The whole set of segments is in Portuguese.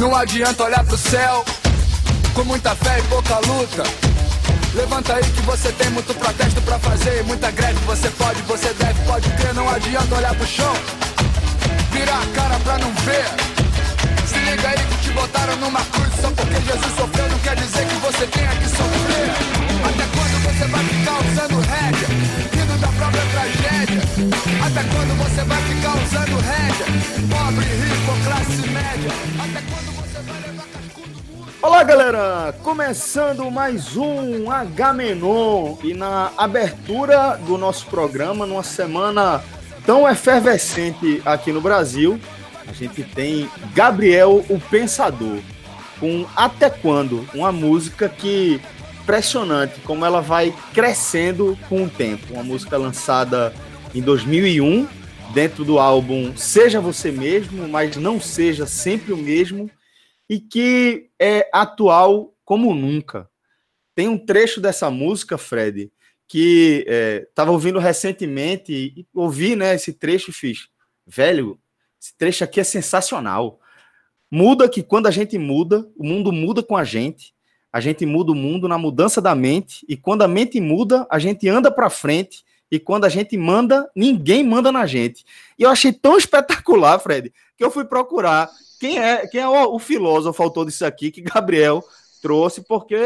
Não adianta olhar pro céu com muita fé e pouca luta. Levanta aí que você tem muito protesto pra fazer, muita greve. Você pode, você deve, pode crer. Não adianta olhar pro chão, virar a cara pra não ver. Se liga aí que te botaram numa cruz só porque Jesus sofreu. Não quer dizer que você tenha que sofrer. Até quando você vai ficar usando rédea, rindo da própria tragédia? Até quando você vai ficar usando rédea? Pobre, rico, classe média. Olá, galera! Começando mais um H-Menon e na abertura do nosso programa, numa semana tão efervescente aqui no Brasil, a gente tem Gabriel o Pensador com Até Quando, uma música que impressionante como ela vai crescendo com o tempo. Uma música lançada em 2001 dentro do álbum Seja Você Mesmo, mas não seja sempre o mesmo e que é atual como nunca. Tem um trecho dessa música, Fred, que estava ouvindo recentemente e ouvi né, esse trecho e fiz, velho, esse trecho aqui é sensacional. Muda que quando a gente muda, o mundo muda com a gente, a gente muda o mundo na mudança da mente, e quando a mente muda, a gente anda para frente, e quando a gente manda, ninguém manda na gente. E eu achei tão espetacular, Fred, que eu fui procurar quem é, quem é o, o filósofo autor disso aqui que Gabriel trouxe, porque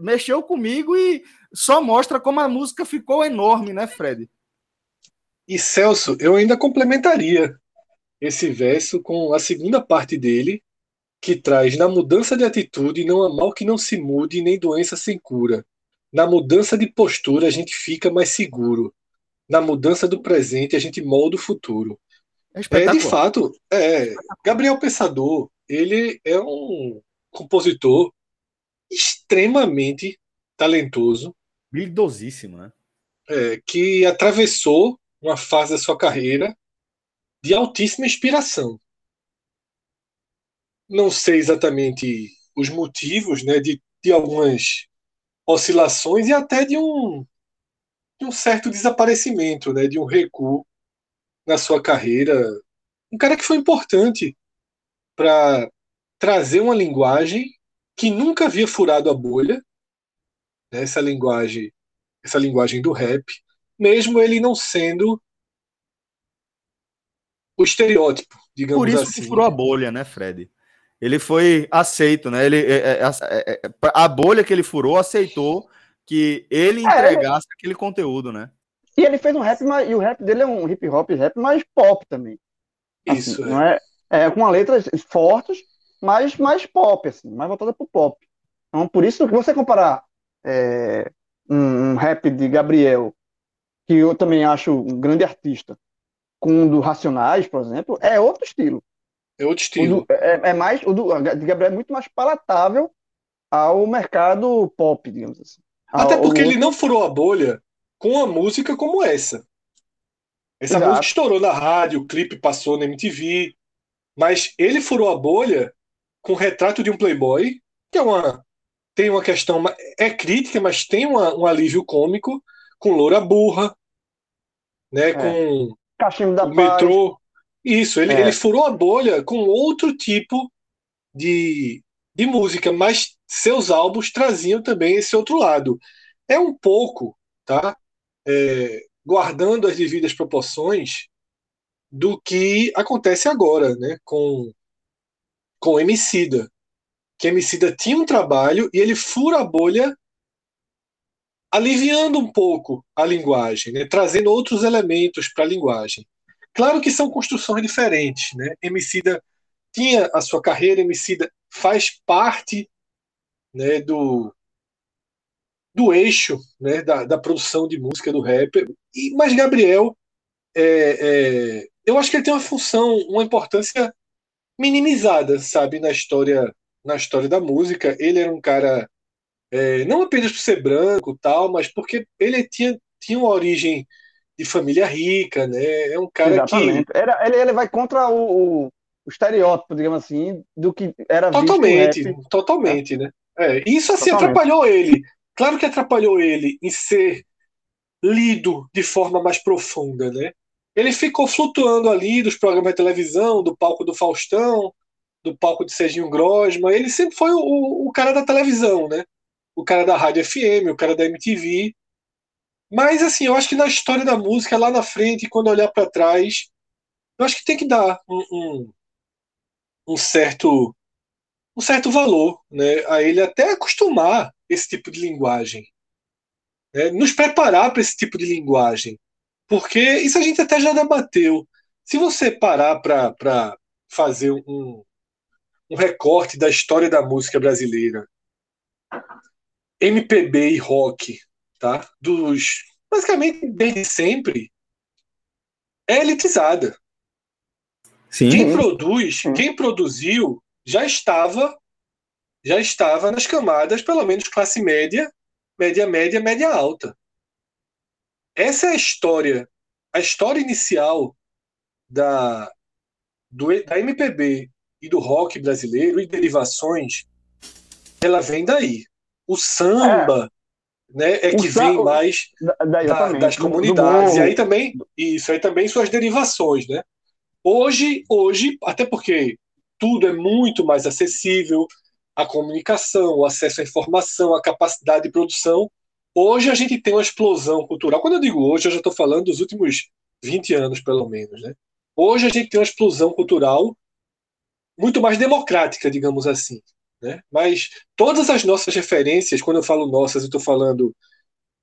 mexeu comigo e só mostra como a música ficou enorme, né, Fred? E Celso, eu ainda complementaria esse verso com a segunda parte dele, que traz na mudança de atitude não há mal que não se mude nem doença sem cura. Na mudança de postura a gente fica mais seguro. Na mudança do presente a gente molda o futuro. É, É, de fato, é, Gabriel Pensador, ele é um compositor extremamente talentoso, Habilidosíssimo, né? é, que atravessou uma fase da sua carreira de altíssima inspiração. Não sei exatamente os motivos né, de, de algumas oscilações e até de um, de um certo desaparecimento, né, de um recuo na sua carreira. Um cara que foi importante para trazer uma linguagem que nunca havia furado a bolha, né, essa linguagem, essa linguagem do rap, mesmo ele não sendo o estereótipo, digamos Por isso assim. que furou a bolha, né, Fred? Ele foi aceito, né? Ele, é, é, é, é, a bolha que ele furou aceitou que ele entregasse aquele conteúdo, né? E ele fez um rap, mas, e o rap dele é um hip hop rap mais pop também. Assim, Isso, é. não é, é com letras fortes, mas mais pop, assim, mais voltada pro pop. Então, por isso que você comparar é, um, um rap de Gabriel, que eu também acho um grande artista, com um do Racionais, por exemplo, é outro estilo. É outro estilo. do- é, é mais, o do de Gabriel é muito mais palatável ao mercado pop, digamos assim. Até Ao- porque ele não furou a bolha com uma música como essa. Essa Exato. música estourou na rádio, o clipe passou na MTV, mas ele furou a bolha com o retrato de um playboy, que é uma tem uma questão é crítica, mas tem uma- um alívio cômico com Loura Burra, né, com Cachimbo da o Paz. metrô. Isso, ele, É. ele furou a bolha com outro tipo de, de música, mas seus álbuns traziam também esse outro lado. É um pouco, tá? É, guardando as devidas proporções do que acontece agora, né? Com com Emicida, que Emicida tinha um trabalho e ele fura a bolha aliviando um pouco a linguagem, né? trazendo outros elementos para a linguagem. Claro que são construções diferentes, né? Emicida tinha a sua carreira, Emicida faz parte né, do, do eixo né, da, da produção de música do rap, e, mas Gabriel é, é, eu acho que ele tem uma função, uma importância minimizada, sabe, na história, na história da música. Ele era um cara é, não apenas por ser branco, tal, mas porque ele tinha, tinha uma origem de família rica, né? É um cara Exatamente. que era, ele, ele vai contra o, o, estereótipo, digamos assim, do que era totalmente, totalmente, né? É, isso assim totalmente. atrapalhou ele. Claro que atrapalhou ele em ser lido de forma mais profunda, né? Ele ficou flutuando ali dos programas de televisão, do palco do Faustão, do palco de Serginho Grosma. Ele sempre foi o, o cara da televisão, né? O cara da rádio FM, o cara da MTV. Mas assim, eu acho que na história da música, lá na frente, quando olhar para trás, eu acho que tem que dar um, um, um, certo um certo valor, né? A ele até acostumar esse tipo de linguagem, né? nos preparar para esse tipo de linguagem. Porque isso a gente até já debateu. Se você parar para fazer um, um recorte da história da música brasileira, MPB e rock, tá? Dos basicamente desde sempre é elitizada. Sim. Quem produz, quem produziu já estava já estava nas camadas, pelo menos classe média, média média, média alta. Essa é a história, a história inicial da, do, da MPB e do rock brasileiro e derivações, ela vem daí. O samba é, né, é que vem mais da, da, das comunidades. e aí também, isso aí também suas derivações, né? Hoje, hoje, até porque tudo é muito mais acessível, a comunicação, o acesso à informação, a capacidade de produção Hoje a gente tem uma explosão cultural. Quando eu digo hoje, eu já estou falando dos últimos 20 anos, pelo menos. Né? Hoje a gente tem uma explosão cultural muito mais democrática, digamos assim. Né? Mas todas as nossas referências, quando eu falo nossas, eu estou falando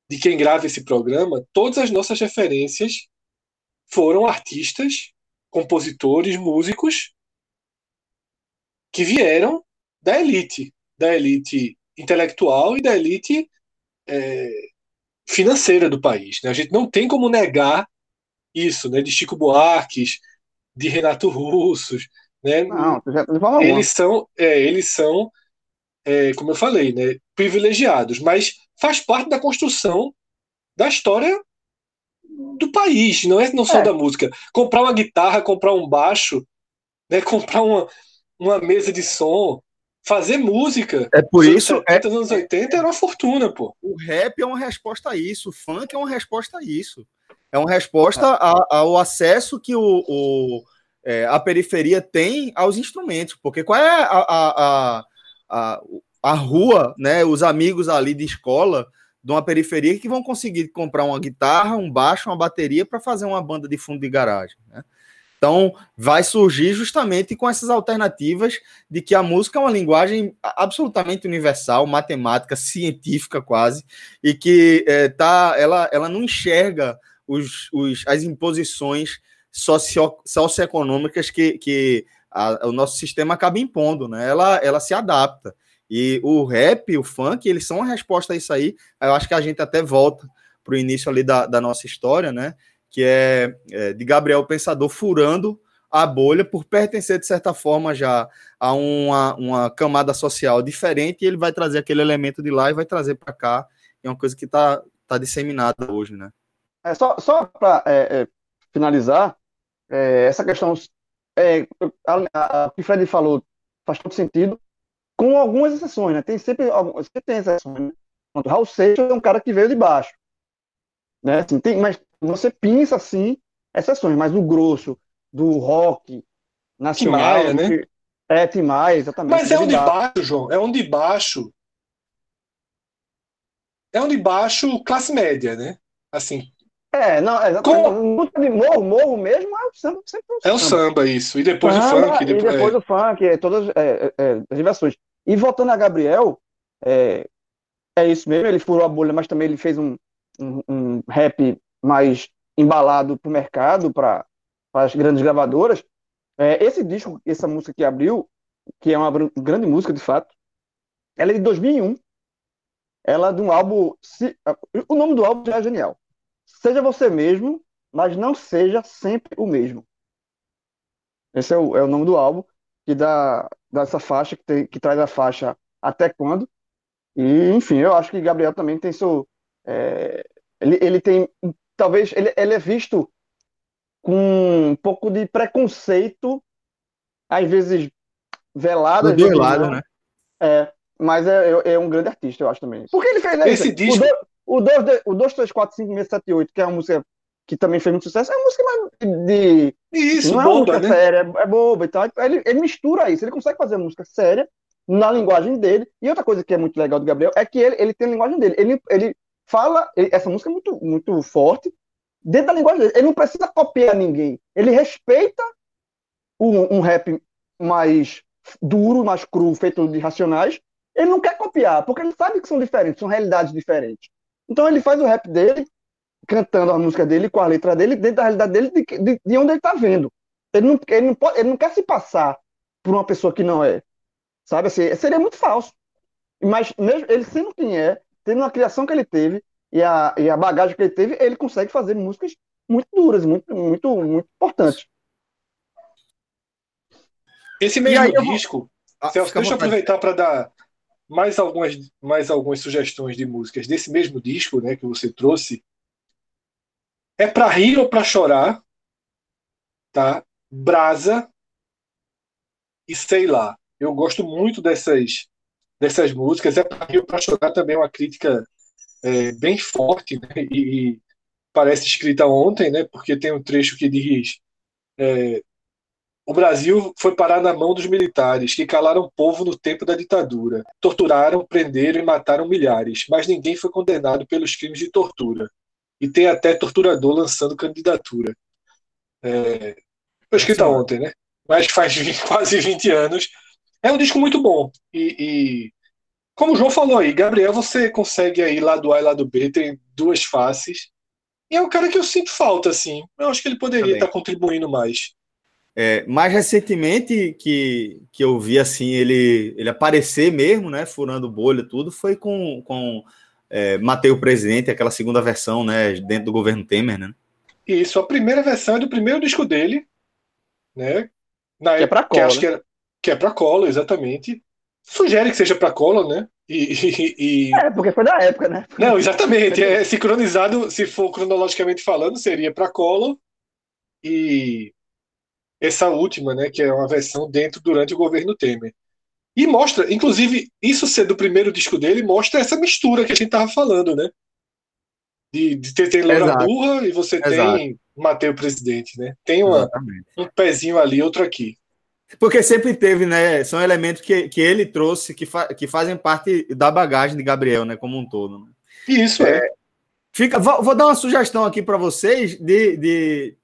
de quem grava esse programa, todas as nossas referências foram artistas, compositores, músicos que vieram da elite, da elite intelectual e da elite é, financeira do país. Né? A gente não tem como negar isso, né? De Chico Buarques, de Renato Russos, né? Não, eles são, é, eles são, é, como eu falei, né? Privilegiados, mas faz parte da construção da história do país, não é não só é. da música. Comprar uma guitarra, comprar um baixo, né? Comprar uma, uma mesa de som, fazer música. É por isso. 70, é, anos 80 era uma fortuna, pô. O rap é uma resposta a isso, o funk é uma resposta a isso. É uma resposta a, ao acesso que o, o é, a periferia tem aos instrumentos. Porque qual é a, a, a, a, rua, né? Os amigos ali de escola de uma periferia que vão conseguir comprar uma guitarra, um baixo, uma bateria para fazer uma banda de fundo de garagem, né? Então, vai surgir justamente com essas alternativas de que a música é uma linguagem absolutamente universal, matemática, científica quase, e que é, tá, ela, ela não enxerga os, os, as imposições socio, socioeconômicas que, que a, o nosso sistema acaba impondo, né? ela, ela se adapta. E o rap, o funk, eles são uma resposta a isso aí. Eu acho que a gente até volta para o início ali da, da nossa história, né? Que é, é de Gabriel Pensador furando a bolha por pertencer, de certa forma, já a uma, uma camada social diferente, e ele vai trazer aquele elemento de lá e vai trazer para cá. É uma coisa que está tá disseminada hoje, né? É, só só para é, é, finalizar, é, essa questão é, a, a, que Fred falou faz todo sentido, com algumas exceções, né? Tem sempre, sempre tem exceções. Né? Raul Seixas é um cara que veio de baixo. Né? Assim, tem, mas você pinça assim exceções, mas o grosso do rock nacional. Tim né? É, Tim Maia, exatamente. Mas é um de baixo, João. É um de baixo. É um de baixo classe média, né? Assim. É, não, é exatamente. Com... morro, morro mesmo é o samba. Sempre é o samba, isso. E depois samba, o funk. E depois, e depois é. o funk, é, todas é, é, as diversões. E voltando a Gabriel, é, é isso mesmo, ele furou a bolha, mas também ele fez um, um, um rap mais embalado para o mercado, para as grandes gravadoras. É, esse disco, essa música que abriu, que é uma grande música de fato, ela é de 2001. Ela é de um álbum. Se, o nome do álbum já é genial. Seja Você Mesmo, mas não seja sempre o mesmo. Esse é o, é o nome do álbum que dá, dá essa faixa, que, tem, que traz a faixa Até Quando. E, enfim, eu acho que Gabriel também tem seu. É, ele, ele tem. Talvez ele, ele é visto com um pouco de preconceito, às vezes velado. Às vezes lado, né? É, mas é, é, é, um grande artista, eu acho também. Porque ele fez. Né, Esse disco. O 2, o 2, 3, 4, 5, 6, 7, 8, que é uma música que também fez muito sucesso, é uma música mais de. Isso, não é uma música né? séria, é, é boba e tal. Ele, ele mistura isso, ele consegue fazer música séria na linguagem dele. E outra coisa que é muito legal do Gabriel é que ele, ele tem a linguagem dele. Ele, ele fala, essa música é muito, muito forte dentro da linguagem dele. Ele não precisa copiar ninguém. Ele respeita um, um rap mais duro, mais cru, feito de racionais. Ele não quer copiar, porque ele sabe que são diferentes, são realidades diferentes. Então ele faz o rap dele, cantando a música dele com a letra dele, dentro da realidade dele, de, de, de onde ele está vendo. Ele não, ele, não pode, ele não quer se passar por uma pessoa que não é. Sabe assim, seria muito falso. Mas mesmo ele sendo quem é, tendo a criação que ele teve e a, e a bagagem que ele teve, ele consegue fazer músicas muito duras, muito, muito, muito importantes. Esse mesmo disco, vou... ah, Celso, deixa eu aproveitar para dar mais algumas, mais algumas sugestões de músicas desse mesmo disco né, que você trouxe. É para rir ou para chorar, tá? Brasa e sei lá. Eu gosto muito dessas dessas músicas. É para para chorar também uma crítica é, bem forte né? e, e, parece escrita ontem, né? Porque tem um trecho que diz é, o Brasil foi parar na mão dos militares, que calaram o povo no tempo da ditadura. Torturaram, prenderam e mataram milhares, mas ninguém foi condenado pelos crimes de tortura. E tem até torturador lançando candidatura. É... Foi escrita ontem, né? Mas faz 20, quase 20 anos. É um disco muito bom. E, e, como o João falou aí, Gabriel, você consegue aí lado A e lado B, tem duas faces. E é um cara que eu sinto falta, assim. Eu acho que ele poderia estar contribuindo mais. É, mais recentemente que, que eu vi assim ele, ele aparecer mesmo, né, furando bolha tudo, foi com, com é, Matei o Presidente, aquela segunda versão, né, dentro do governo Temer, né? Isso, a primeira versão é do primeiro disco dele, né? Na que é para cola. Que, que, que é para cola, exatamente. Sugere que seja para cola, né? E, e, e, É, porque foi da época, né? Não, exatamente. É sincronizado, se for cronologicamente falando, seria para cola. E essa última, né, que é uma versão dentro durante o governo Temer. E mostra, inclusive, isso ser do primeiro disco dele, mostra essa mistura que a gente tava falando, né? De, de ter, ter Loura Burra e você Exato. tem Matei o Presidente, né? Tem uma, um pezinho ali, outro aqui. Porque sempre teve, né? São elementos que, que ele trouxe que, fa que fazem parte da bagagem de Gabriel, né? Como um todo. Né? Isso, é. é. Fica, vou, vou, dar uma sugestão aqui para vocês de, de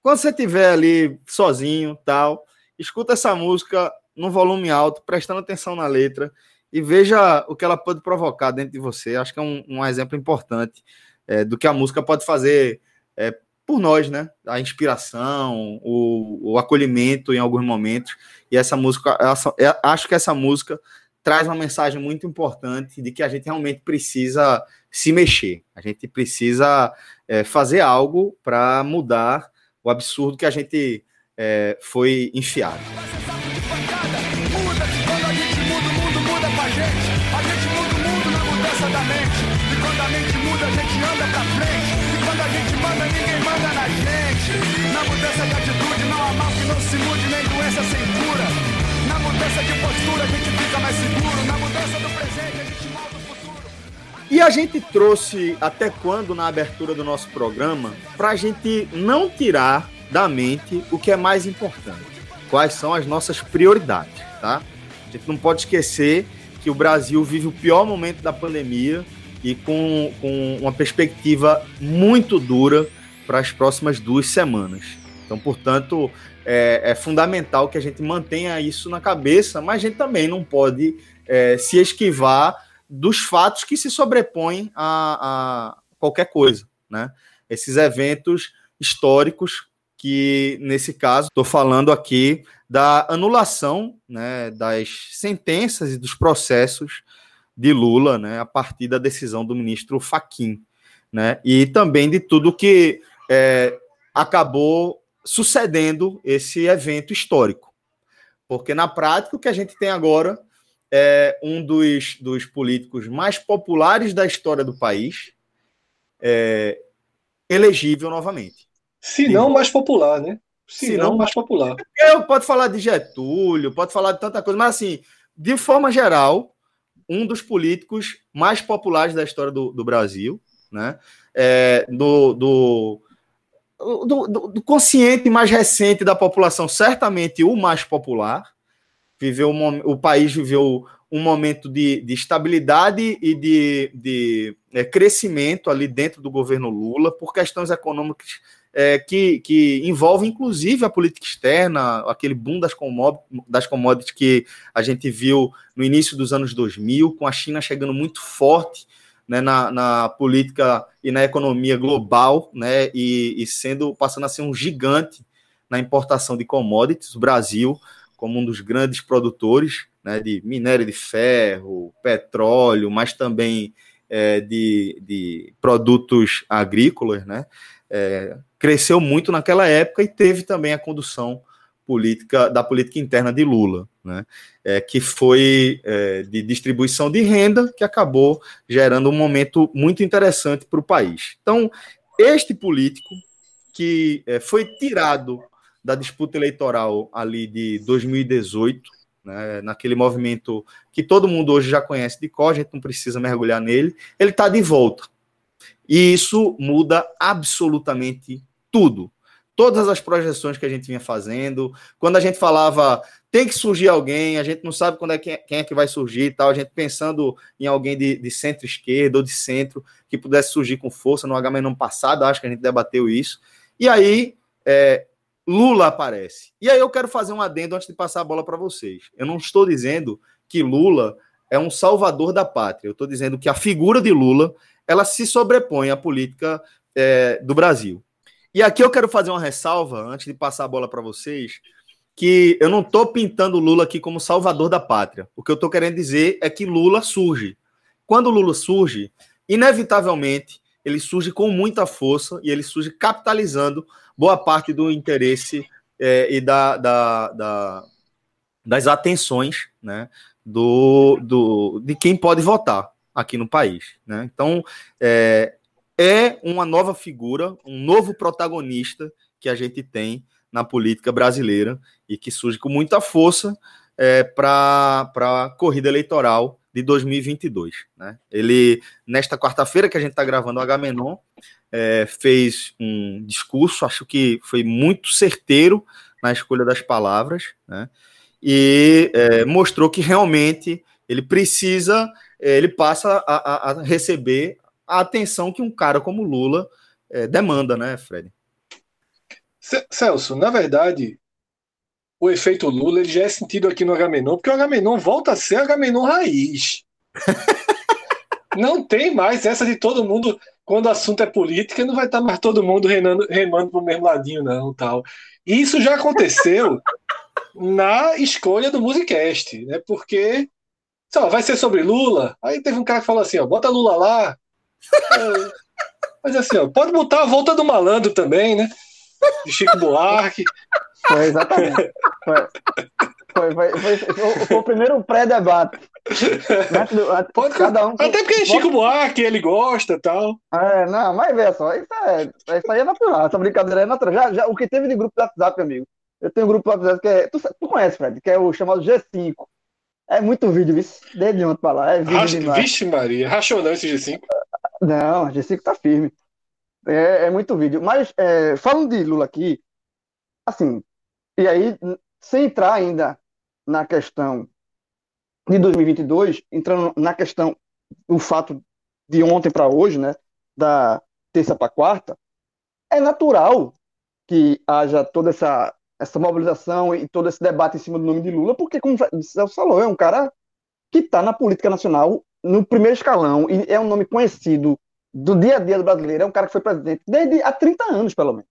quando você estiver ali sozinho, tal, escuta essa música no volume alto, prestando atenção na letra e veja o que ela pode provocar dentro de você. Acho que é um, um exemplo importante é, do que a música pode fazer é, por nós, né? A inspiração, o, o, acolhimento em alguns momentos. E essa música, essa, é, acho que essa música traz uma mensagem muito importante de que a gente realmente precisa se mexer. A gente precisa é, fazer algo para mudar o absurdo que a gente é, foi enfiado. Postura a gente fica mais seguro. Na mudança do presente a gente o futuro. E a gente trouxe até quando na abertura do nosso programa para a gente não tirar da mente o que é mais importante. Quais são as nossas prioridades, tá? A gente não pode esquecer que o Brasil vive o pior momento da pandemia e com, com uma perspectiva muito dura para as próximas duas semanas. Então, portanto, é, é, fundamental que a gente mantenha isso na cabeça, mas a gente também não pode é, se esquivar dos fatos que se sobrepõem a, a qualquer coisa, né? Esses eventos históricos que, nesse caso, estou falando aqui da anulação né, das sentenças e dos processos de Lula, né, a partir da decisão do ministro Faquim, né, e também de tudo que é, acabou sucedendo esse evento histórico. Porque, na prática, o que a gente tem agora é um dos, dos políticos mais populares da história do país, é, elegível novamente. Se não mais popular, né? Se, Se não, não mais popular. Eu pode falar de Getúlio, pode falar de tanta coisa, mas assim, de forma geral, um dos políticos mais populares da história do, do Brasil, né? É, do, do, do, do, consciente mais recente da população, certamente o mais popular. Viveu um, o país viveu um momento de, de estabilidade e de, de é, crescimento ali dentro do governo Lula por questões econômicas é, que, que envolvem inclusive a política externa, aquele boom das, das commodities que a gente viu no início dos anos 2000, com a China chegando muito forte né, na, na, política e na economia global, né, e, e, sendo passando a ser um gigante na importação de commodities, o Brasil como um dos grandes produtores né, de minério de ferro, petróleo, mas também é, de, de, produtos agrícolas, né, é, cresceu muito naquela época e teve também a condução política da política interna de Lula, né, é, que foi é, de distribuição de renda, que acabou gerando um momento muito interessante para o país. Então, este político que é, foi tirado da disputa eleitoral ali de 2018, né, naquele movimento que todo mundo hoje já conhece de cor, a gente não precisa mergulhar nele, ele está de volta. E isso muda absolutamente tudo todas as projeções que a gente vinha fazendo. Quando a gente falava tem que surgir alguém, a gente não sabe quando é quem, é que vai surgir e tal, a gente pensando em alguém de, de centro-esquerda ou de centro que pudesse surgir com força no HM passado, acho que a gente debateu isso. E aí, é, Lula aparece. E aí eu quero fazer um adendo antes de passar a bola para vocês. Eu não estou dizendo que Lula é um salvador da pátria. Eu estou dizendo que a figura de Lula ela se sobrepõe à política é, do Brasil. E aqui eu quero fazer uma ressalva, antes de passar a bola para vocês, que eu não estou pintando Lula aqui como salvador da pátria. O que eu estou querendo dizer é que Lula surge. Quando Lula surge, inevitavelmente, ele surge com muita força e ele surge capitalizando boa parte do interesse é, e da, da, da, das atenções né, do, do, de quem pode votar aqui no país. Né? Então, é, é uma nova figura, um novo protagonista que a gente tem na política brasileira e que surge com muita força é, para a corrida eleitoral de 2022. Né? Ele, nesta quarta-feira que a gente está gravando o Agamenon, é, fez um discurso, acho que foi muito certeiro na escolha das palavras, né? e é, mostrou que realmente ele precisa, é, ele passa a, a, receber a atenção que um cara como Lula é, demanda, né, Fred? Celso, na verdade, o efeito Lula ele já é sentido aqui no Agamenon, porque o Agamenon volta a ser Agamenon raiz. não tem mais essa de todo mundo, quando o assunto é política, não vai estar mais todo mundo remando, remando para o mesmo ladinho, não. tal. E isso já aconteceu na escolha do Musicast, né? Porque só vai ser sobre Lula. Aí teve um cara que falou assim: ó, bota Lula lá, mas assim, ó, pode botar a volta do malandro também, né? De Chico Buarque. Foi exatamente. Foi, foi, foi, foi, foi o primeiro pré-debate. Cada um Até porque é Chico Buarque, ele gosta e tal. É, não, mas veja só, isso, é, isso aí é natural, essa brincadeira é natural. Já, já, o que teve de grupo do WhatsApp, amigo? Eu tenho um grupo do WhatsApp que é. Tu, tu conhece, Fred, que é o chamado G5. É muito vídeo, viu? Desde ontem pra lá. É vídeo demais. Vixe, Maria, rachou não esse G5. Não, a G5 tá firme. É, é muito vídeo. Mas, é, falando de Lula aqui, assim, e aí, sem entrar ainda na questão de 2022, entrando na questão do fato de ontem para hoje, né, da terça para quarta, é natural que haja toda essa, essa mobilização e todo esse debate em cima do nome de Lula, porque, como o Celso falou, é um cara que está na política nacional no primeiro escalão e é um nome conhecido do dia a dia do brasileiro. É um cara que foi presidente desde há 30 anos, pelo menos.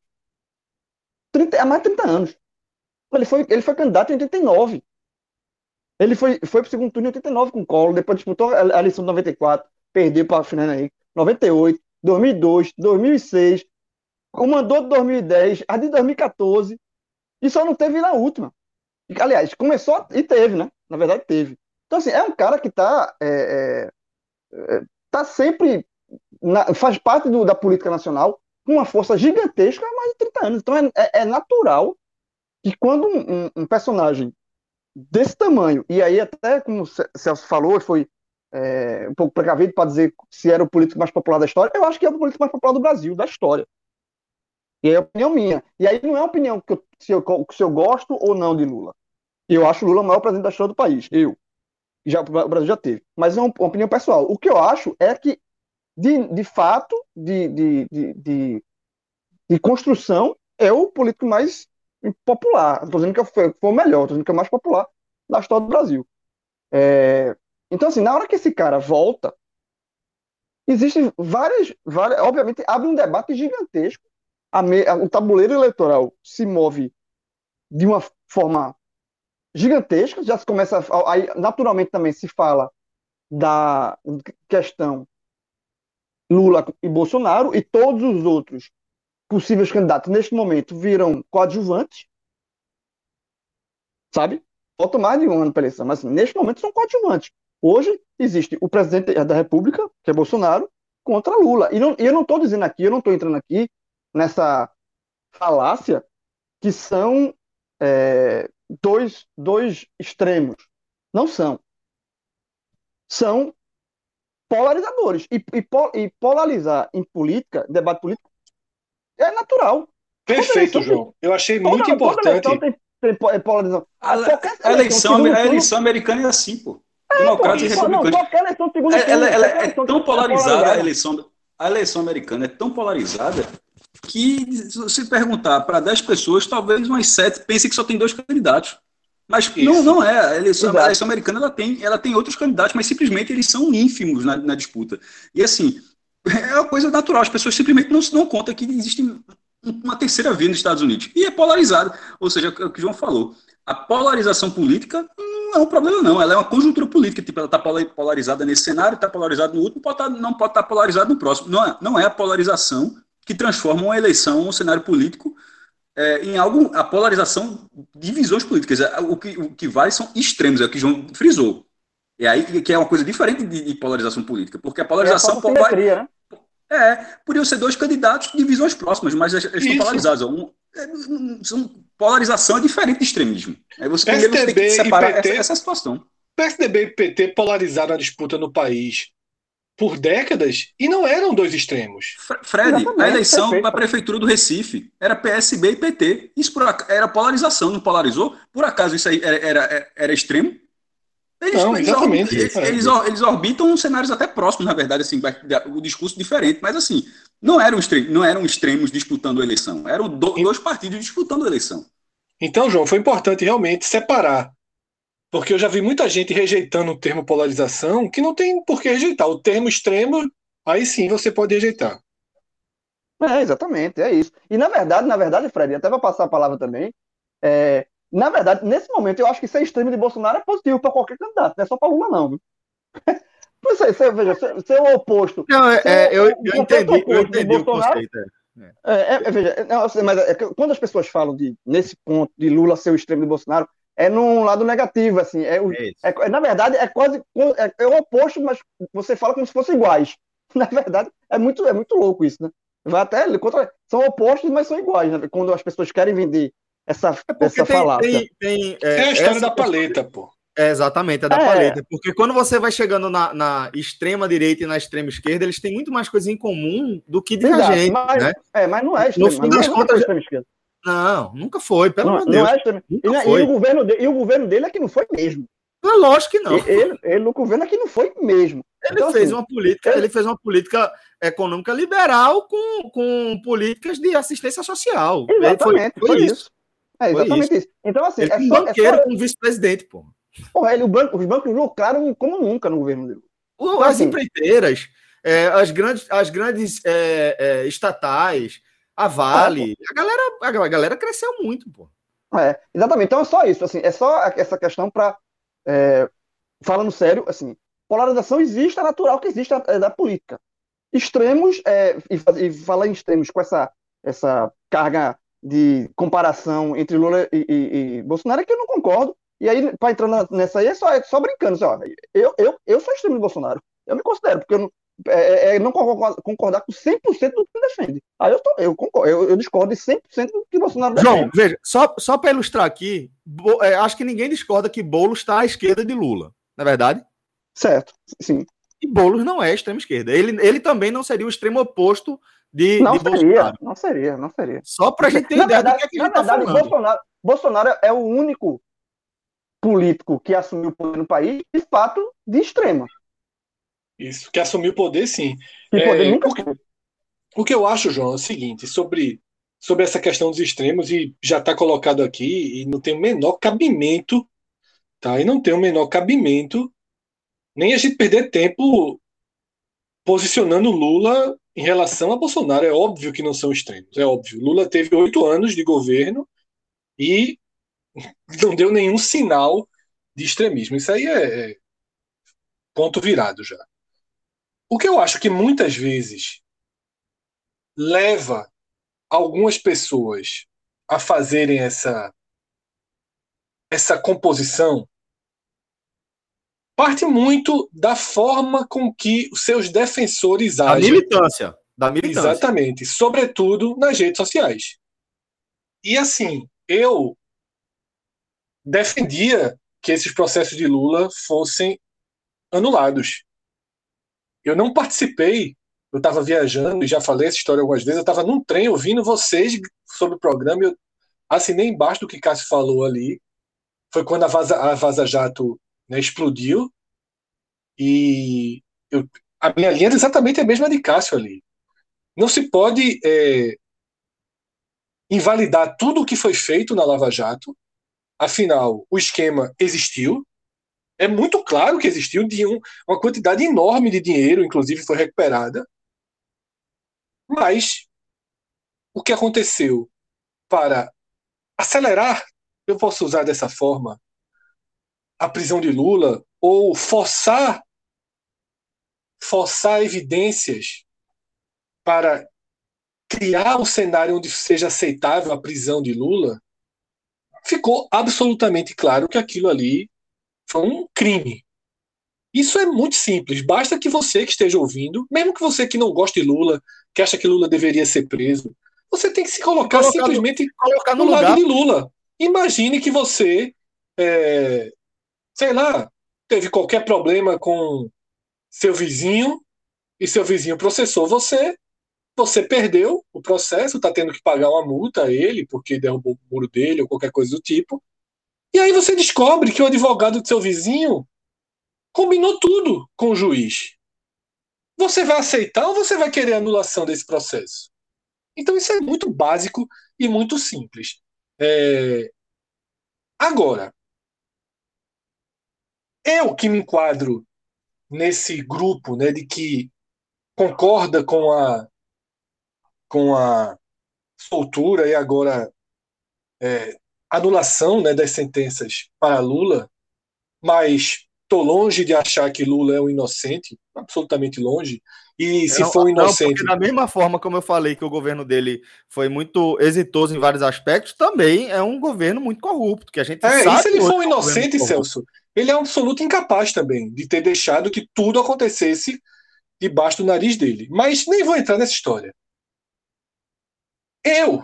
30, há mais de 30 anos. Ele foi, ele foi candidato em 89. Ele foi, foi para o segundo turno em 89 com o Collor, depois disputou a, eleição de 94, perdeu para Fernando Henrique. 98, 2002, 2006. comandou de 2010, a de 2014, e só não teve na última. Aliás, começou e teve, né? Na verdade, teve. Então, assim, é um cara que está é, é, é, tá sempre. Na, faz parte do, da política nacional com uma força gigantesca há mais de 30 anos. Então, é, é, é natural que quando um, um, personagem desse tamanho, e aí até como o Celso falou, foi é, um pouco precavido para dizer se era o político mais popular da história, eu acho que é o político mais popular do Brasil, da história. E é a opinião minha. E aí não é a opinião que eu, se, eu, se eu gosto ou não de Lula. Eu acho Lula o maior presidente da história do país. Eu. Já, o Brasil já teve. Mas é uma, uma opinião pessoal. O que eu acho é que, de, de fato, de, de, de, de, de construção, é o político mais popular. Estou dizendo que foi, foi o melhor, estou dizendo que é o mais popular da história do Brasil. É, então, assim, na hora que esse cara volta, existem várias, várias. Obviamente, abre um debate gigantesco. A me, a, o tabuleiro eleitoral se move de uma forma gigantesca. Já se começa. Aí, naturalmente, também se fala da questão Lula e Bolsonaro, e todos os outros possíveis candidatos neste momento viram coadjuvantes, sabe? Falta mais de um ano para eleição, mas assim, neste momento são coadjuvantes. Hoje existe o presidente da República, que é Bolsonaro, contra Lula. E, não, e eu não estou dizendo aqui, eu não estou entrando aqui nessa falácia que são é, dois, dois extremos. Não são. São polarizadores. E, e, e polarizar em política, debate político, é natural. Perfeito, João. Eu achei muito importante. Tem, tem polarização. A, a, eleição, a eleição americana é assim, pô. É, Democratas e republicanos. Ela, ela, ela é tão polarizada, a eleição, a eleição americana é tão polarizada que, se perguntar para 10 pessoas, talvez umas 7 pensem que só tem dois candidatos. Mas não, não é. A eleição, a eleição, americana ela tem, ela tem outros candidatos, mas simplesmente eles são ínfimos na, na disputa. E assim, é uma coisa natural. As pessoas simplesmente não se dão conta que existe uma terceira via nos Estados Unidos. E é polarizado. Ou seja, é o que o João falou. A polarização política não é um problema, não. Ela é uma conjuntura política. Tipo, ela está polarizada nesse cenário, está polarizada no outro, pode tá, não pode estar tá polarizada no próximo. Não é, não é a polarização que transforma uma eleição, um cenário político, é, em algo. A polarização de visões políticas. É, o que, o que vale são extremos, é o que João frisou. É aí que é uma coisa diferente de, de polarização política, porque a polarização é a vai, né? É, podiam ser dois candidatos de visões próximas, mas eles estão polarizados. Um, é, são, polarização é diferente de extremismo. Aí você, PSDB você tem que separar PT, essa, essa situação. PSDB e PT polarizaram a disputa no país por décadas e não eram dois extremos. Fred, Exatamente, a eleição para a prefeitura do Recife era PSB e PT. Isso por, era polarização, não polarizou? Por acaso isso aí era, era, era extremo? Eles, não, exatamente. Eles, eles, eles, orbitam cenários até próximos, na verdade, assim, o discurso diferente, mas assim, não eram, extremos, não eram extremos disputando a eleição, eram do, dois partidos disputando a eleição. Então, João, foi importante realmente separar. Porque eu já vi muita gente rejeitando o termo polarização, que não tem por que rejeitar. O termo extremo, aí sim você pode rejeitar. É, exatamente, é isso. E na verdade, na verdade, Fred, até vou passar a palavra também, é, na verdade, nesse momento, eu acho que ser extremo de Bolsonaro é positivo para qualquer candidato, não é só para Lula, não. Você, você, veja, ser, ser o oposto. Não, é, é eu, eu entendi, eu entendi o conceito. É. É, é, é veja, não, mas é quando as pessoas falam de, nesse ponto de Lula ser o extremo de Bolsonaro, é num lado negativo, assim. É, o, é, na verdade, é quase é, o oposto, mas você fala como se fossem iguais. Na verdade, é muito, é muito louco isso, né? Vai até contra, são opostos, mas são iguais, né? Quando as pessoas querem vender essa, é essa tem, falácia. Tem, tem, é, é, a história da paleta, pô. É, exatamente, é da é. paleta. Porque quando você vai chegando na, na, extrema direita e na extrema esquerda, eles têm muito mais coisa em comum do que divergente. Mas, né? É, mas não é extrema. No fim das contas. extrema esquerda. Não, nunca foi, pelo amor de Deus. É e, e, o governo de, e o governo dele é que não foi mesmo. Não, lógico que não. Ele, ele no governo é que não foi mesmo. Ele então, fez assim, uma política, ele... ele fez uma política econômica liberal com, com políticas de assistência social. Exatamente, foi, foi, foi isso. isso. É exatamente isso. Então, assim. Ele é, é só, banqueiro é só... como vice-presidente, pô. Porra, ele, banco, os bancos lucraram como nunca no governo dele. Então, as assim, empreiteiras, é, as grandes, as grandes é, é, estatais, a Vale, a, galera, a galera cresceu muito, pô. É, exatamente. Então é só isso, assim, é só essa questão para é, falando sério, assim, polarização existe, é natural que existe é da política. Extremos, é, e, e falar em extremos com essa essa carga de comparação entre Lula e, e, e Bolsonaro é que eu não concordo. E aí, para entrar nessa aí, é só, é só brincando. Só. Eu, eu, eu sou extremo de Bolsonaro. Eu me considero, porque eu não, é, é, é não concordar com 100% do que defende. Aí eu, tô, eu, concordo, eu, eu discordo de 100% do que Bolsonaro defende. João, veja, só, só para ilustrar aqui, bo, é, acho que ninguém discorda que Boulos está à esquerda de Lula, não é verdade? Certo, sim. E Boulos não é extrema esquerda. Ele, ele também não seria o extremo oposto de, não de seria, Bolsonaro. Não seria, não seria. Só para a gente ter ideia verdade, do que, é que a gente está falando. Bolsonaro, Bolsonaro é o único político que assumiu o poder no país, de fato, de extrema. Isso, que assumiu o poder, sim. É, poder nunca... o, que, o que eu acho, João, é o seguinte, sobre, sobre essa questão dos extremos, e já está colocado aqui, e não tem o menor cabimento, tá? E não tem o menor cabimento nem a gente perder tempo posicionando Lula em relação a Bolsonaro. É óbvio que não são extremos, é óbvio. Lula teve oito anos de governo e não deu nenhum sinal de extremismo. Isso aí é, é ponto virado já. O que eu acho que muitas vezes leva algumas pessoas a fazerem essa essa composição parte muito da forma com que os seus defensores agem. Da militância. Da militância. Exatamente. Sobretudo nas redes sociais. E assim, eu defendia que esses processos de Lula fossem anulados. Eu não participei, eu estava viajando e já falei essa história algumas vezes. Eu estava num trem ouvindo vocês sobre o programa eu assinei embaixo do que Cássio falou ali. Foi quando a Vaza, a Vaza Jato né, explodiu e eu, a minha linha é exatamente a mesma de Cássio ali. Não se pode é, invalidar tudo o que foi feito na Lava Jato, afinal, o esquema existiu, é muito claro que existiu, de um, uma quantidade enorme de dinheiro, inclusive, foi recuperada. Mas o que aconteceu para acelerar, eu posso usar dessa forma, a prisão de Lula ou forçar forçar evidências para criar um cenário onde seja aceitável a prisão de Lula, ficou absolutamente claro que aquilo ali foi um crime. Isso é muito simples. Basta que você que esteja ouvindo, mesmo que você que não goste de Lula, que acha que Lula deveria ser preso, você tem que se colocar, colocar simplesmente no, colocar no, no lado de Lula. Imagine que você é, sei lá, teve qualquer problema com seu vizinho e seu vizinho processou você, você perdeu o processo, está tendo que pagar uma multa a ele porque derrubou o muro dele ou qualquer coisa do tipo. E aí você descobre que o advogado do seu vizinho combinou tudo com o juiz. Você vai aceitar ou você vai querer anulação desse processo? Então isso é muito básico e muito simples. É... Agora, eu que me enquadro nesse grupo, né, de que concorda com a com a soltura e agora é, anulação né, das sentenças para Lula, mas estou longe de achar que Lula é um inocente, absolutamente longe. E se não, for um inocente. Não, da mesma forma como eu falei que o governo dele foi muito exitoso em vários aspectos, também é um governo muito corrupto, que a gente é, sabe. E se ele for um inocente, Celso, ele é um absoluto incapaz também de ter deixado que tudo acontecesse debaixo do nariz dele. Mas nem vou entrar nessa história. Eu,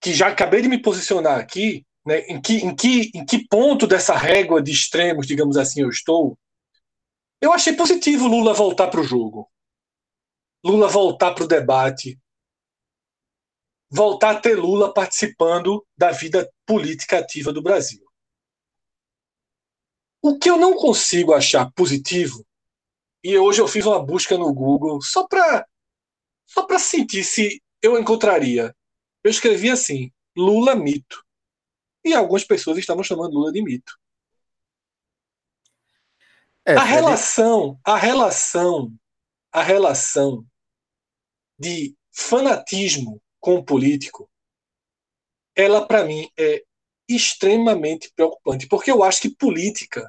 que já acabei de me posicionar aqui, né, em, que, em, que, em que ponto dessa régua de extremos, digamos assim, eu estou, eu achei positivo Lula voltar para o jogo. Lula voltar para o debate. Voltar a ter Lula participando da vida política ativa do Brasil. O que eu não consigo achar positivo, e hoje eu fiz uma busca no Google só para só para sentir se eu encontraria. Eu escrevi assim: Lula mito. E algumas pessoas estavam chamando Lula de mito. É, a relação, a relação, a relação de fanatismo com o político, ela para mim é extremamente preocupante, porque eu acho que política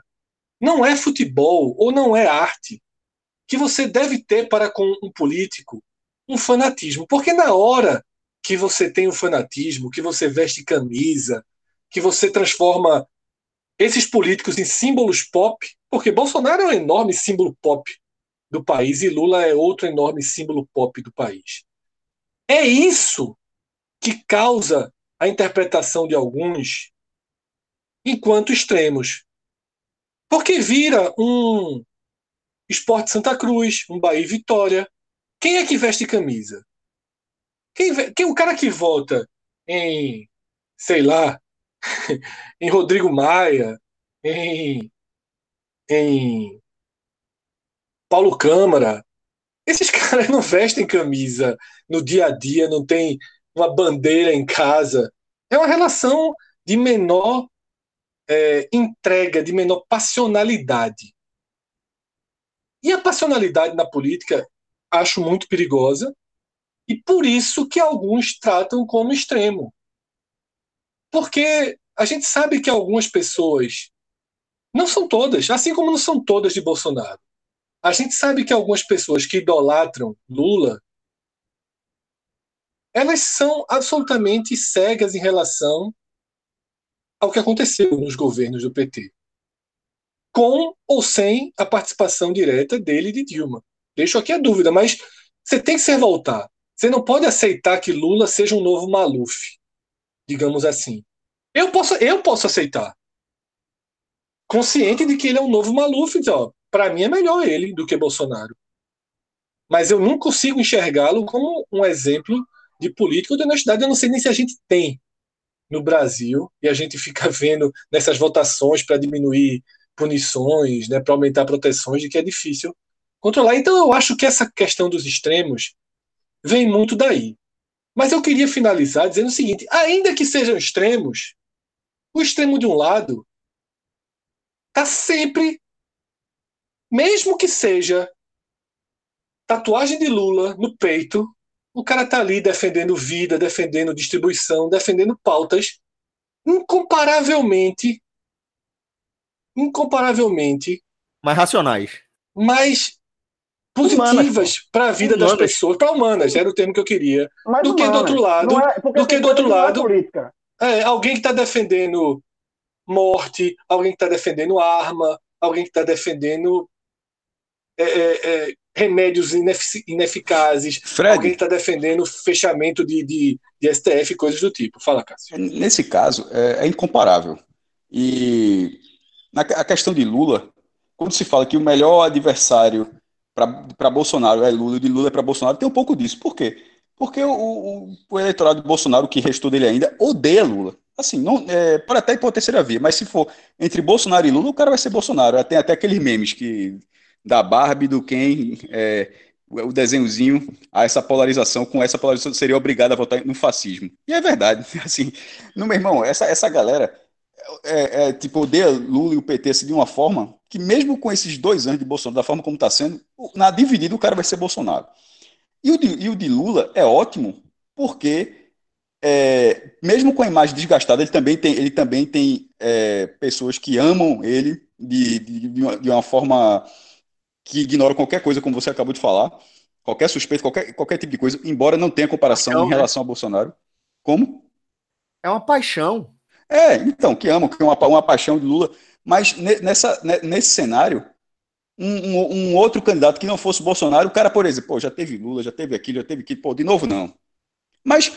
não é futebol ou não é arte que você deve ter para com um político um fanatismo, porque na hora que você tem o fanatismo, que você veste camisa, que você transforma esses políticos em símbolos pop, porque Bolsonaro é um enorme símbolo pop do país e Lula é outro enorme símbolo pop do país. É isso que causa a interpretação de alguns enquanto extremos. Porque vira um Esporte Santa Cruz, um Bahia Vitória. Quem é que veste camisa? Quem, quem o cara que vota em, sei lá, em Rodrigo Maia, em, em Paulo Câmara, esses caras não vestem camisa no dia a dia, não tem uma bandeira em casa. É uma relação de menor é, entrega, de menor passionalidade. E a passionalidade na política acho muito perigosa, e por isso que alguns tratam como extremo. Porque a gente sabe que algumas pessoas, não são todas, assim como não são todas de Bolsonaro, a gente sabe que algumas pessoas que idolatram Lula, elas são absolutamente cegas em relação ao que aconteceu nos governos do PT com ou sem a participação direta dele e de Dilma. Deixo aqui a dúvida, mas você tem que se revoltar. Você não pode aceitar que Lula seja um novo Maluf, digamos assim. Eu posso, eu posso aceitar. Consciente de que ele é um novo Maluf, ó, para mim é melhor ele do que Bolsonaro. Mas eu não consigo enxergá-lo como um exemplo de político de honestidade. Eu não sei nem se a gente tem no Brasil e a gente fica vendo nessas votações para diminuir punições, né, para aumentar proteções, de que é difícil controlar. Então eu acho que essa questão dos extremos vem muito daí. Mas eu queria finalizar dizendo o seguinte: ainda que sejam extremos, o extremo de um lado está sempre, mesmo que seja tatuagem de Lula no peito, o cara está ali defendendo vida, defendendo distribuição, defendendo pautas incomparavelmente incomparavelmente mais racionais, mais positivas para a vida humanas. das pessoas, para humanas, era o termo que eu queria, mais do humanas. que do outro lado, é, do que do outro lado, é, alguém que está defendendo morte, alguém que está defendendo arma, alguém que está defendendo é, é, é remédios inefic ineficazes, Fred, alguém que está defendendo fechamento de, de, de, STF, coisas do tipo. Fala, Cássio. Nesse caso, é, é incomparável. E na, a questão de Lula, quando se fala que o melhor adversário para Bolsonaro é Lula de Lula é para Bolsonaro, tem um pouco disso. Por quê? Porque o, o, o, eleitorado de Bolsonaro, que restou dele ainda, odeia Lula. Assim, não, é, pode até ir terceira via, mas se for entre Bolsonaro e Lula, o cara vai ser Bolsonaro. Tem até aqueles memes que da Barbie, do Ken, é, o desenhozinho, a essa polarização, com essa polarização seria obrigado a votar no fascismo. E é verdade. Assim, no meu irmão, essa, essa galera é, é, tipo, odeia Lula e o PT assim, de uma forma que, mesmo com esses dois anos de Bolsonaro, da forma como está sendo, na dividida o cara vai ser Bolsonaro. E o de, e o de Lula é ótimo, porque, é, mesmo com a imagem desgastada, ele também tem, ele também tem é, pessoas que amam ele de, de, de, uma, de uma forma que ignoram qualquer coisa, como você acabou de falar, qualquer suspeito, qualquer, qualquer tipo de coisa, embora não tenha comparação paixão, em né? relação né? a Bolsonaro. Como? É uma paixão. É, então, que amam, que é uma, uma paixão de Lula. Mas nessa, nesse cenário, um, um, um, outro candidato que não fosse Bolsonaro, o cara, por exemplo, pô, já teve Lula, já teve aquilo, já teve aquilo, pô, de novo não. Mas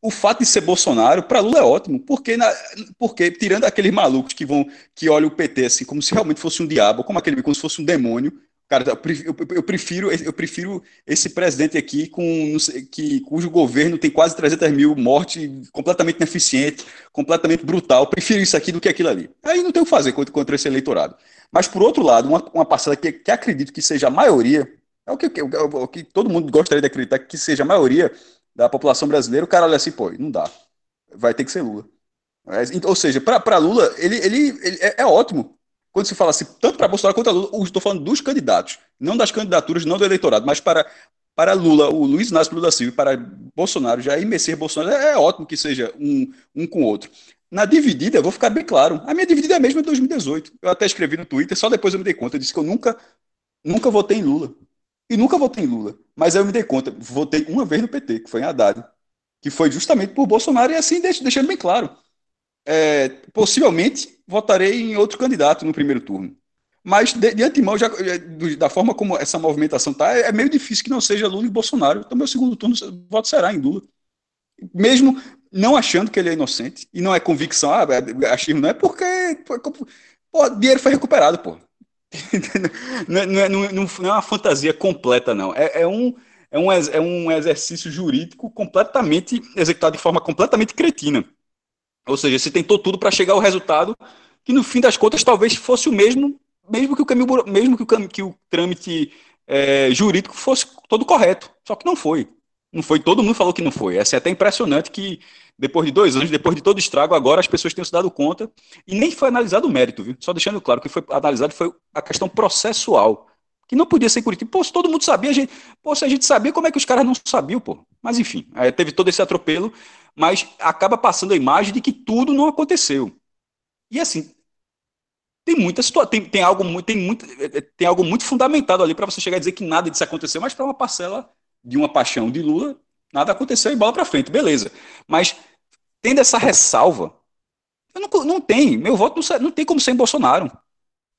o fato de ser Bolsonaro, para Lula é ótimo, porque, na, porque tirando aqueles malucos que vão que olham o PT assim, como se realmente fosse um diabo, como aquele como se fosse um demônio, Cara, eu prefiro, eu prefiro esse presidente aqui com, que, cujo governo tem quase 300 mil mortes, completamente ineficiente, completamente brutal. Eu prefiro isso aqui do que aquilo ali. Aí não tem o que fazer contra, esse eleitorado. Mas, por outro lado, uma, uma parcela que, que acredito que seja a maioria, é o que, é o que todo mundo gostaria de acreditar que seja a maioria da população brasileira, o cara olha assim, pô, não dá. Vai ter que ser Lula. Ou seja, para Lula, ele, ele, ele é, é ótimo quando se fala assim, tanto para Bolsonaro quanto a Lula, estou falando dos candidatos, não das candidaturas, não do eleitorado, mas para, para Lula, o Luiz Inácio Lula Silva, para Bolsonaro, Jair Messias Bolsonaro, é, é ótimo que seja um, um com o outro. Na dividida, eu vou ficar bem claro, a minha dividida é a mesma de 2018. Eu até escrevi no Twitter, só depois eu me dei conta, eu disse que eu nunca, nunca votei em Lula. E nunca votei em Lula. Mas eu me dei conta, votei uma vez no PT, que foi em Haddad. que foi justamente por Bolsonaro, e assim deixando bem claro. É, possivelmente votarei em outro candidato no primeiro turno. Mas, de, de antemão, já, da forma como essa movimentação está, é, é meio difícil que não seja Lula e Bolsonaro. Então, meu segundo turno, voto será em Lula. Mesmo não achando que ele é inocente, e não é convicção, ah, é, achismo não é porque pô, dinheiro foi recuperado, pô. não, é, não, é, é, não, é uma fantasia completa, não. É, é, um, é, um, é um exercício jurídico completamente executado de forma completamente cretina. Ou seja, você tentou tudo para chegar ao resultado que, no fim das contas, talvez fosse o mesmo, mesmo que o caminho, mesmo que o, que o trâmite é, jurídico fosse todo correto. Só que não foi. Não foi, todo mundo falou que não foi. É até impressionante que, depois de dois anos, depois de todo estrago, agora as pessoas tenham se dado conta. E nem foi analisado o mérito, viu? Só deixando claro que foi analisado foi a questão processual. Que não podia ser em Curitiba. Pô, se todo mundo sabia, a gente, pô, se a gente sabia, como é que os caras não sabiam, pô? Mas enfim, teve todo esse atropelo, mas acaba passando a imagem de que tudo não aconteceu. E assim, tem muita situação, tem, tem, algo muito, tem, muito, tem algo muito fundamentado ali para você chegar a dizer que nada disso aconteceu, mas para uma parcela de uma paixão de Lula, nada aconteceu e bola para frente, beleza. Mas tendo essa ressalva, não, não tem, meu voto não, não, tem como ser em Bolsonaro.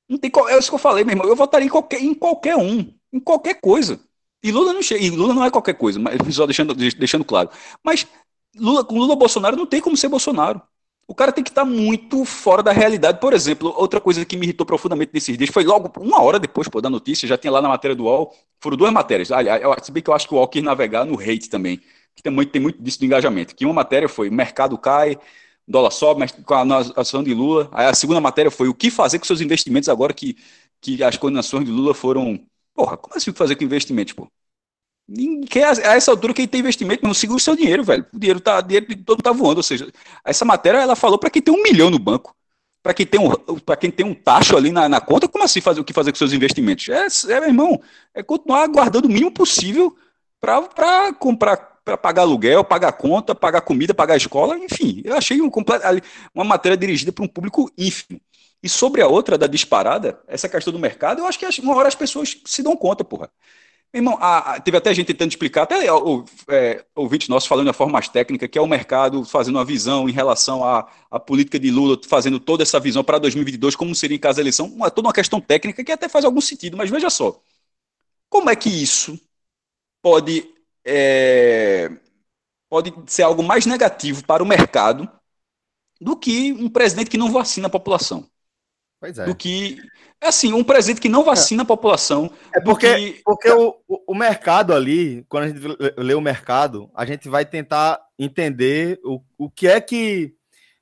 Não tem, é isso que eu falei, meu irmão. Eu votaria em qualquer, em qualquer um, em qualquer coisa. E Lula não chega, e Lula não é qualquer coisa, mas só deixando, deixando claro. Mas Lula, com Lula Bolsonaro não tem como ser Bolsonaro. O cara tem que estar muito fora da realidade. Por exemplo, outra coisa que me irritou profundamente nesses dias foi logo uma hora depois pô, da notícia, já tinha lá na matéria do UOL, foram duas matérias. Aliás, se bem que eu acho que o UOL quis navegar no hate também, que tem muito, tem muito disso do engajamento. Que uma matéria foi mercado cai, dólar sobe, mas com a ação de Lula. Aí a segunda matéria foi o que fazer com seus investimentos agora que, que as condenações de Lula foram. Porra, como assim fazer com investimentos, pô? Ninguém, a essa altura, quem tem investimento não segura o seu dinheiro, velho. O dinheiro tá, o dinheiro todo tá voando. Ou seja, essa matéria ela falou para quem tem um milhão no banco. Para quem tem um, quem tem um tacho ali na, na, conta, como assim fazer o que fazer com seus investimentos? É, é meu irmão, é continuar guardando o mínimo possível para comprar, para pagar aluguel, pagar conta, pagar comida, pagar escola, enfim. Eu achei um, uma matéria dirigida para um público ínfimo. E sobre a outra da disparada, essa questão do mercado, eu acho que uma hora as pessoas se dão conta, porra. Irmão, a, a, teve até gente tentando explicar, até o, é, ouvinte nosso falando da forma mais técnica, que é o mercado fazendo uma visão em relação à, à política de Lula, fazendo toda essa visão para 2022, como seria em caso da eleição, uma, toda uma questão técnica que até faz algum sentido, mas veja só, como é que isso pode, é, pode ser algo mais negativo para o mercado do que um presidente que não vacina a população? Pois é. Do que é assim, um presente que não vacina a população. É porque, que... porque o, o mercado ali, quando a gente lê o mercado, a gente vai tentar entender o, o que é que,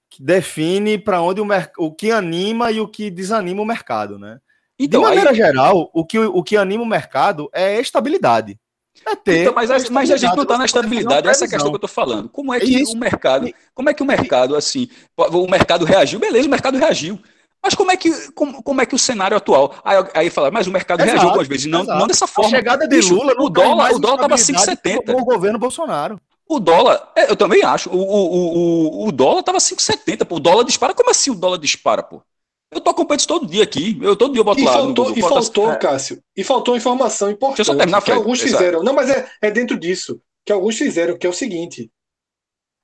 que define para onde o, o que anima e o que desanima o mercado, né? Então, De maneira aí... geral, o que, o que anima o mercado é estabilidade. É ter então, mas, mas a gente não está na estabilidade, essa é a questão que eu estou falando. Como é que Isso. o mercado, como é que o mercado, assim, o mercado reagiu? Beleza, o mercado reagiu. Mas como é que, como, como é que o cenário atual? Aí, aí fala, mas o mercado exato, reagiu algumas vezes. Não, não dessa forma. A chegada de Lula, o dólar, o dólar estava 5,70. O governo Bolsonaro. O dólar, é, eu também acho. O, o, o, o dólar estava 5,70. O dólar dispara. Como assim o dólar dispara, pô? Eu tô acompanhando isso todo dia aqui. Eu todo dia eu boto e lá. Faltou, no, e faltou, é. Cássio. E faltou informação importante. Deixa eu só terminar, que alguns fizeram. Não, mas é, é dentro disso. Que alguns fizeram, que é o seguinte.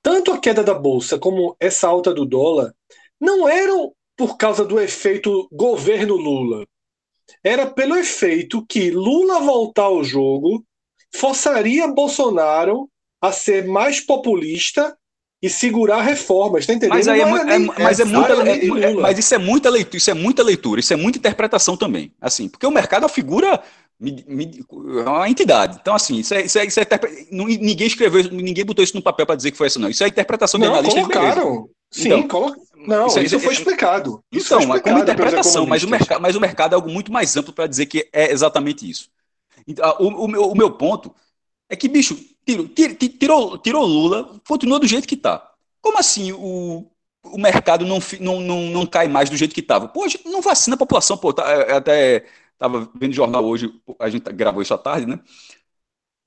Tanto a queda da bolsa como essa alta do dólar não eram por causa do efeito governo Lula. Era pelo efeito que Lula voltar ao jogo forçaria Bolsonaro a ser mais populista e segurar reformas, tá entendendo? Mas, aí é, é, mas, é muita, é, mas isso é muita leitura, isso é muita leitura, isso é muita interpretação também, assim, porque o mercado é uma figura é uma entidade. Então, assim, isso é, isso é, isso é ninguém escreveu, ninguém botou isso no papel para dizer que foi isso, não. Isso é interpretação de analista. Colocaram. Sim, então. Não, isso, isso, foi explicado. Isso então, foi explicado como interpretação, mas o, mercado, mas o mercado é algo muito mais amplo para dizer que é exatamente isso. Então, o, o, meu, o meu ponto é que, bicho, tirou, tirou, tirou Lula, continua do jeito que está. Como assim o, o mercado não, não, não, não cai mais do jeito que estava? Pô, a gente não vacina a população, pô, tá, é, até Estava vendo jornal hoje, a gente gravou isso à tarde, né?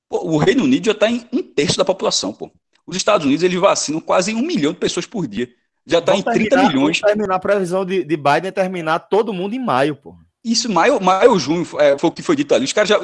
Pô, o Reino Unido já está em um terço da população, pô. Os Estados Unidos eles vacinam quase um milhão de pessoas por dia. Já está em 30 terminar, milhões. terminar a previsão de, de Biden é terminar todo mundo em maio, pô. Isso, maio, maio junho, é, foi o que foi dito ali. Os caras, já,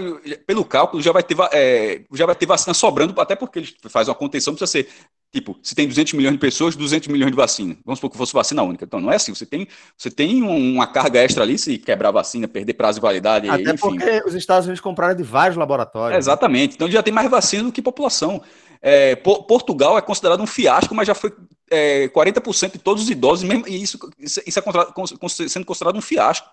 pelo cálculo, já vai, ter, é, já vai ter vacina sobrando, até porque eles fazem uma contenção, precisa ser, tipo, se tem 200 milhões de pessoas, 200 milhões de vacina. Vamos supor que fosse vacina única. Então, não é assim. Você tem, você tem uma carga extra ali, se quebrar vacina, perder prazo de validade, até enfim. porque os Estados Unidos compraram de vários laboratórios. exatamente. Então, já tem mais vacina do que população. É, Portugal é considerado um fiasco, mas já foi é, 40% de todos os idosos, mesmo, e isso, isso é sendo considerado um fiasco.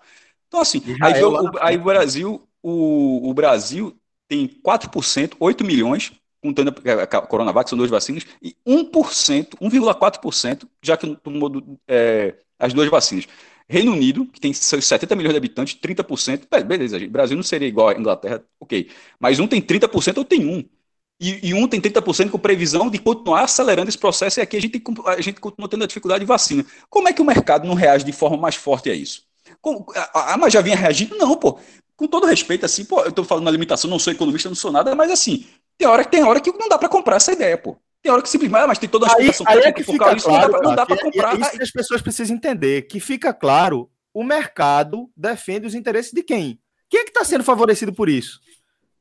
Então, assim, aí, o, aí o Brasil, o, o Brasil tem 4%, 8 milhões, contando a Coronavac, são duas vacinas, e 1%, 1,4%, já que tomou é, as duas vacinas. Reino Unido, que tem seus 70 milhões de habitantes, 30%, beleza, gente, Brasil não seria igual à Inglaterra, ok, mas um tem 30% ou tem um. E, e um tem 30% com previsão de continuar acelerando esse processo, e aqui a gente, a gente continua tendo a dificuldade de vacina. Como é que o mercado não reage de forma mais forte a isso? ah, mas já vinha reagindo? Não, pô. Com todo respeito, assim, pô, eu tô falando na limitação, não sou economista, não sou nada, mas assim, tem hora, tem hora que não dá para comprar essa ideia, pô. Tem hora que simplesmente, ah, mas tem toda a explicação aí, aí é que fica isso, claro, não dá para comprar. É isso que as pessoas precisam entender, que fica claro, o mercado defende os interesses de quem? Quem é que está sendo favorecido por isso?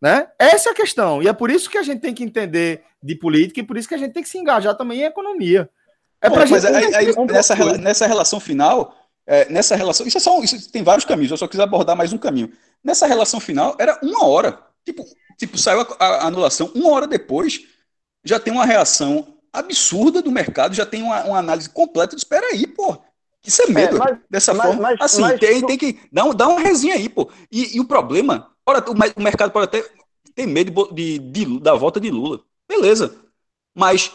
Né? Essa é a questão. E é por isso que a gente tem que entender de política e por isso que a gente tem que se engajar também em economia. É Bom, mas aí, aí, nessa, nessa relação final, é, nessa relação, isso é só isso tem vários caminhos, eu só quis abordar mais um caminho. Nessa relação final, era uma hora. Tipo, tipo saiu a, a anulação, uma hora depois, já tem uma reação absurda do mercado, já tem uma, uma análise completa de espera aí, pô. Isso é, é medo. É, mas, dessa mas, forma. Mas, assim, tem, tem que dar, dar uma resinha aí, pô. E, e o problema, o, mercado pode até ter medo de, de, da volta de Lula. Beleza. Mas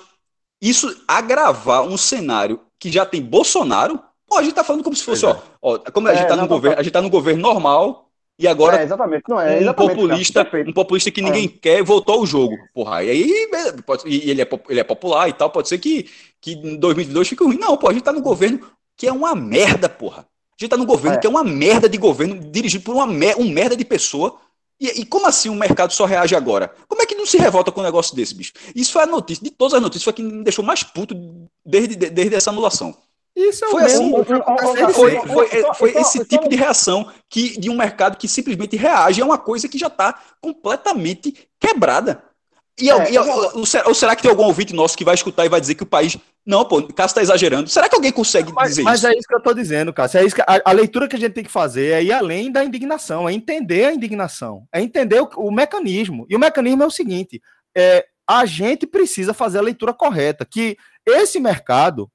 isso agravar um cenário que já tem Bolsonaro, Pô, a gente tá falando como se fosse, ó, ó, como a gente é, tá no governo, a gente tá no governo normal e agora é, exatamente, não é, um populista, cara, um populista que ninguém é. quer voltou ao jogo. Porra, e aí pode, e ele é ele é popular e tal, pode ser que que em 2022 fique ruim. Não, pô, a gente tá no governo que é uma merda, porra. A gente tá no governo é. que é uma merda de governo dirigido por uma um merda de pessoa. E, e, como assim o mercado só reage agora? Como é que não se revolta com um negócio desse, bicho? Isso foi a notícia, de todas as notícias, foi que me deixou mais puto desde, desde essa anulação. Isso é foi assim, foi, foi, foi esse tipo de reação que de um mercado que simplesmente reage a uma coisa que já está completamente quebrada. E, é, e ou, será que tem algum ouvinte nosso que vai escutar e vai dizer que o país. Não, pô, o Cássio está exagerando. Será que alguém consegue mas, dizer mas isso? Mas é isso que eu estou dizendo, Cássio. É isso que, a, a, leitura que a gente tem que fazer é ir além da indignação, é entender a indignação, é entender o, o mecanismo. E o mecanismo é o seguinte: é, a gente precisa fazer a leitura correta, que esse mercado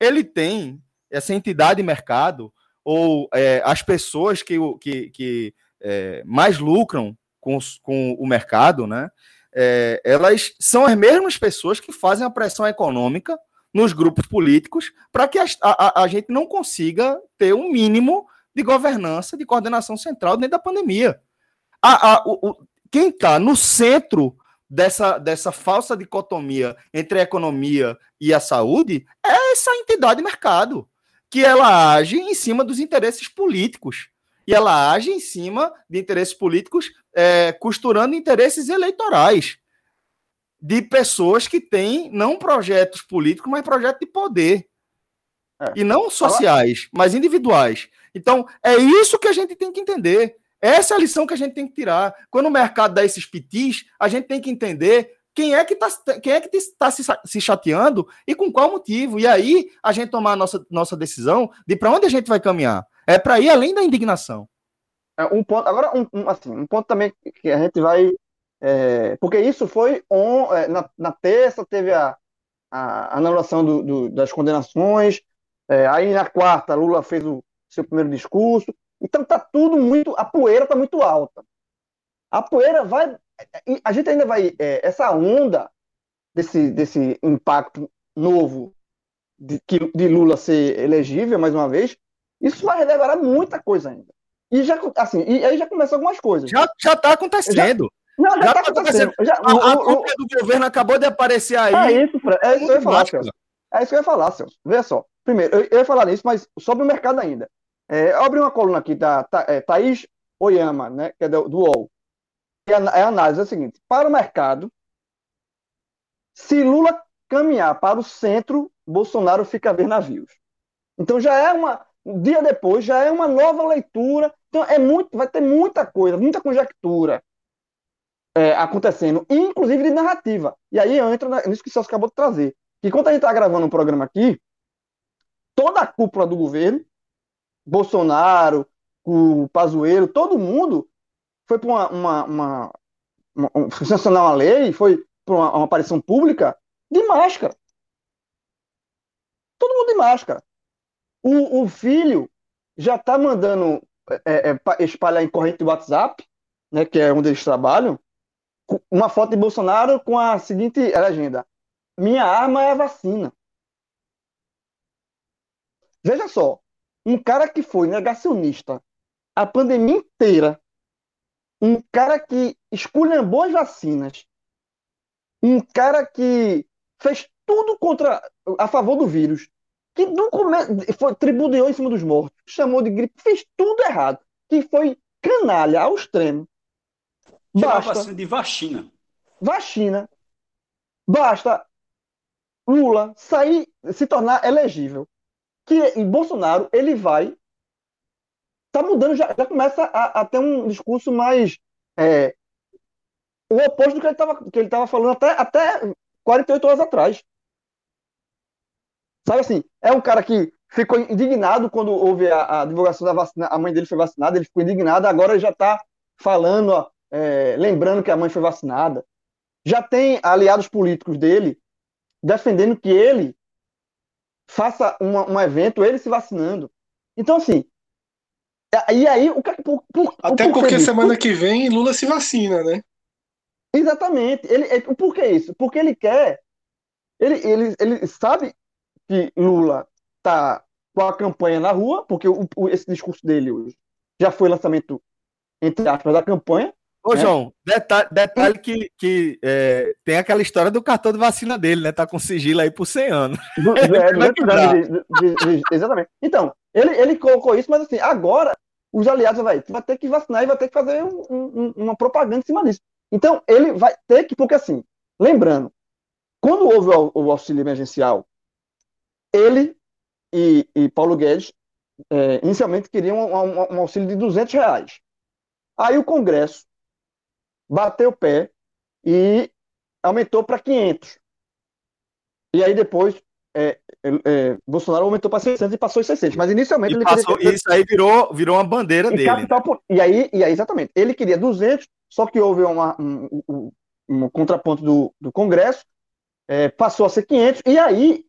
ele tem essa entidade de mercado ou é, as pessoas que, que, que é, mais lucram com, com o mercado, né? É, elas são as mesmas pessoas que fazem a pressão econômica nos grupos políticos para que a, a, a, gente não consiga ter um mínimo de governança, de coordenação central dentro da pandemia. A, a, o, quem está no centro dessa, dessa falsa dicotomia entre a economia e a saúde é essa entidade de mercado, que ela age em cima dos interesses políticos. E ela age em cima de interesses políticos, é, costurando interesses eleitorais de pessoas que têm não projetos políticos, mas projetos de poder. É. E não sociais, mas individuais. Então, é isso que a gente tem que entender. Essa é a lição que a gente tem que tirar. Quando o mercado dá esses pitis, a gente tem que entender quem é que está é que está se, se chateando e com qual motivo. E aí a gente tomar a nossa, nossa decisão de para onde a gente vai caminhar. É para ir além da indignação. É um ponto, agora um, um, assim, um ponto também que a gente vai é, porque isso foi on, é, na, na terça teve a, a anulação do, do, das condenações, é, aí na quarta Lula fez o seu primeiro discurso, então tá tudo muito. A poeira tá muito alta. A poeira vai. A gente ainda vai. É, essa onda desse, desse impacto novo de, de Lula ser elegível mais uma vez, isso vai revelar muita coisa ainda. E já assim, e aí já começam algumas coisas. Já, já tá acontecendo. Já, não, já, já tá, tá acontecendo. Já, a, a o, do governo acabou de aparecer aí. É isso, Fred. É isso que eu ia falar, Celso. É isso que eu ia falar, Celso. Veja só. Primeiro, eu, eu ia falar nisso, mas sobre o mercado ainda. É, eu abri uma coluna aqui da Tha, é, Thaís Oyama, né, que é do, do UOL. E a, a análise é a seguinte: para o mercado, se Lula caminhar para o centro, Bolsonaro fica a ver navios. Então já é uma. Um dia depois, já é uma nova leitura. Então é muito, vai ter muita coisa, muita conjectura é, acontecendo, inclusive de narrativa. E aí eu entro nisso que o Celso acabou de trazer. Que quando a gente está gravando um programa aqui, toda a cúpula do governo, Bolsonaro, o Pazuello, todo mundo foi para uma, uma, uma, uma, sancionar uma lei, foi para uma, uma aparição pública de máscara. Todo mundo de máscara. O, o filho já está mandando é, é, espalhar em corrente de WhatsApp, né, que é onde eles trabalham, uma foto de Bolsonaro com a seguinte legenda: Minha arma é a vacina. Veja só, um cara que foi negacionista a pandemia inteira, um cara que esculhambou as vacinas, um cara que fez tudo contra a favor do vírus, que no começo foi tribuneou em cima dos mortos, chamou de gripe, fez tudo errado, que foi canalha ao extremo. Basta de vacina. Vacina. Basta Lula sair, se tornar elegível que Bolsonaro ele vai tá mudando já, já começa a, a, ter um discurso mais é, o oposto do que ele estava que ele tava falando até até 48 horas atrás sabe assim é um cara que ficou indignado quando houve a, a divulgação da vacina a mãe dele foi vacinada ele ficou indignado agora ele já está falando ó, é, lembrando que a mãe foi vacinada já tem aliados políticos dele defendendo que ele faça uma, um evento ele se vacinando. Então, assim. E aí, o que. Por, por, Até porque semana que vem Lula se vacina, né? Exatamente. Ele, ele, por que isso? Porque ele quer. Ele, ele, ele sabe que Lula tá com a campanha na rua, porque o, o, esse discurso dele hoje já foi lançamento, entre aspas, da campanha. Ô, é. João, detalhe, detalhe que, que é, tem aquela história do cartão de vacina dele, né? Tá com sigilo aí por 100 anos. Do, é, de, exatamente. Então, ele, ele colocou isso, mas assim, agora os aliados vai, vai ter que vacinar e vai ter que fazer um, um, uma propaganda em cima disso. Então, ele vai ter que, porque assim, lembrando, quando houve o, o auxílio emergencial, ele e, e Paulo Guedes é, inicialmente queriam um, um, um auxílio de 200 reais. Aí o Congresso bateu o pé e aumentou para 500. E aí depois é, é, é Bolsonaro aumentou para 600 e passou em 600. Mas inicialmente e ele passou, queria... Isso aí virou, virou uma bandeira e dele. Capital, e, aí, e aí, exatamente, ele queria 200, só que houve uma, um, um, um contraponto do, do Congresso, é, passou a ser 500, e aí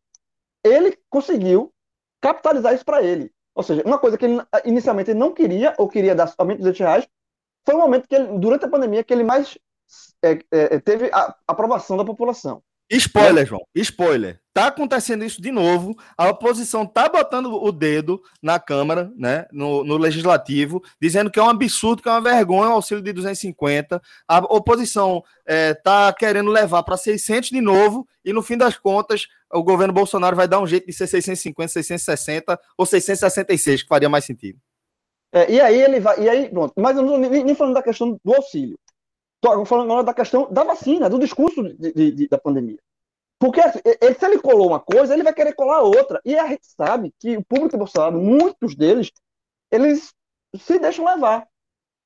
ele conseguiu capitalizar isso para ele. Ou seja, uma coisa que ele inicialmente ele não queria, ou queria dar somente 200 reais, foi o momento que ele, durante a pandemia que ele mais é, é, teve a aprovação da população. Spoiler, João, spoiler. Tá acontecendo isso de novo. A oposição tá botando o dedo na Câmara, né, no, no Legislativo, dizendo que é um absurdo, que é uma vergonha o auxílio de 250. A oposição é, tá querendo levar para 600 de novo e no fim das contas o governo Bolsonaro vai dar um jeito de ser 650, 660 ou 666, que faria mais sentido. É, e aí ele vai. E aí, pronto. Mas eu não nem, nem falando da questão do auxílio. Estou falando agora da questão da vacina, do discurso de, de, de, da pandemia. Porque assim, ele, se ele colou uma coisa, ele vai querer colar outra. E a gente sabe que o público Bolsonaro, muitos deles, eles se deixam levar.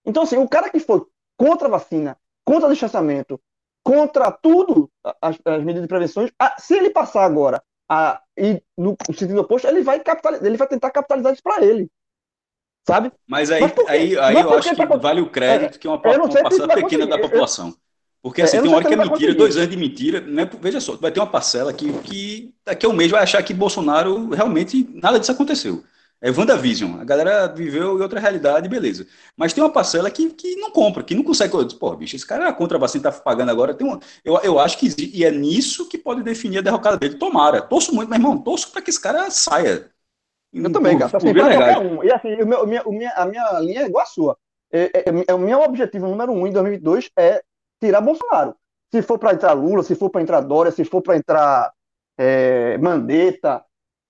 Então, assim, o cara que foi contra a vacina, contra o distanciamento, contra tudo, as, as medidas de prevenção, se ele passar agora a ir no sentido oposto, ele vai, capitalizar, ele vai tentar capitalizar isso para ele sabe? Mas aí, Mas aí, aí Mas eu acho que vale o crédito é, que é uma, uma parcela pequena da população. Porque assim, é, tem uma hora que é mentira, dois anos de mentira, né? Veja só, vai ter uma parcela que, que daqui a um mês vai achar que Bolsonaro realmente nada disso aconteceu. É WandaVision. A galera viveu em outra realidade, beleza. Mas tem uma parcela que, que não compra, que não consegue. Pô, bicho, esse cara é contra a vacina, tá pagando agora. Tem uma, eu, eu acho que existe, e é nisso que pode definir a derrocada dele. Tomara. Torço muito, meu irmão, torço para que esse cara saia. Eu também, gasto assim, para qualquer um. E assim, o meu, minha, o minha, a minha linha é igual a sua. É, é, é, o meu objetivo número um em 2022 é tirar Bolsonaro. Se for para entrar Lula, se for para entrar Dória, se for para entrar é, Mandetta,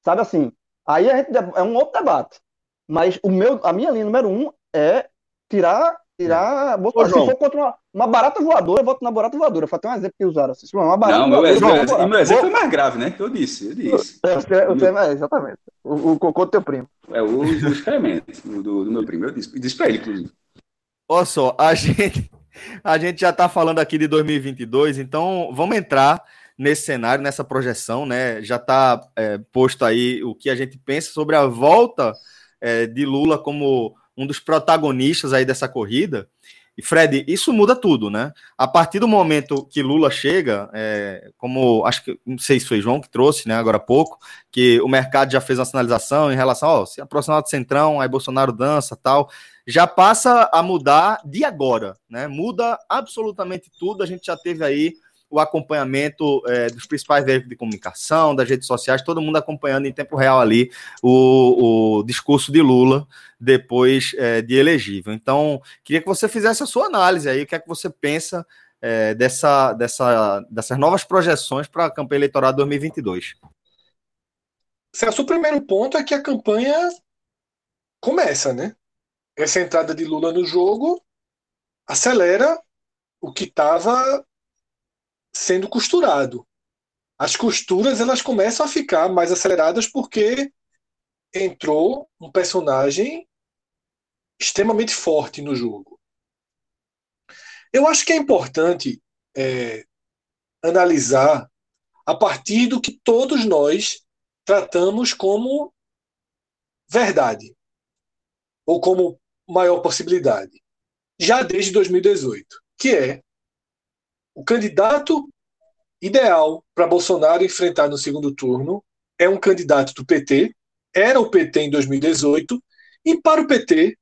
sabe assim. Aí a gente, é um outro debate. Mas o meu, a minha linha número um é tirar tirar. Vou, Ô, se for contra uma, uma, barata voadora, eu voto na barata voadora. Foi até um exemplo que usaram. Assim, uma barata não, voadora, meu, exemplo, meu, meu exemplo é mais grave, né? Que eu disse. Eu disse. É, você, é, exatamente. O, o, cocô do teu primo. É o, o experimento do, do, meu primo. Eu disse, disse pra ele, inclusive. Olha só, a gente, a gente já tá falando aqui de 2022, então vamos entrar nesse cenário, nessa projeção, né? Já está é, posto aí o que a gente pensa sobre a volta é, de Lula como um dos protagonistas aí dessa corrida. E Fred, isso muda tudo, né? A partir do momento que Lula chega, é, como acho que não sei se foi João que trouxe, né, agora há pouco, que o mercado já fez uma sinalização em relação, ó, se aproximar do centrão, aí Bolsonaro dança, tal, já passa a mudar de agora, né? Muda absolutamente tudo. A gente já teve aí o acompanhamento é, dos principais veículos de comunicação, das redes sociais, todo mundo acompanhando em tempo real ali o, o discurso de Lula depois é, de elegível. Então, queria que você fizesse a sua análise aí, o que é que você pensa é, dessa, dessa, dessas novas projeções para a campanha eleitoral de 2022. Celso, o primeiro ponto é que a campanha começa, né? Essa entrada de Lula no jogo acelera o que estava sendo costurado. As costuras elas começam a ficar mais aceleradas porque entrou um personagem extremamente forte no jogo. Eu acho que é importante é, analisar a partir do que todos nós tratamos como verdade ou como maior possibilidade, já desde 2018, que é o candidato ideal para Bolsonaro enfrentar no segundo turno é um candidato do PT, era o PT em 2018, e para o PT,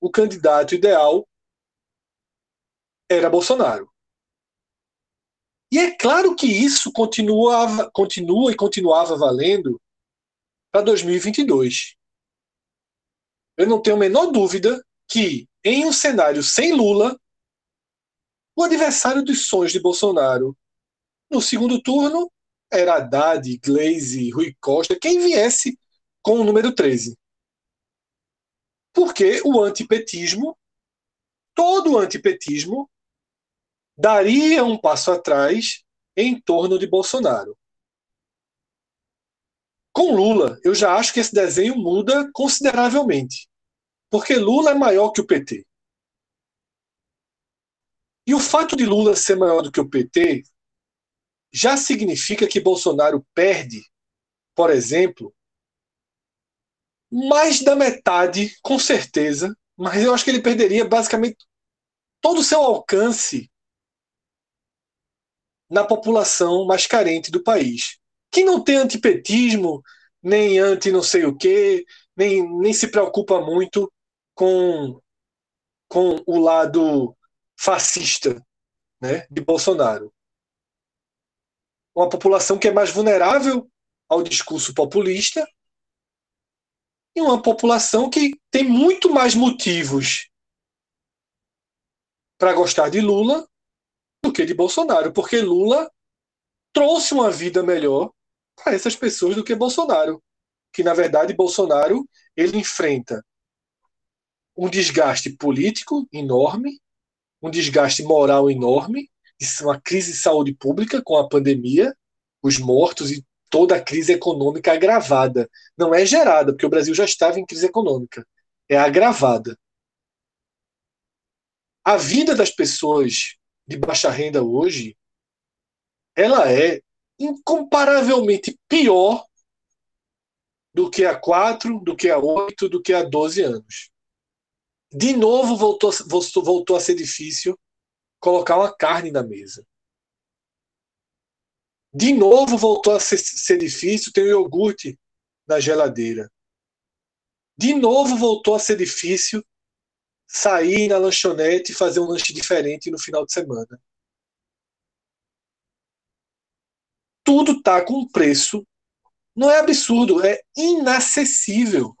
o candidato ideal era Bolsonaro. E é claro que isso continua, continua e continuava valendo para 2022. Eu não tenho a menor dúvida que, em um cenário sem Lula, o adversário dos sonhos de Bolsonaro no segundo turno era Haddad, Glaze, Rui Costa, quem viesse com o número 13. Porque o antipetismo, todo o antipetismo, daria um passo atrás em torno de Bolsonaro. Com Lula, eu já acho que esse desenho muda consideravelmente. Porque Lula é maior que o PT. E o fato de Lula ser maior do que o PT já significa que Bolsonaro perde, por exemplo, mais da metade, com certeza, mas eu acho que ele perderia basicamente todo o seu alcance na população mais carente do país. Que não tem antipetismo, nem anti não sei o quê, nem, nem se preocupa muito com, com o lado fascista né, de Bolsonaro. Uma população que é mais vulnerável ao discurso populista e uma população que tem muito mais motivos para gostar de Lula do que de Bolsonaro, porque Lula trouxe uma vida melhor para essas pessoas do que Bolsonaro, que na verdade Bolsonaro ele enfrenta um desgaste político enorme, um desgaste moral enorme, uma crise de saúde pública com a pandemia, os mortos e toda a crise econômica agravada. Não é gerada, porque o Brasil já estava em crise econômica, é agravada. A vida das pessoas de baixa renda hoje, ela é incomparavelmente pior do que há quatro, do que há oito, do que há doze anos. De novo voltou, voltou a ser difícil colocar uma carne na mesa. De novo voltou a ser, ser difícil ter um iogurte na geladeira. De novo voltou a ser difícil sair na lanchonete e fazer um lanche diferente no final de semana. Tudo tá com preço. Não é absurdo, é inacessível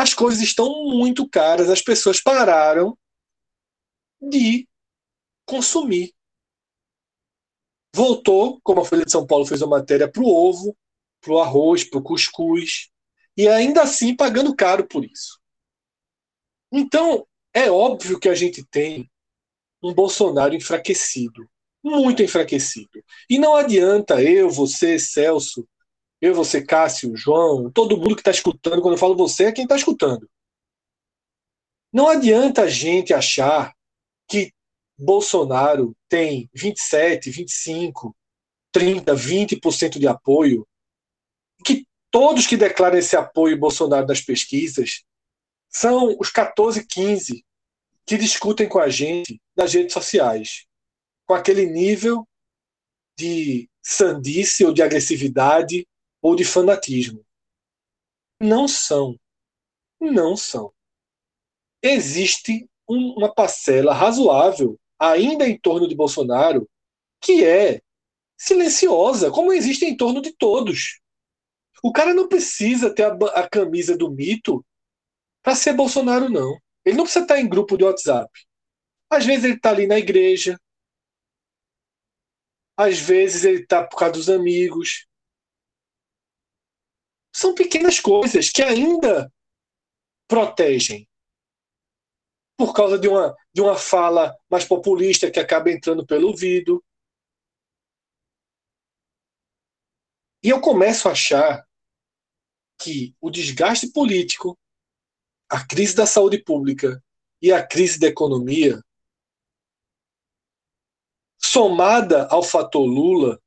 as coisas estão muito caras, as pessoas pararam de consumir. Voltou, como a Folha de São Paulo fez uma matéria, para o ovo, para o arroz, para o cuscuz, e ainda assim pagando caro por isso. Então, é óbvio que a gente tem um Bolsonaro enfraquecido, muito enfraquecido. E não adianta eu, você, Celso, eu, você, Cássio, João, todo mundo que está escutando, quando eu falo você, é quem está escutando. Não adianta a gente achar que Bolsonaro tem 27, 25, 30, 20% de apoio, que todos que declaram esse apoio Bolsonaro nas pesquisas são os 14, 15 que discutem com a gente nas redes sociais, com aquele nível de sandice ou de agressividade ou de fanatismo. Não são. Não são. Existe um, uma parcela razoável, ainda em torno de Bolsonaro, que é silenciosa, como existe em torno de todos. O cara não precisa ter a, a camisa do mito para ser Bolsonaro, não. Ele não precisa estar em grupo de WhatsApp. Às vezes ele está ali na igreja. Às vezes ele está por causa dos amigos. São pequenas coisas que ainda protegem. Por causa de uma, de uma fala mais populista que acaba entrando pelo ouvido. E eu começo a achar que o desgaste político, a crise da saúde pública e a crise da economia, somada ao fator Lula,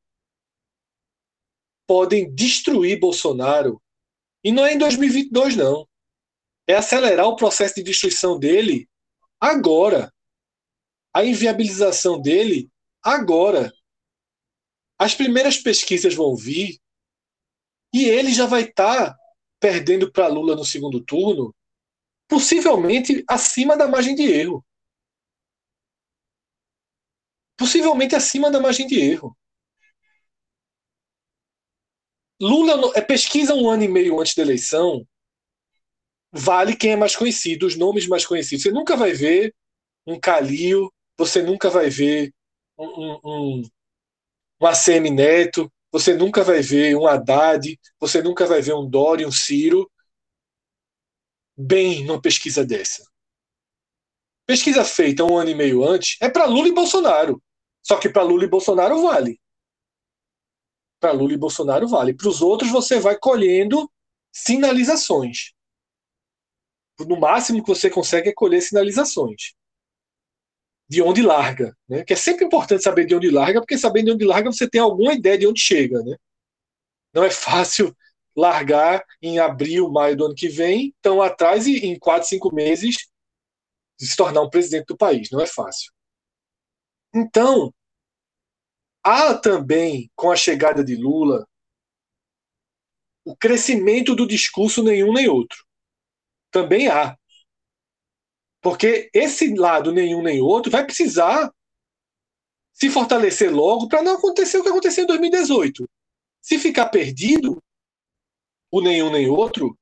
podem destruir Bolsonaro. E não é em 2022, não. É acelerar o processo de destruição dele agora. A inviabilização dele agora. As primeiras pesquisas vão vir e ele já vai estar tá perdendo para Lula no segundo turno, possivelmente acima da margem de erro. Possivelmente acima da margem de erro. Lula é pesquisa um ano e meio antes da eleição. Vale quem é mais conhecido, os nomes mais conhecidos. Você nunca vai ver um Calil, você nunca vai ver um, um, um, um ACM Neto, você nunca vai ver um Haddad, você nunca vai ver um Dória, um Ciro, bem numa pesquisa dessa. Pesquisa feita um ano e meio antes é para Lula e Bolsonaro. Só que para Lula e Bolsonaro vale. Para Lula e Bolsonaro vale. Para os outros você vai colhendo sinalizações. No máximo que você consegue é colher sinalizações de onde larga, né? Que é sempre importante saber de onde larga, porque sabendo de onde larga você tem alguma ideia de onde chega, né? Não é fácil largar em abril, maio do ano que vem, tão atrás e em quatro, cinco meses se tornar um presidente do país. Não é fácil. Então, há também, com a chegada de Lula, o crescimento do discurso nenhum nem outro. Também há. Porque esse lado nenhum nem outro vai precisar se fortalecer logo para não acontecer o que aconteceu em 2018. Se ficar perdido, o nenhum nem outro,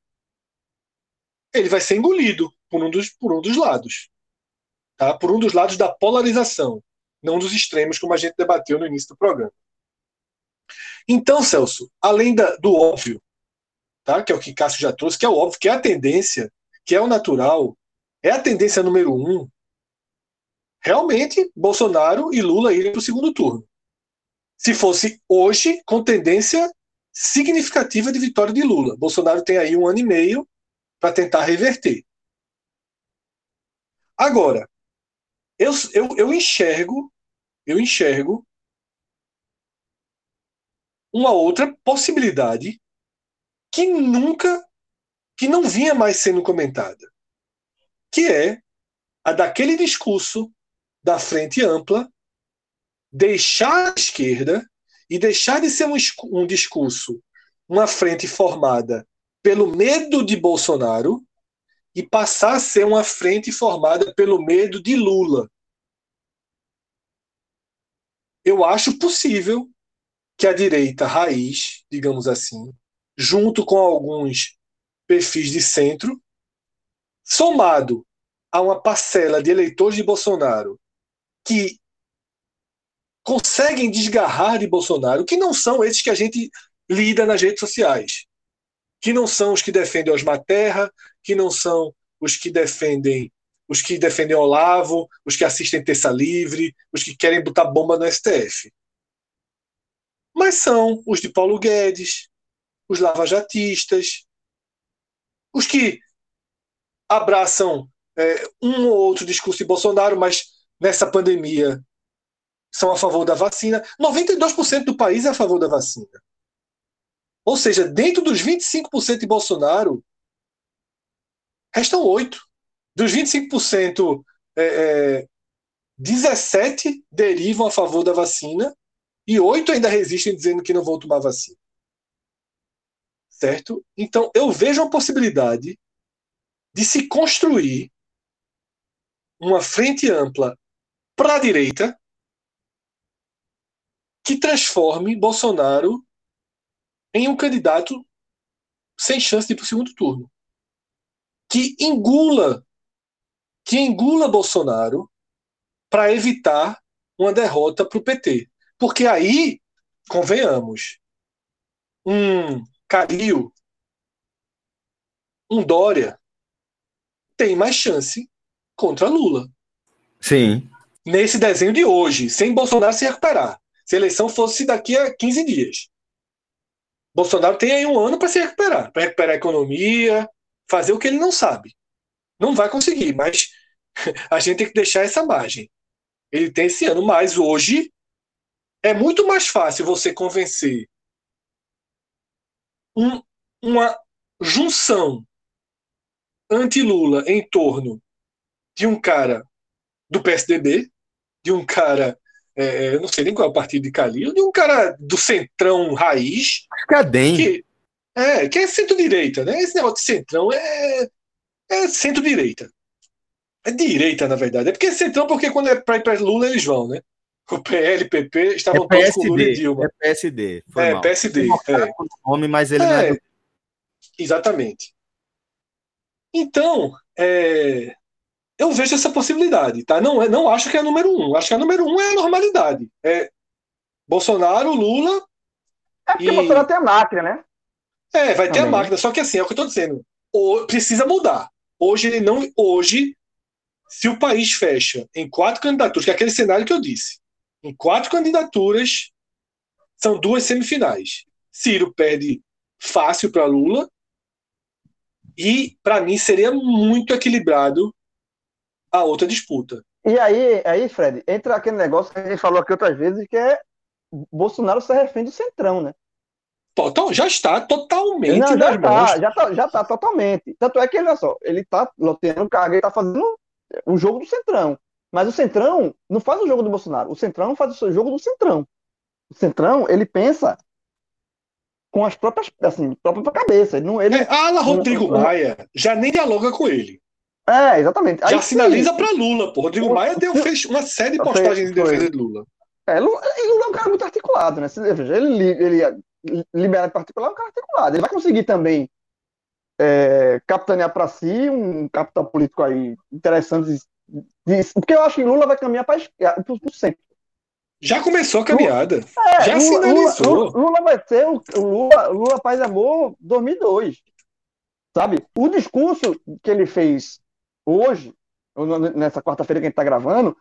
ele vai ser engolido por um dos, por um dos lados. Tá? Por um dos lados da polarização, não dos extremos, como a gente debateu no início do programa. Então, Celso, além da, do óbvio, tá? que é o que Cássio já trouxe, que é o óbvio, que é a tendência, que é o natural, é a tendência número um, realmente, Bolsonaro e Lula irem para o segundo turno. Se fosse hoje, com tendência significativa de vitória de Lula. Bolsonaro tem aí um ano e meio para tentar reverter. Agora, eu, eu, eu enxergo, eu enxergo uma outra possibilidade que nunca, que não vinha mais sendo comentada que é a daquele discurso da frente ampla deixar a esquerda e deixar de ser um, um discurso, uma frente formada pelo medo de Bolsonaro e passar a ser uma frente formada pelo medo de Lula. Eu acho possível que a direita raiz, digamos assim, junto com alguns perfis de centro, somado a uma parcela de eleitores de Bolsonaro que conseguem desgarrar de Bolsonaro, que não são esses que a gente lida nas redes sociais, que não são os que defendem Osmar Terra, que não são os que defendem os que defendem Olavo, os que assistem Terça Livre, os que querem botar bomba no STF. Mas são os de Paulo Guedes, os lavajatistas, os que abraçam é, um ou outro discurso de Bolsonaro, mas nessa pandemia são a favor da vacina. 92% do país é a favor da vacina. Ou seja, dentro dos 25% de Bolsonaro, restam 8. Dos 25%, é, é, 17 derivam a favor da vacina e 8 ainda resistem dizendo que não vão tomar vacina. Certo? Então, eu vejo a possibilidade de se construir uma frente ampla para a direita que transforme Bolsonaro em um candidato sem chance de ir para o segundo turno. Que engula, que engula Bolsonaro para evitar uma derrota para o PT. Porque aí, convenhamos, um Calil, um Dória, tem mais chance contra Lula. Sim. Nesse desenho de hoje, sem Bolsonaro se recuperar. Se a eleição fosse daqui a 15 dias. Bolsonaro tem aí um ano para se recuperar, para recuperar a economia, fazer o que ele não sabe. Não vai conseguir, mas a gente tem que deixar essa margem. Ele tem esse ano, mas hoje é muito mais fácil você convencer um, uma junção anti-Lula em torno de um cara do PSDB, de um cara, é, eu não sei nem qual é o partido de Calil, de um cara do centrão raiz. Acho que é DEM. Que, é, que é centro-direita, né? Esse negócio de centrão é, é centro-direita. É direita, na verdade. É porque é centrão, porque quando é para ir para Lula, eles vão, né? O PL, PP estavam é todos com Lula e Dilma. É PSD. é, mal. PSD. É. Nome, mas ele é, não é. Exatamente. Então, é, eu vejo essa possibilidade, tá? Não, é, não acho que é a número um. Acho que a número um é a normalidade. É Bolsonaro, Lula. É porque e... Bolsonaro tem a máquina, né? É, vai ter a máquina. Só que assim, é o que eu tô dizendo. O, precisa mudar. Hoje ele não. Hoje, se o país fecha em quatro candidaturas, que é aquele cenário que eu disse, em quatro candidaturas, são duas semifinais. Ciro perde fácil para Lula e, para mim, seria muito equilibrado a outra disputa. E aí, aí, Fred, entra aquele negócio que a gente falou aqui outras vezes, que é Bolsonaro se refém do centrão, né? Total, já está totalmente Não, já está, já está, já está totalmente. Tanto é que, olha só, ele está loteando carga, ele está fazendo o jogo do centrão. Mas o centrão não faz o jogo do Bolsonaro. O centrão faz o jogo do centrão. O centrão, ele pensa com as próprias, assim, própria cabeça. Ele não, ele, é, Ala Rodrigo não, Maia já nem dialoga com ele. É, exatamente. Já Aí, sinaliza para Lula, pô. Rodrigo Maia deu, fez uma série de postagens em defesa de Lula. É, Lula, Lula é um cara muito articulado, né? Ele, ele libera particular é um cara articulado. Ele vai conseguir também é, capitanear para si um capital político aí interessante. Porque eu acho que Lula vai caminhar para o centro. Já começou a caminhada. É, já Lula, sinalizou. Lula, Lula, vai ser o Lula, Lula Paz e Amor 2002. Sabe? O discurso que ele fez hoje, nessa quarta-feira que a gente está gravando,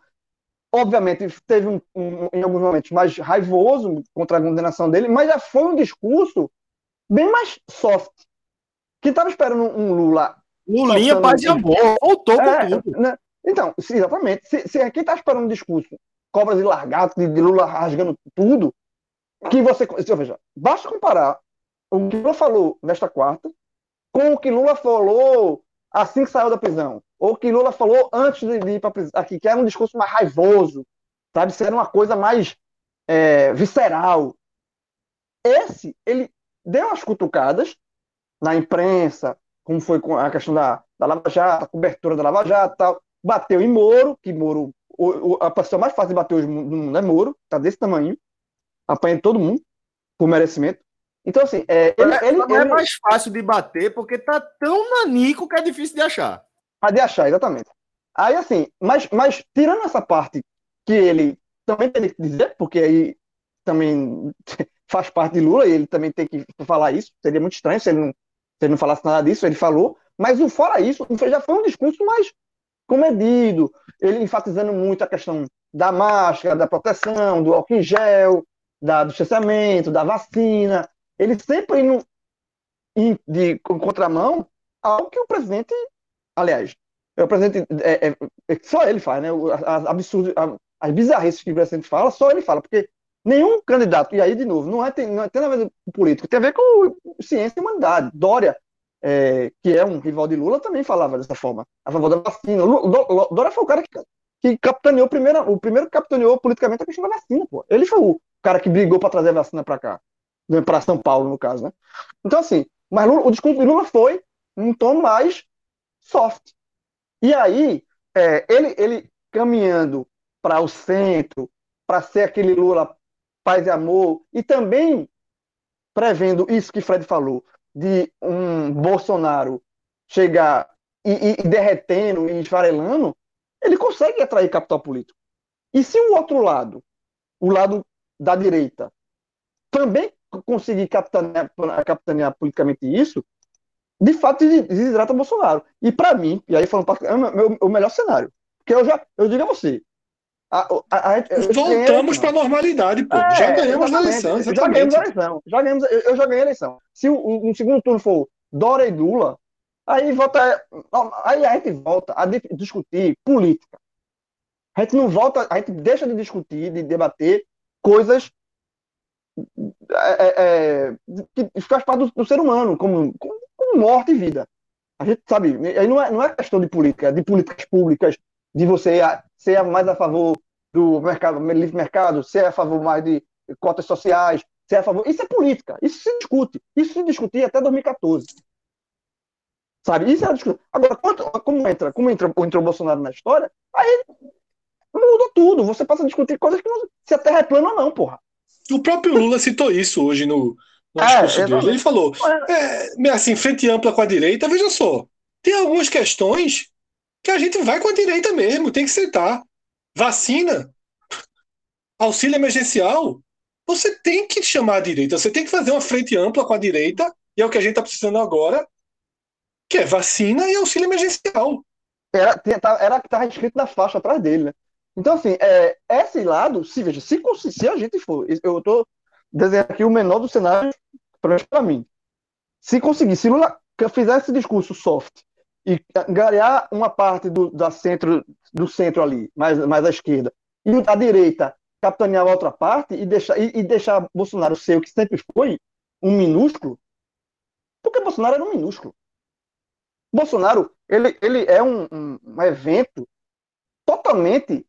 obviamente teve um, um, em alguns momentos mais raivoso contra a condenação dele, mas já foi um discurso bem mais soft. Que estava esperando um Lula. Lulinha, paz e amor, voltou é, com tudo. Né? Então, exatamente. Se, se quem está esperando um discurso cobras e largatos, de, de Lula rasgando tudo, que você. Veja, basta comparar o que Lula falou nesta quarta com o que Lula falou assim que saiu da prisão, ou que Lula falou antes de ir para prisão, aqui, que era um discurso mais raivoso, sabe? Se era uma coisa mais é, visceral. Esse, ele deu as cutucadas na imprensa, como foi com a questão da, da Lava Jato, a cobertura da Lava Jato tal, bateu em Moro, que Moro o, o, a pessoa mais fácil de bater hoje no mundo é Moro, tá desse tamanho, apanha todo mundo, por merecimento. Então, assim, é, ele, é, ele, não é mais fácil de bater porque tá tão nanico que é difícil de achar. Ah, de achar, exatamente. Aí, assim, mas, mas tirando essa parte que ele também tem que dizer, porque aí também faz parte de Lula e ele também tem que falar isso, seria muito estranho se ele não, se ele não falasse nada disso, ele falou, mas o fora isso, já foi um discurso mais comedido, ele enfatizando muito a questão da máscara, da proteção, do álcool em gel, da, do distanciamento, da vacina. Ele sempre indo de contramão ao que o presidente, aliás, o presidente, é, é, é só ele faz, né? As, absurdas, as bizarrices que o presidente fala, só ele fala, porque nenhum candidato, e aí de novo, não, é, tem, não é, tem a ver com político, tem a ver com ciência e humanidade. Dória, é, que é um rival de Lula, também falava dessa forma, a favor da vacina. Lula, Dória foi o cara que, que capitaneou primeiro, o primeiro que capitaneou politicamente a questão da vacina, pô. Ele foi o cara que brigou para trazer a vacina para cá, né, para São Paulo, no caso, né? Então, assim, mas Lula, o discurso de Lula foi um tom mais soft. E aí, é, ele, ele caminhando para o centro, para ser aquele Lula paz e amor, e também prevendo isso que Fred falou, de um Bolsonaro chegar e, e, e derretendo e esfarelando, ele consegue atrair capital político. E se o outro lado, o lado da direita, também conseguir capitanear, capitanear politicamente isso, de fato desidrata Bolsonaro. E para mim, e aí falando é o, meu, o melhor cenário. Porque eu já, eu digo a você, a, a, a, Voltamos para a normalidade, pô. É, já ganhamos a eleição. Exatamente. Já ganhamos a eleição. Já ganhamos, eu, eu já ganhei a eleição. Se o, um segundo turno for Dora e Lula, aí volta. Aí a gente volta a discutir política. A gente não volta, a gente deixa de discutir, de debater coisas é, é, é que faz parte do, do, ser humano, como, como, morte e vida. A gente sabe, aí não é, não é questão de política, é de políticas públicas, de você ser mais a favor do mercado, livre mercado, ser a favor mais de cotas sociais, ser a favor. Isso é política, isso se discute. Isso se discutia até 2014. Sabe? Isso é discussão. Agora, como entra, como entra, entrou o Bolsonaro na história, aí muda tudo. Você passa a discutir coisas que não, se a terra é plana ou não, porra. O próprio Lula citou isso hoje no, no é, discurso dele. Ele falou, é, assim, frente ampla com a direita, veja só, tem algumas questões que a gente vai com a direita mesmo, tem que sentar. Vacina, auxílio emergencial, você tem que chamar a direita, você tem que fazer uma frente ampla com a direita, e é o que a gente está precisando agora, que é vacina e auxílio emergencial. Era, era que estava escrito na faixa atrás dele, né? Então, assim, é, esse lado, se veja, se, se a gente for, eu estou desenhando aqui o menor dos cenários para mim. Se conseguir, se Lula fizer esse discurso soft e ganhar uma parte do, da centro, do centro ali, mais, mais à esquerda, e a direita capitanear a outra parte e deixar, e, e deixar Bolsonaro ser o que sempre foi, um minúsculo, porque Bolsonaro era um minúsculo. Bolsonaro, ele, ele é um, um, um evento totalmente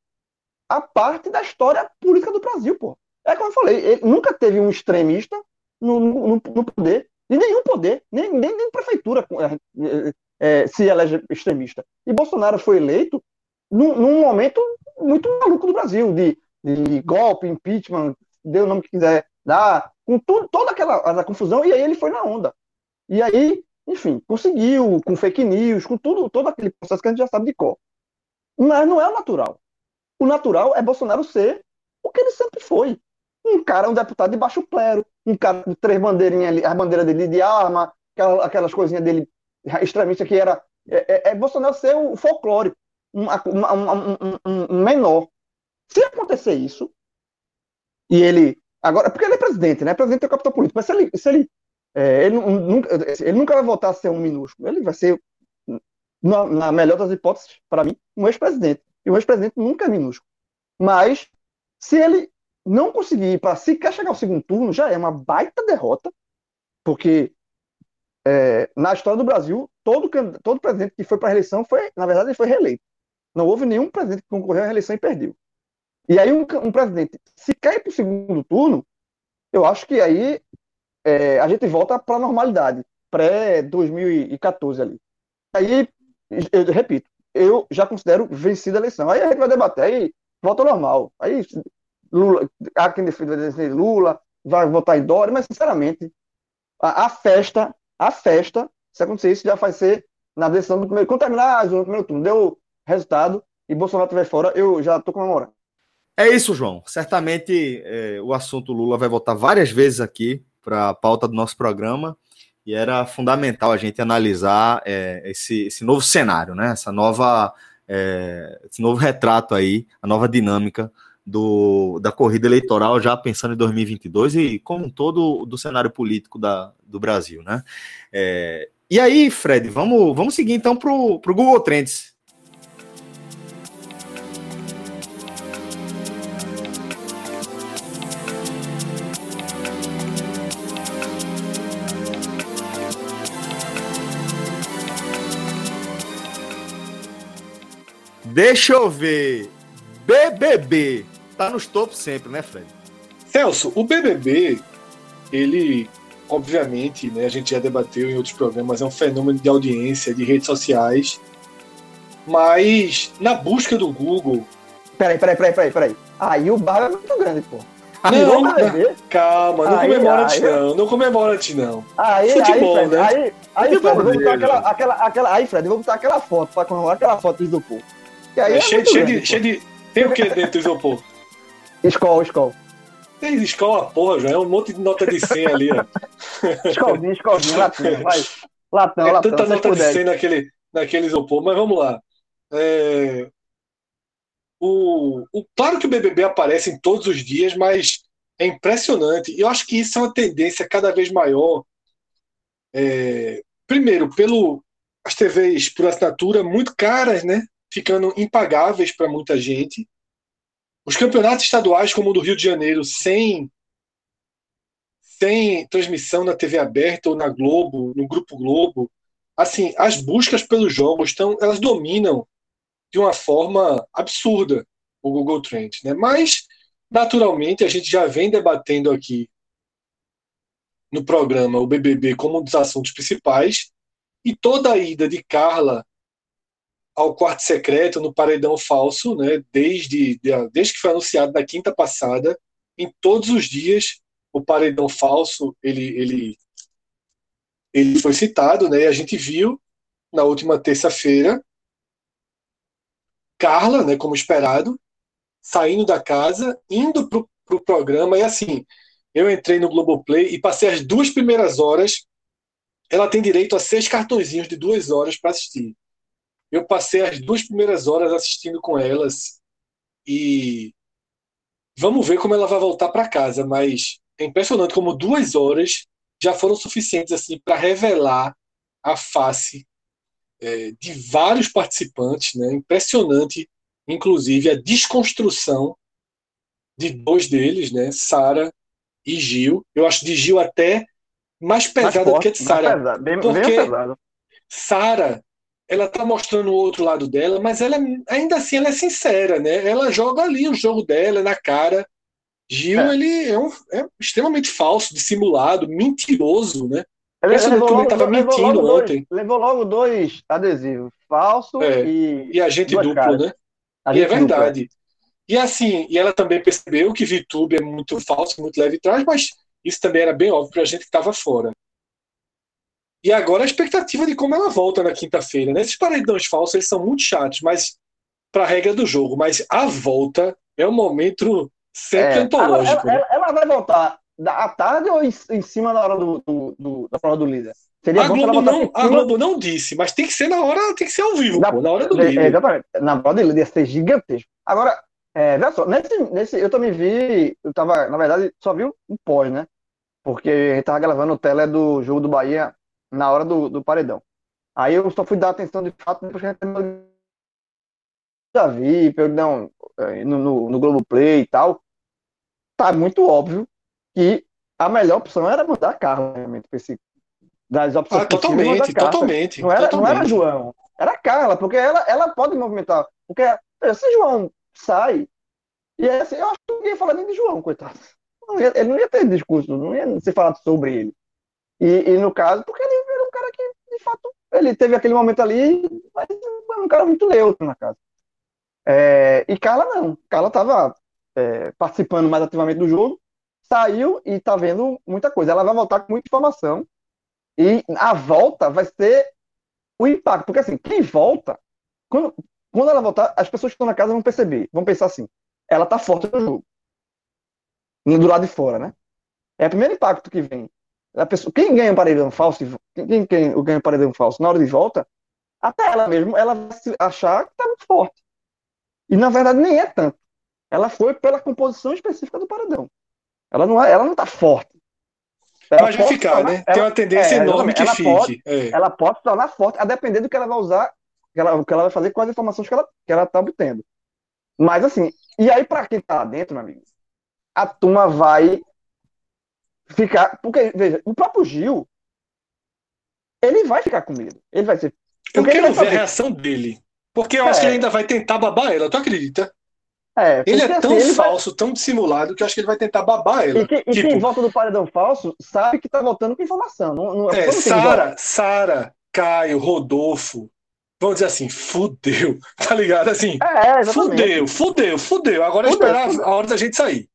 a parte da história política do Brasil, pô. É como eu falei, ele nunca teve um extremista no, no, no poder, e nenhum poder, nem, nem, nem prefeitura é, é, se elege extremista. E Bolsonaro foi eleito num, num momento muito maluco do Brasil, de, de, golpe, impeachment, dê o nome que quiser dar, com tudo, toda aquela confusão, e aí ele foi na onda. E aí, enfim, conseguiu, com fake news, com tudo, todo aquele processo que a gente já sabe de cor. Mas não é o natural. O natural é Bolsonaro ser o que ele sempre foi. Um cara, um deputado de baixo clero, um cara com três bandeirinhas ali, a bandeira dele de arma, aquelas, aquelas coisinhas dele extremista que era. É, é, é Bolsonaro ser o folclórico, um, um, um, um, menor. Se acontecer isso, e ele. Agora, porque ele é presidente, né? Presidente é o capital político, mas se ele. Se ele, é, ele, nunca, ele nunca vai voltar a ser um minúsculo. Ele vai ser, na, na melhor das hipóteses, para mim, um ex-presidente. E o ex-presidente nunca é minúsculo. Mas, se ele não conseguir para sequer chegar ao segundo turno, já é uma baita derrota, porque é, na história do Brasil, todo, todo presidente que foi para a reeleição foi, na verdade, ele foi reeleito. Não houve nenhum presidente que concorreu à reeleição e perdeu. E aí, um, um presidente, se cai para o segundo turno, eu acho que aí é, a gente volta para a normalidade, pré-2014 ali. Aí, eu repito, eu já considero vencida a eleição. Aí a gente vai debater, aí volta normal. Aí Lula, há quem defende Lula, vai votar em Dória, mas sinceramente, a, a festa a festa, se acontecer isso, já vai ser na decisão do primeiro. Quando terminar no primeiro turno, deu resultado e Bolsonaro estiver fora, eu já estou comemorando. É isso, João. Certamente é, o assunto Lula vai voltar várias vezes aqui para a pauta do nosso programa e era fundamental a gente analisar é, esse, esse novo cenário, né? essa nova é, esse novo retrato aí, a nova dinâmica do, da corrida eleitoral, já pensando em 2022 e como um todo do cenário político da, do Brasil, né? É, e aí, Fred, vamos, vamos seguir então para o Google Trends. Deixa eu ver. BBB. Tá nos topos sempre, né, Fred? Celso, o BBB, ele, obviamente, né, a gente já debateu em outros programas, é um fenômeno de audiência, de redes sociais. Mas, na busca do Google. Peraí, peraí, peraí, peraí, peraí. Aí o bar é muito grande, pô. Não, não calma, não aí, comemora antes não, não comemora antes não. Aí, Futebol, aí, Fred, né? Aí, aí, Fred, eu vou botar aquela, aquela, aquela, aí, Fred, eu vou botar aquela foto pra comemorar aquela foto do povo. É, é cheio, cheio, de, cheio de. Tem o que dentro do isopor? Escola, escola. Tem escola, porra, já é um monte de nota de 100 ali, ó. Escolinha, escolinha, latão, vai. Latão, é latão. Tanta nota de 100 naquele, naquele isopor, mas vamos lá. É... O, o, claro que o BBB aparece em todos os dias, mas é impressionante. E eu acho que isso é uma tendência cada vez maior. É... Primeiro, pelo as TVs por assinatura muito caras, né? Ficando impagáveis para muita gente. Os campeonatos estaduais, como o do Rio de Janeiro, sem, sem transmissão na TV aberta ou na Globo, no Grupo Globo, assim, as buscas pelos jogos estão, elas dominam de uma forma absurda o Google Trends, né? Mas naturalmente a gente já vem debatendo aqui no programa o BBB como um dos assuntos principais e toda a ida de Carla ao quarto secreto no paredão falso, né? Desde, desde que foi anunciado na quinta passada, em todos os dias o paredão falso ele ele ele foi citado, né? E a gente viu na última terça-feira Carla, né? Como esperado, saindo da casa, indo pro, pro programa e assim eu entrei no Globoplay e passei as duas primeiras horas. Ela tem direito a seis cartõezinhos de duas horas para assistir. Eu passei as duas primeiras horas assistindo com elas e vamos ver como ela vai voltar para casa, mas é impressionante como duas horas já foram suficientes assim para revelar a face é, de vários participantes, né? Impressionante, inclusive a desconstrução de dois deles, né? Sara e Gil. Eu acho de Gil até mais pesada do que de Sara, porque Sara ela tá mostrando o outro lado dela, mas ela ainda assim ela é sincera, né? Ela joga ali o jogo dela na cara. Gil, é. ele é, um, é, extremamente falso, dissimulado, mentiroso, né? Ele levou, logo, tava mentindo levou ontem. Dois, levou logo dois adesivos, falso é, e. E agente duplo, caras. né? E é verdade. E assim, e ela também percebeu que VTube é muito falso, muito leve atrás, mas isso também era bem óbvio pra gente que estava fora. E agora a expectativa de como ela volta na quinta-feira. Né? Esses paredões falsos eles são muito chatos, mas para a regra do jogo. Mas a volta é um momento sempre é, antológico. Ela, ela, ela, vai voltar à tarde ou em, em cima da hora do, do, do, da prova do líder? Seria a, Globo não, a Globo não disse, mas tem que ser na hora, tem que ser ao vivo, na, pô, na hora do é, líder. Exatamente. Na prova do líder ia ser gigantesco. Agora, é, veja só, nesse, nesse, eu também vi, eu tava, na verdade, só vi o pós, né? Porque a gente tava gravando o tele do jogo do Bahia na hora do, do paredão. Aí eu só fui dar atenção de fato depois que a gente já vi, perdão, é, no, no, no Globoplay e tal. Tá muito óbvio que a melhor opção era mandar a Carla, realmente, esse, das opções ah, totalmente, totalmente. Não era, totalmente. não era João, era a Carla, porque ela, ela pode movimentar. Porque se João sai, e é assim, eu acho que ninguém ia falar nem de João, coitado. Não ia, ele não ia ter discurso, não ia ser falado sobre ele. E, e, no caso, porque ele era um cara que, de fato, ele teve aquele momento ali, mas foi um cara muito neutro na casa. É, e Carla não. Carla estava é, participando mais ativamente do jogo, saiu e está vendo muita coisa. Ela vai voltar com muita informação. E a volta vai ser o impacto. Porque assim, quem volta, quando, quando ela voltar, as pessoas que estão na casa vão perceber, vão pensar assim, ela está forte no jogo. Do lado de fora, né? É o primeiro impacto que vem a pessoa, quem ganha um paredão falso, quem, quem ganha um paredão falso na hora de volta, até ela mesmo, ela vai achar que tá muito forte. E na verdade nem é tanto. Ela foi pela composição específica do paredão. Ela não, é, ela não tá forte. Ela Mas vai ficar, né? Ela, Tem uma tendência é, enorme que ela fique. Pode, é. Ela pode se tornar forte, a depender do que ela vai usar, que ela, o que ela vai fazer com as informações que ela, que ela tá obtendo. Mas assim, e aí para quem tá lá dentro, meu amigo, a turma vai ficar. Porque, veja, o próprio Gil, ele vai ficar com medo. Ele vai ser. Eu quero ver a reação dele. Porque eu é. acho que ele ainda vai tentar babar ela, tu acredita? É, ele é tão assim, falso, vai... tão dissimulado, que eu acho que ele vai tentar babar ela. E, que, e tipo... quem volta do paredão falso sabe que tá voltando com informação. Não, não, é, Sara, Sara, Caio, Rodolfo, vamos dizer assim, fudeu, tá ligado? Assim, é, é fudeu, fudeu, fudeu. Agora fudeu, esperar fudeu. a hora da gente sair.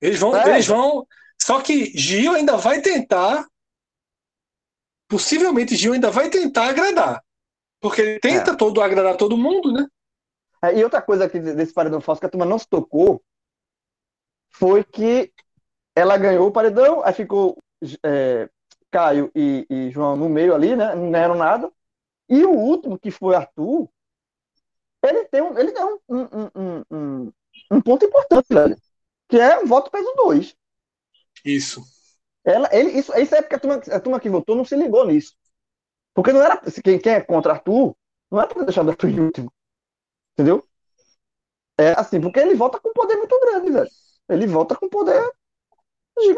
Eles vão, é. eles vão. Só que Gil ainda vai tentar. Possivelmente Gil ainda vai tentar agradar. Porque ele tenta é. todo agradar todo mundo, né? É, e outra coisa aqui desse paredão falso que a turma não se tocou foi que ela ganhou o paredão, aí ficou é, Caio e, e, João no meio ali, né? Não ganharam nada. E o último, que foi Arthur, ele tem um, ele tem um, um, um, um ponto importante, velho, que é o voto peso 2. Isso. Ela, ele, isso, isso é porque a turma, a turma que votou não se ligou nisso. Porque não era. Quem, quem é contra Arthur, não era para deixar Arthur em último. Entendeu? É assim, porque ele volta com poder muito grande, velho. Ele volta com poder.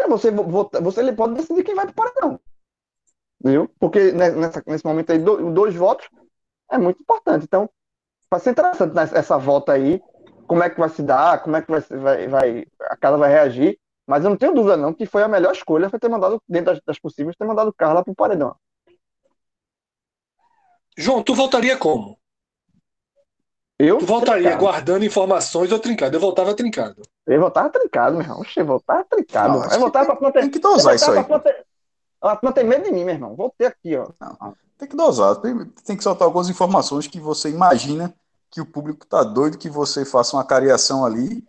Você, você ele pode decidir quem vai pro paredão. Entendeu? Porque nessa, nesse momento aí, dois votos é muito importante. Então, vai ser interessante essa volta aí. Como é que vai se dar, como é que vai, vai, vai a casa vai reagir. Mas eu não tenho dúvida, não, que foi a melhor escolha foi ter mandado, dentro das, das possíveis, ter mandado o Carla pro paredão. João, tu voltaria como? Eu? Tu voltaria trincado. guardando informações ou trincado? Eu voltava trincado. Eu voltava trincado, meu irmão. Oxe, eu voltava trincado. Não, eu voltava tem, pra Tem que dosar isso aí. Ela não tem medo de mim, meu irmão. Voltei aqui, ó. Não, tem que dosar. Tem, tem, que soltar algumas informações que você imagina que o público tá doido que você faça uma cariação ali.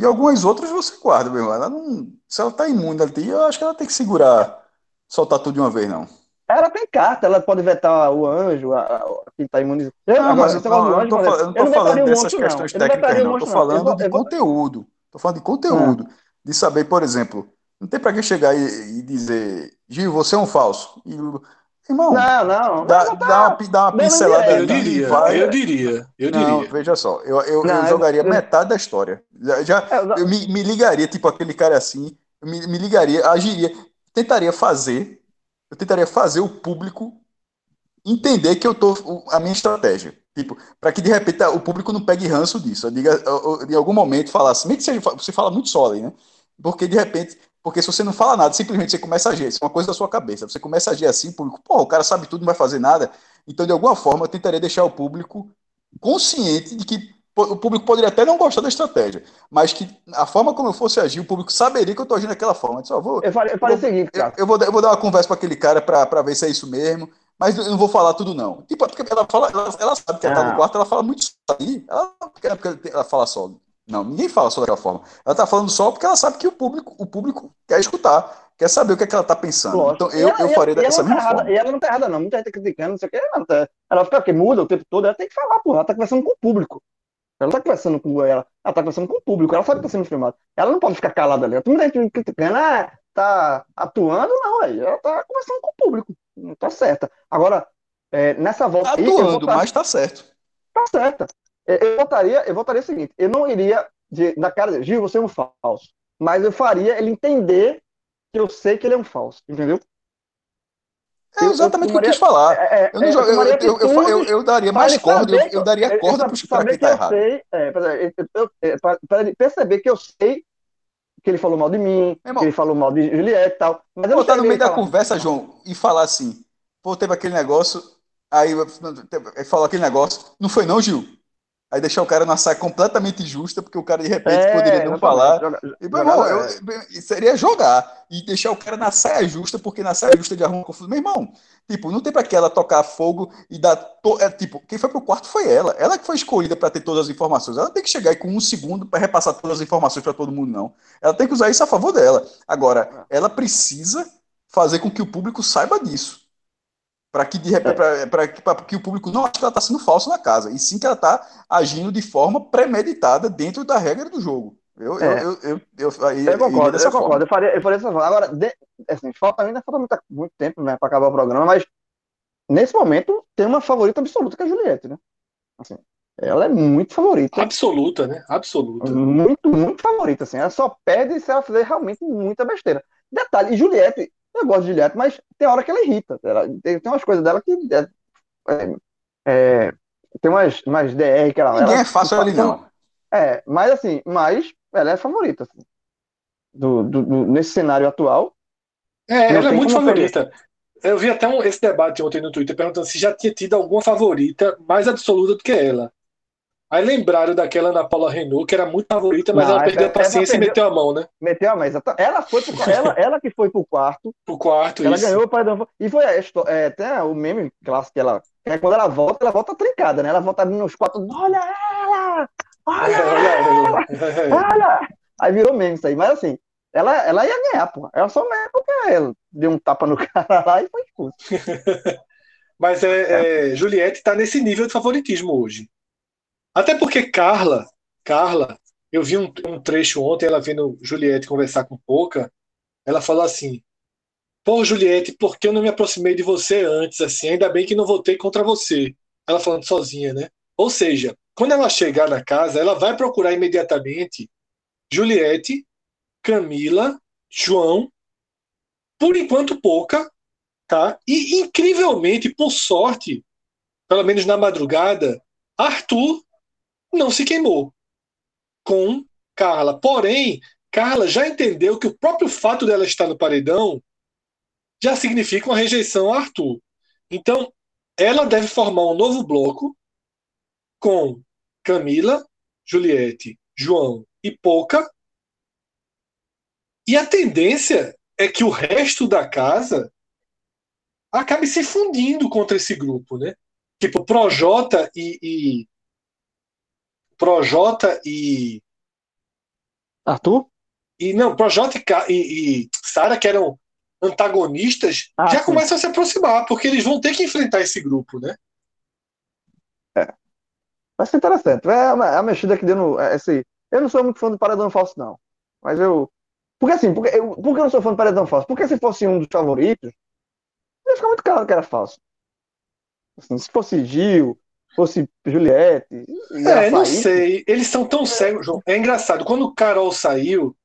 E algumas outras você guarda, meu irmão. Ela não, se ela tá imune ali, eu acho que ela tem que segurar, soltar tudo de uma vez, não. Ela tem carta, ela pode vetar o anjo, a, a, quem está imunizado. Não, mas eu, não, eu, tô, eu não tô falando dessas monstro, questões não. técnicas, não. Estou falando de conteúdo. Estou falando de conteúdo. Ah. De saber, por exemplo, não tem para que chegar e, e, dizer, Gil, você é um falso. E, irmão, não, não. Dá, não, dá, uma, dá uma pincelada Eu diria, vai, eu diria, eu diria. Não, veja só, eu, eu, não, eu jogaria metade da história. Já, eu me, me ligaria, tipo aquele cara assim, me, me ligaria, agiria, tentaria fazer eu tentaria fazer o público entender que eu tô a minha estratégia. Tipo, para que de repente o público não pegue ranço disso. Eu diga, eu, eu, em algum momento falasse, meio que seja, você fala muito solo aí, né? Porque de repente, porque se você não fala nada, simplesmente você começa a agir, isso é uma coisa da sua cabeça. Você começa a agir assim, o público, pô, o cara sabe tudo, não vai fazer nada. Então, de alguma forma, eu tentaria deixar o público consciente de que o público poderia até não gostar da estratégia, mas que a forma como eu fosse agir, o público saberia que eu estou agindo daquela forma. Eu, vou, eu, falei, eu, falei o seguinte, eu, eu, vou, eu vou dar uma conversa para aquele cara para ver se é isso mesmo, mas eu não vou falar tudo, não. Tipo, porque ela, fala, ela, ela sabe que ela está no ah. quarto, ela fala muito só aí. Ela, porque ela fala só. Não, ninguém fala só daquela forma. Ela está falando só porque ela sabe que o público, o público quer escutar, quer saber o que, é que ela está pensando. Lógico. Então eu, ela, eu faria dessa mesma tá forma. E ela não está errada, não. Muita gente está criticando, não sei o que. Ela, tá, ela fica porque muda o tempo todo, ela tem que falar, porra. Ela está conversando com o público. Ela não tá conversando com ela, ela tá conversando com o público, ela sabe que tá sendo filmado. Ela não pode ficar calada ali. Muita gente criticando, ah, tá atuando, não, aí. Ela tá conversando com o público. Não tá certa. Agora, é, nessa volta. Tá atuando, aí, mas tá certo. Tá certa. Eu votaria, eu votaria o seguinte: eu não iria de, na cara dele, Gil, você é um falso. Mas eu faria ele entender que eu sei que ele é um falso, entendeu? É exatamente o que eu quis falar. É, é, eu, não, eu, eu, eu, eu, daria mais corda, eu, daria corda para os caras que tá errado. Sei, para ele perceber que eu sei que ele falou mal de mim, que ele falou mal de Juliette e tal. Mas Botar no meio da conversa, João, e falar assim, pô, teve aquele negócio, aí falou aquele negócio, não foi não, Gil? Aí deixar o cara na saia completamente justa, porque o cara de repente é, poderia não falar. Joga, e, eu, seria jogar e deixar o cara na saia justa, porque na saia justa de arruma confusão. Meu irmão, tipo, não tem para que ela tocar fogo e dar. To... É, tipo, quem foi pro quarto foi ela. Ela que foi escolhida para ter todas as informações. Ela tem que chegar aí com um segundo para repassar todas as informações para todo mundo, não. Ela tem que usar isso a favor dela. Agora, ela precisa fazer com que o público saiba disso. Para que, de repente, para que o público não ache que ela está sendo falsa na casa, e sim que ela está agindo de forma premeditada dentro da regra do jogo. Eu, é. eu, eu, eu, eu, eu, concordo, eu concordo. Eu faria, eu faria essa forma. Agora, de, assim, falta ainda falta muito, muito tempo né, para acabar o programa, mas nesse momento tem uma favorita absoluta que é a Juliette, né? Assim, ela é muito favorita. Absoluta, né? Absoluta. Muito, muito favorita, assim. Ela só perde se ela fizer realmente muita besteira. Detalhe, e Juliette, eu gosto de Juliette, mas tem hora que ela irrita. Ela, tem, tem umas coisas dela que. É, é, é tem umas, umas DR que ela. Ninguém ela, é fácil ali, não. É, mas assim, mas ela é favorita. Assim, do, do, do, nesse cenário atual. É, ela é muito favorita. Eu vi até um, esse debate ontem no Twitter perguntando se já tinha tido alguma favorita mais absoluta do que ela. Aí lembraram daquela Ana Paula Renault, que era muito favorita, mas não, ela perdeu a paciência perdeu, e meteu a mão, né? Meteu a mão, exatamente. Ela foi pro, ela, ela que foi pro quarto. Pro quarto, Ela isso. ganhou o paredão. E foi é, até o meme clássico que ela. É quando ela volta, ela volta trincada, né? Ela volta nos quatro. Olha ela! Olha ela! Olha! Aí virou meme isso aí. Mas assim, ela, ela ia ganhar, pô. Ela só ganhou porque ela deu um tapa no cara lá e foi expulso. mas é, é, Juliette tá nesse nível de favoritismo hoje. Até porque Carla, Carla, eu vi um, um trecho ontem, ela vendo Juliette conversar com Pouca, ela falou assim: Pô, Juliette, por que eu não me aproximei de você antes? Assim, ainda bem que não votei contra você. Ela falando sozinha, né? Ou seja, quando ela chegar na casa, ela vai procurar imediatamente Juliette, Camila, João, por enquanto pouca, tá? E incrivelmente, por sorte, pelo menos na madrugada, Arthur não se queimou com Carla. Porém, Carla já entendeu que o próprio fato dela estar no paredão já significa uma rejeição a Arthur. Então, ela deve formar um novo bloco com Camila, Juliette, João e Pouca. E a tendência é que o resto da casa acabe se fundindo contra esse grupo, né? Tipo, Projota e, e Projota e. Arthur? E não, Projota e, e, e Sara, que eram antagonistas, ah, já sim. começam a se aproximar, porque eles vão ter que enfrentar esse grupo, né? É. Vai ser interessante. É uma, é uma mexida que deu no. É, esse, eu não sou muito fã do Paredão Falso, não. Mas eu. Porque assim, porque eu, por que eu não sou fã do Paredão Falso? Porque se fosse um dos favoritos, ia ficar muito claro que era falso. Assim, se fosse Gil, fosse Juliette. É, não sei. Eles são tão cegos, João. É engraçado. Quando o Carol saiu,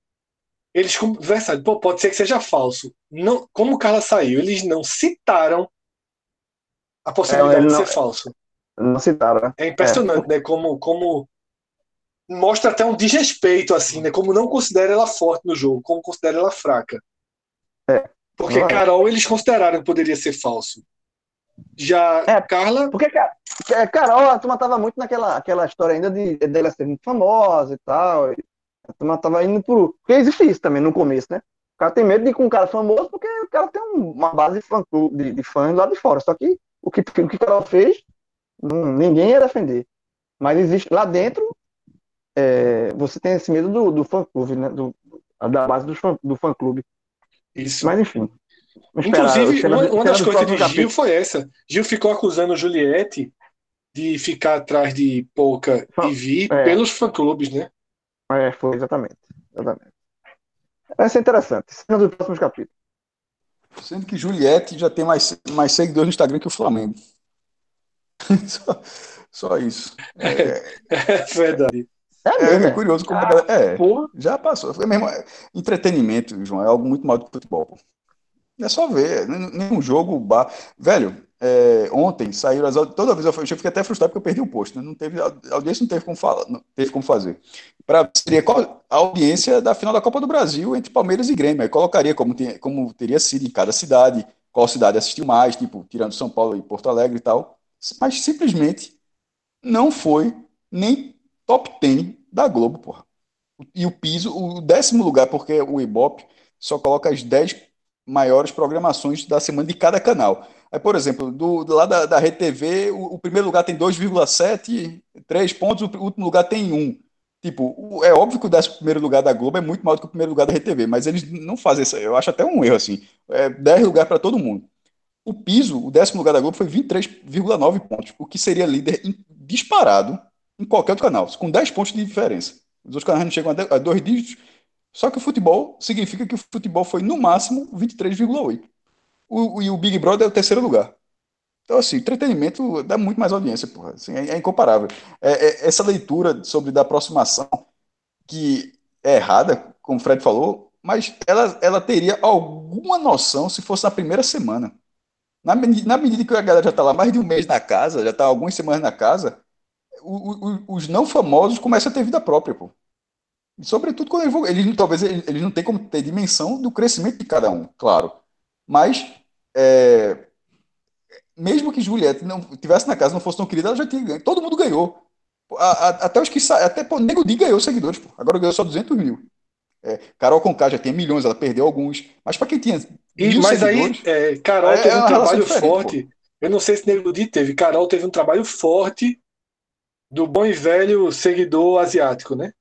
eles conversaram, pô, pode ser que seja falso. Não, como o Carla saiu, eles não citaram a possibilidade é, de ser falso. Não citaram, né? É impressionante, é. né? Como, como mostra até um desrespeito, assim, né? Como não considera ela forte no jogo, como considera ela fraca. É. Porque é. Carol eles consideraram que poderia ser falso. Já é, Carla. Porque, é, Carol, a turma tava muito naquela aquela história ainda de dela ser muito famosa e tal. A turma tava indo por. Porque existe isso também no começo, né? O cara tem medo de ir com um cara famoso porque o cara tem uma base de, fã, de, de fãs lá de fora. Só que o que, o que Carol fez, ninguém ia defender. Mas existe lá dentro, é, você tem esse medo do, do fã-clube, né? Do, da base do fã, do fã-clube. Isso. Mas enfim. Inclusive, uma, uma das coisas de Gil foi essa. Gil ficou acusando Juliette de ficar atrás de Pouca e Vi é. pelos fã-clubes, né? É, foi exatamente. exatamente. Vai ser interessante. Sendo dos próximos capítulos. Sendo que Juliette já tem mais, mais seguidores no Instagram que o Flamengo. só, só, isso. É, é verdade. É, mesmo, é, é curioso como ah, galera. É, porra. já passou. Foi mesmo. Entretenimento, João, é algo muito mal do futebol. É só ver. Nenhum jogo. Bar... Velho, é, ontem saíram as toda vez eu, eu fiquei até frustrado porque eu perdi o posto. Né? Não teve, a audiência não teve como falar, não teve como fazer. Para seria a audiência da final da Copa do Brasil entre Palmeiras e Grêmio. Aí colocaria como, tem, como teria sido em cada cidade, qual cidade assistiu mais, tipo, tirando São Paulo e Porto Alegre e tal. Mas simplesmente não foi nem top 10 da Globo, porra. E o piso, o décimo lugar, porque o Ibope só coloca as 10 maiores programações da semana de cada canal. Aí, por exemplo, do, do lado da, da Rede TV, o, o primeiro lugar tem 2,7, 3 pontos, o último lugar tem 1. Tipo, é óbvio que o décimo primeiro lugar da Globo é muito maior do que o primeiro lugar da Rede TV, mas eles não fazem isso. Eu acho até um erro, assim. É 10 lugares para todo mundo. O piso, o décimo lugar da Globo, foi 23,9 pontos, o que seria líder em, disparado em qualquer outro canal, com 10 pontos de diferença. Os outros canais não chegam a, a dois dígitos, só que o futebol significa que o futebol foi no máximo 23,8. O, e o Big Brother é o terceiro lugar. Então, assim, entretenimento dá muito mais audiência, porra. Assim, é, é, incomparável. É, é, essa leitura sobre da aproximação, que é errada, como o Fred falou, mas ela, ela teria alguma noção se fosse na primeira semana. Na, na medida que a galera já está lá mais de um mês na casa, já está algumas semanas na casa, o, o, os não famosos começam a ter vida própria, pô. Sobretudo quando eles, eles talvez eles, eles, não têm como ter dimensão do crescimento de cada um, claro. Mas é, mesmo que Juliette não tivesse na casa, não fosse tão querida, ela já tinha ganho. Todo mundo ganhou. A, a, até os que até pô, Nego Di ganhou seguidores, pô. agora ganhou só 200 mil. É, Carol Conká já tinha milhões, ela perdeu alguns. Mas para quem tinha. E, mas aí, é, Carol é, teve um trabalho forte. Pô. Eu não sei se Nego Di teve. Carol teve um trabalho forte do bom e velho seguidor asiático, né?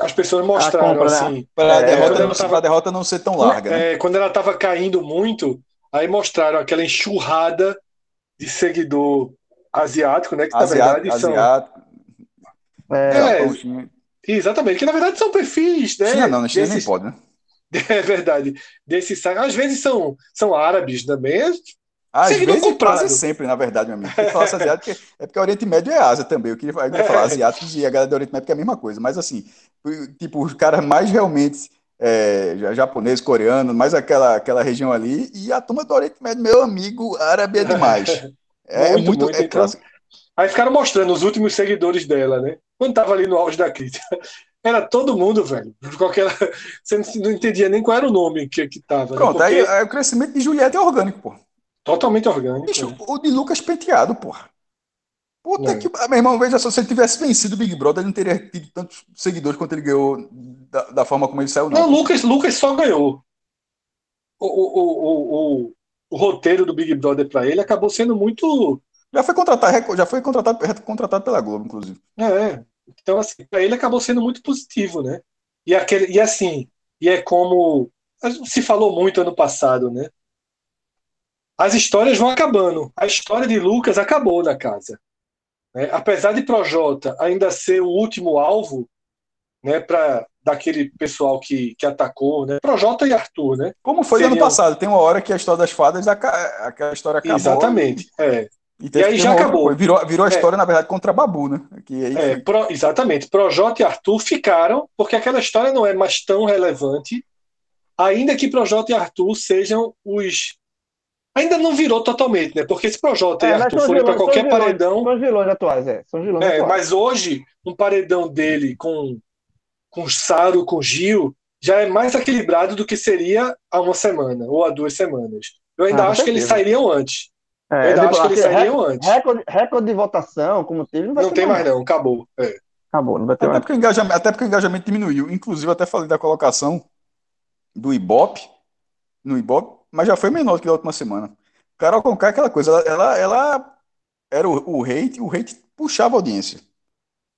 As pessoas mostraram compra, né? assim. Para a derrota, tava, derrota não ser tão larga. Né? quando ela estava caindo muito, Aí mostraram aquela enxurrada de seguidor asiático, né? Que asiático, na verdade são. Asiático. É, é exatamente, que na verdade são perfis, né? China não, na China desses... nem pode, né? É verdade. Desses, às vezes são, são árabes também. Às vezes, comprado. quase sempre, na verdade, meu amigo. Se falasse asiático, é porque o Oriente Médio é Ásia também. Eu queria, eu queria falar asiáticos e a galera do Oriente Médio é a mesma coisa. Mas, assim, tipo, os caras mais realmente é, japonês, coreano, mais aquela, aquela região ali, e a turma do Oriente Médio, meu amigo, árabe é demais. É muito, muito, muito é então, Aí ficaram mostrando os últimos seguidores dela, né? Quando tava ali no auge da crítica. Era todo mundo, velho. Qualquer... Você não entendia nem qual era o nome que, que tava. Né? Pronto, né? Porque... aí, aí, o crescimento de Juliette é orgânico, pô. Totalmente orgânico. Bicho, o de Lucas Penteado, porra. Puta é. que. Meu irmão, veja só, se ele tivesse vencido o Big Brother, ele não teria tido tantos seguidores quanto ele ganhou da, da forma como ele saiu, não. Não, Lucas, Lucas só ganhou. O, o, o, o, o roteiro do Big Brother para ele acabou sendo muito. Já foi contratado, já foi contratado, contratado pela Globo, inclusive. É. Então, assim, para ele acabou sendo muito positivo, né? E, aquele, e assim, e é como se falou muito ano passado, né? As histórias vão acabando. A história de Lucas acabou na casa. Né? Apesar de Projota ainda ser o último alvo né, para daquele pessoal que, que atacou, né? Projota e Arthur, né? Como foi Seriam... ano passado, tem uma hora que a história das fadas, aquela história acabou. Exatamente, e... é. E, e aí já acabou. Virou, virou a é. história, é. na verdade, contra Babu, né? Que aí... é, pro, exatamente. Projota e Arthur ficaram, porque aquela história não é mais tão relevante, ainda que Projota e Arthur sejam os Ainda não virou totalmente, né? Porque esse Projota é, e Arthur forem para qualquer são paredão. São vilões atuais, é. São vilões é, atuais. Mas hoje, um paredão dele com, com Saro, com Gil, já é mais equilibrado do que seria há uma semana ou há duas semanas. Eu ainda ah, acho que eles sairiam antes. É, eu ainda acho que eles sairiam antes. Recorde, recorde de votação, como teve, não vai Não tem mais, não, acabou. É. Acabou, não vai ter até mais. Porque o engajamento, até porque o engajamento diminuiu. Inclusive, até falei da colocação do Ibope no Ibope, mas já foi menor do que da última semana. Carol Conká é aquela coisa, ela, ela, ela era o, o hate, o hate puxava a audiência.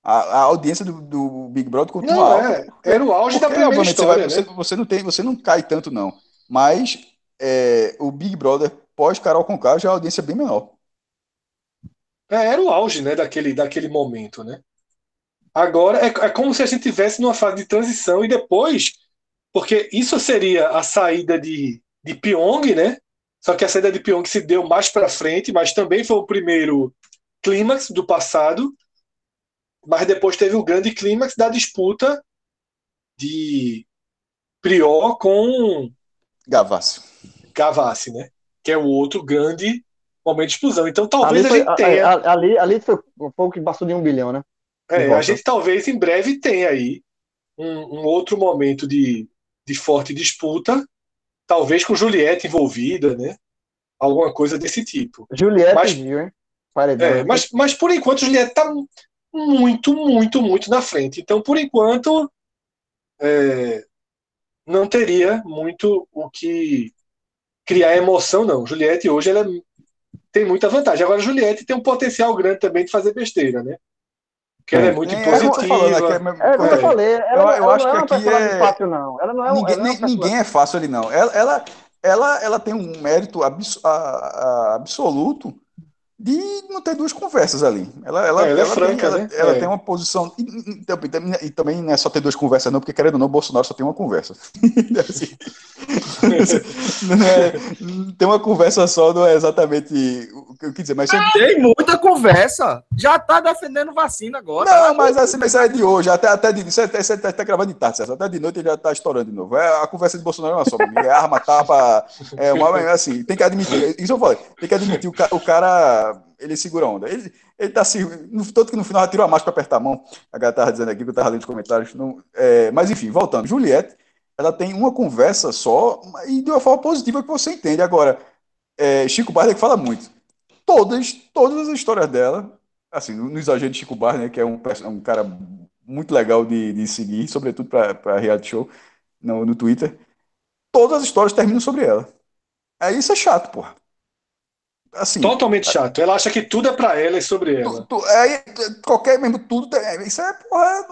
A, a audiência do, do, Big Brother continua não, alta. É, era o auge da primeira história, você, vai, né? você, você, não tem, você não cai tanto, não. Mas é, o Big Brother pós Carol Conká já é audiência bem menor. É, era o auge, né, daquele, daquele momento, né? Agora é, é como se a gente tivesse numa fase de transição e depois, porque isso seria a saída de, de Pyong, né? Só que a saída de Pyong se deu mais para frente, mas também foi o primeiro clímax do passado. Mas depois teve o grande clímax da disputa de Prior com Gavassi. Gavassi, né? Que é o outro grande momento de explosão. Então talvez ali a gente tenha. Ali, ali foi um pouco que passou de um bilhão, né? É, a gente talvez em breve tenha aí um, um outro momento de, de forte disputa talvez com Juliette envolvida, né? Alguma coisa desse tipo. Juliette mas, viu, hein? É, mas, mas por enquanto Juliette está muito, muito, muito na frente. Então, por enquanto, é, não teria muito o que criar emoção, não. Juliette hoje ela tem muita vantagem. Agora, Juliette tem um potencial grande também de fazer besteira, né? Que ela é, é muito é, positiva. É, como eu falei, ela, eu, eu ela acho não é uma personagem é... fácil, não. Ela não é, ninguém, ela não é ninguém é fácil ali, não. Ela, ela, ela, ela tem um mérito abs, a, a, absoluto de não ter duas conversas ali. Ela, ela, é, ela, é franca, tem, né? ela, ela é. tem uma posição. E, e, e, também não é só ter duas conversas, não, porque querendo ou não, o Bolsonaro só tem uma conversa. assim, é, tem uma conversa só, não é exatamente o que eu quis dizer, mas tem muita conversa. Já tá defendendo vacina agora. Não, mas assim, isso é de hoje, até, até de você está tá, tá gravando de tarde, César. até de noite ele já tá estourando de novo. É, a conversa de Bolsonaro é uma só, é arma, tapa, é uma assim, tem que admitir, isso eu falei, tem que admitir, o, o cara, ele segura a onda. Ele, ele tá se. Tanto que no final tirou a máscara para apertar a mão. A galera tava dizendo aqui que eu tava lendo os comentários. Não, é, mas enfim, voltando. Juliette ela tem uma conversa só e de uma forma positiva que você entende. Agora, é, Chico Barney que fala muito. Todas, todas as histórias dela, assim, no, exagero de Chico Barney, que é um, um cara muito legal de, de seguir, sobretudo para reality show no, no Twitter, todas as histórias terminam sobre ela. Aí isso é chato, porra. Assim, Totalmente é, chato. Ela acha que tudo é para ela e sobre ela. Tu, tu, é, qualquer mesmo tudo. Isso é, porra,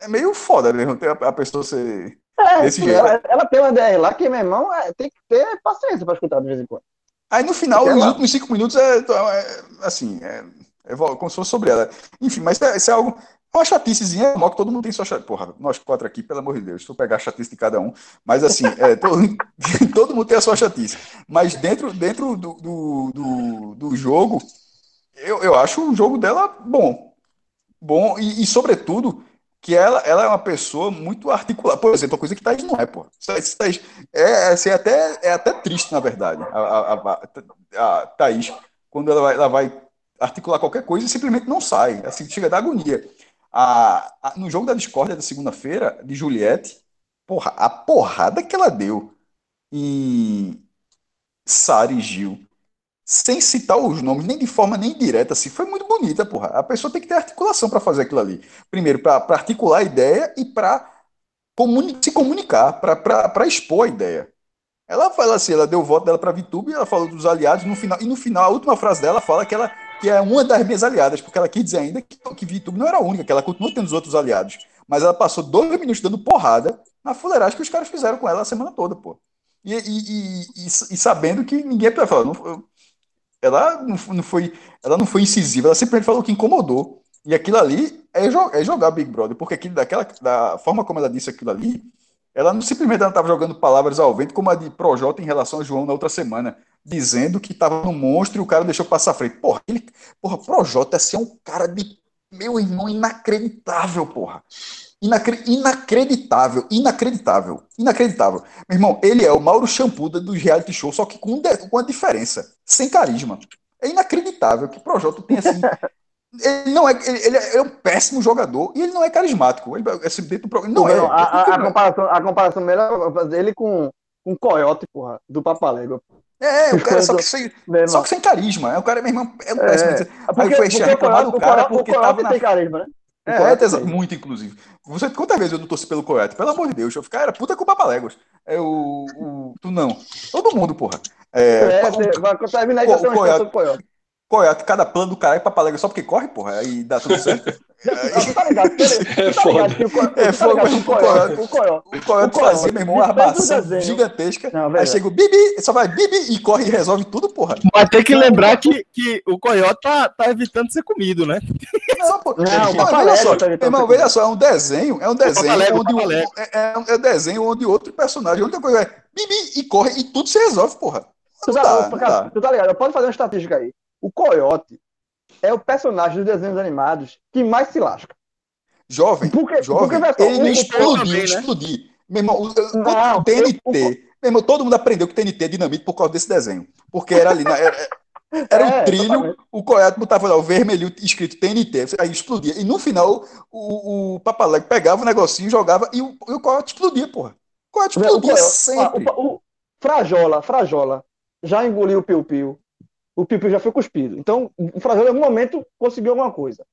é meio foda mesmo. A, a pessoa ser é, Desse jeito. Ela, ela, tem uma DR lá que, meu irmão, é, tem que ter paciência para escutar de vez em quando. Aí no final, Porque nos ela... últimos cinco minutos, é, é assim, é, é, como se fosse sobre ela. Enfim, mas é, isso é algo. Uma chaticezinha, é que todo mundo tem sua chatice. Porra, nós quatro aqui, pelo amor de Deus, estou pegar a chatice de cada um. Mas assim, é, todo, todo mundo tem a sua chatice. Mas dentro, dentro do, do, do, do jogo, eu, eu acho o jogo dela bom. Bom, e, e sobretudo, que ela, ela é uma pessoa muito articulada. Por exemplo, a coisa que Thaís não é, pô. Thaís, é, é, assim, até, é até triste, na verdade, a, a, a, a Thaís, quando ela vai, ela vai articular qualquer coisa e simplesmente não sai. Assim, chega da agonia. A, a, no jogo da discórdia da segunda-feira, de Juliette, porra, a porrada que ela deu em Sara e Gil sem citar os nomes, nem de forma nem direta, assim, foi muito bonita, porra. A pessoa tem que ter articulação para fazer aquilo ali. Primeiro, para articular a ideia e para comuni se comunicar, para expor a ideia. Ela fala assim, ela deu o voto dela para Vitube, ela falou dos aliados, no final, e no final, a última frase dela fala que ela que é uma das minhas aliadas, porque ela quis dizer ainda que, que Vitube não era a única, que ela continua tendo os outros aliados. Mas ela passou dois minutos dando porrada na fuleiragem que os caras fizeram com ela a semana toda, pô. E, e, e, e sabendo que ninguém vai falar, não, ela não, não, foi, ela não foi incisiva, ela simplesmente falou que incomodou. E aquilo ali é, jo é jogar Big Brother, porque aquilo, daquela, da forma como ela disse aquilo ali, ela não simplesmente estava jogando palavras ao vento, como a de Projota em relação a João na outra semana, dizendo que estava no monstro e o cara deixou passar a frente. Porra, ele, porra, Projota assim, é um cara de meu irmão inacreditável, porra. Inacre inacreditável, inacreditável, inacreditável. Meu irmão, ele é o Mauro Champuda do reality show, só que com, com uma diferença, sem carisma. É inacreditável que Projota tem assim. ele não é, ele, ele, é um péssimo jogador e ele não é carismático. Ele, assim, dentro do, não, não é. A, a, a, comparação, a comparação melhor fazer ele com com Coyote, porra, do Papalégua. É, o cara só que, sem, só que sem carisma. É o cara, meu irmão, é um péssimo. É, aí foi reclamar do cara porque o tava tem carisma, né? É, é muito, inclusive. Você, quantas vezes eu não torci pelo Coyote? Pelo amor de Deus, eu ficar, era puta com o Papaléguas. É o, o. Tu não. Todo mundo, porra. É, é o, vai terminar aí, o, o, Coyote, Coyote. Coyote, cada plano do cara é Papaléguas só porque corre, porra. Aí dá tudo certo. É foda. É foda, mas o Coyote, o Coyote fazia, meu irmão, uma armação gigantesca. Não, aí chega o Bibi, só vai Bibi e corre e resolve tudo, porra. Mas tem que lembrar que, que o Coyote tá, tá evitando ser comido, né? Não, pô. Não, mas só, tá irmão, veja só, é um desenho, é um desenho onde um, é, é, um, é um desenho onde outro personagem, a única coisa é Bibi e corre e tudo se resolve, porra. Tu tá, tu tá ligado? Pode fazer uma estatística aí. O Coyote é o personagem dos desenhos animados que mais se lasca. Jovem, porque, jovem, porque, ele não explodiu, né? explodir. Meu irmão, o, não, o TNT, eu, meu irmão, todo mundo aprendeu que TNT é dinamite por causa desse desenho. Porque era ali, era, era é, um trilho, exatamente. o Coyote botava lá o vermelho escrito TNT, aí explodia. E no final, o, o Papalego pegava o negocinho, jogava e o, e o Coyote explodia, porra. O Coyote explodia o sempre. O, o, Frajola, Frajola, já engoliu o Piu-Piu, o Pipi já foi cuspido. Então, o Frajola, em algum momento, conseguiu alguma coisa.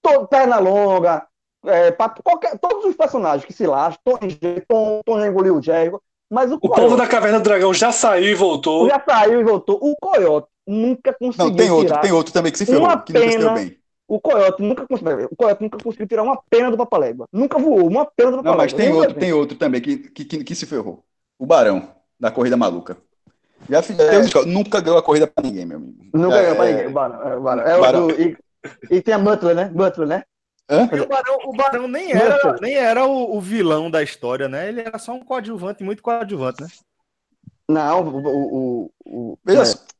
Todo, perna longa, é, qualquer, todos os personagens que se lascam, Tom, Tom, já engoliu o Jericho, mas o, o Coyote, povo da Caverna do Dragão já saiu e voltou. Já saiu e voltou. O Coyote nunca conseguiu Não, tem outro, tem outro também que se ferrou, que pena, nunca bem. O Coyote nunca conseguiu, o Coyote nunca conseguiu tirar uma pena do Papalégua. Nunca voou, uma pena do Papalégua. Não, mas tem outro, tem outro também que, que, que, que se ferrou. O Barão, da Corrida Maluca. Já fiz, é. nunca ganhou a corrida pra ninguém, meu amigo. Nunca ganhou pra ninguém, o Barão. É, o, Barão. É Barão. Do, e, e, tem a Butler, né? Butler, né? O Barão, o Barão nem era, nem era o, o, vilão da história, né? Ele era só um coadjuvante, muito coadjuvante, né? Não, o. o, o, Veja é.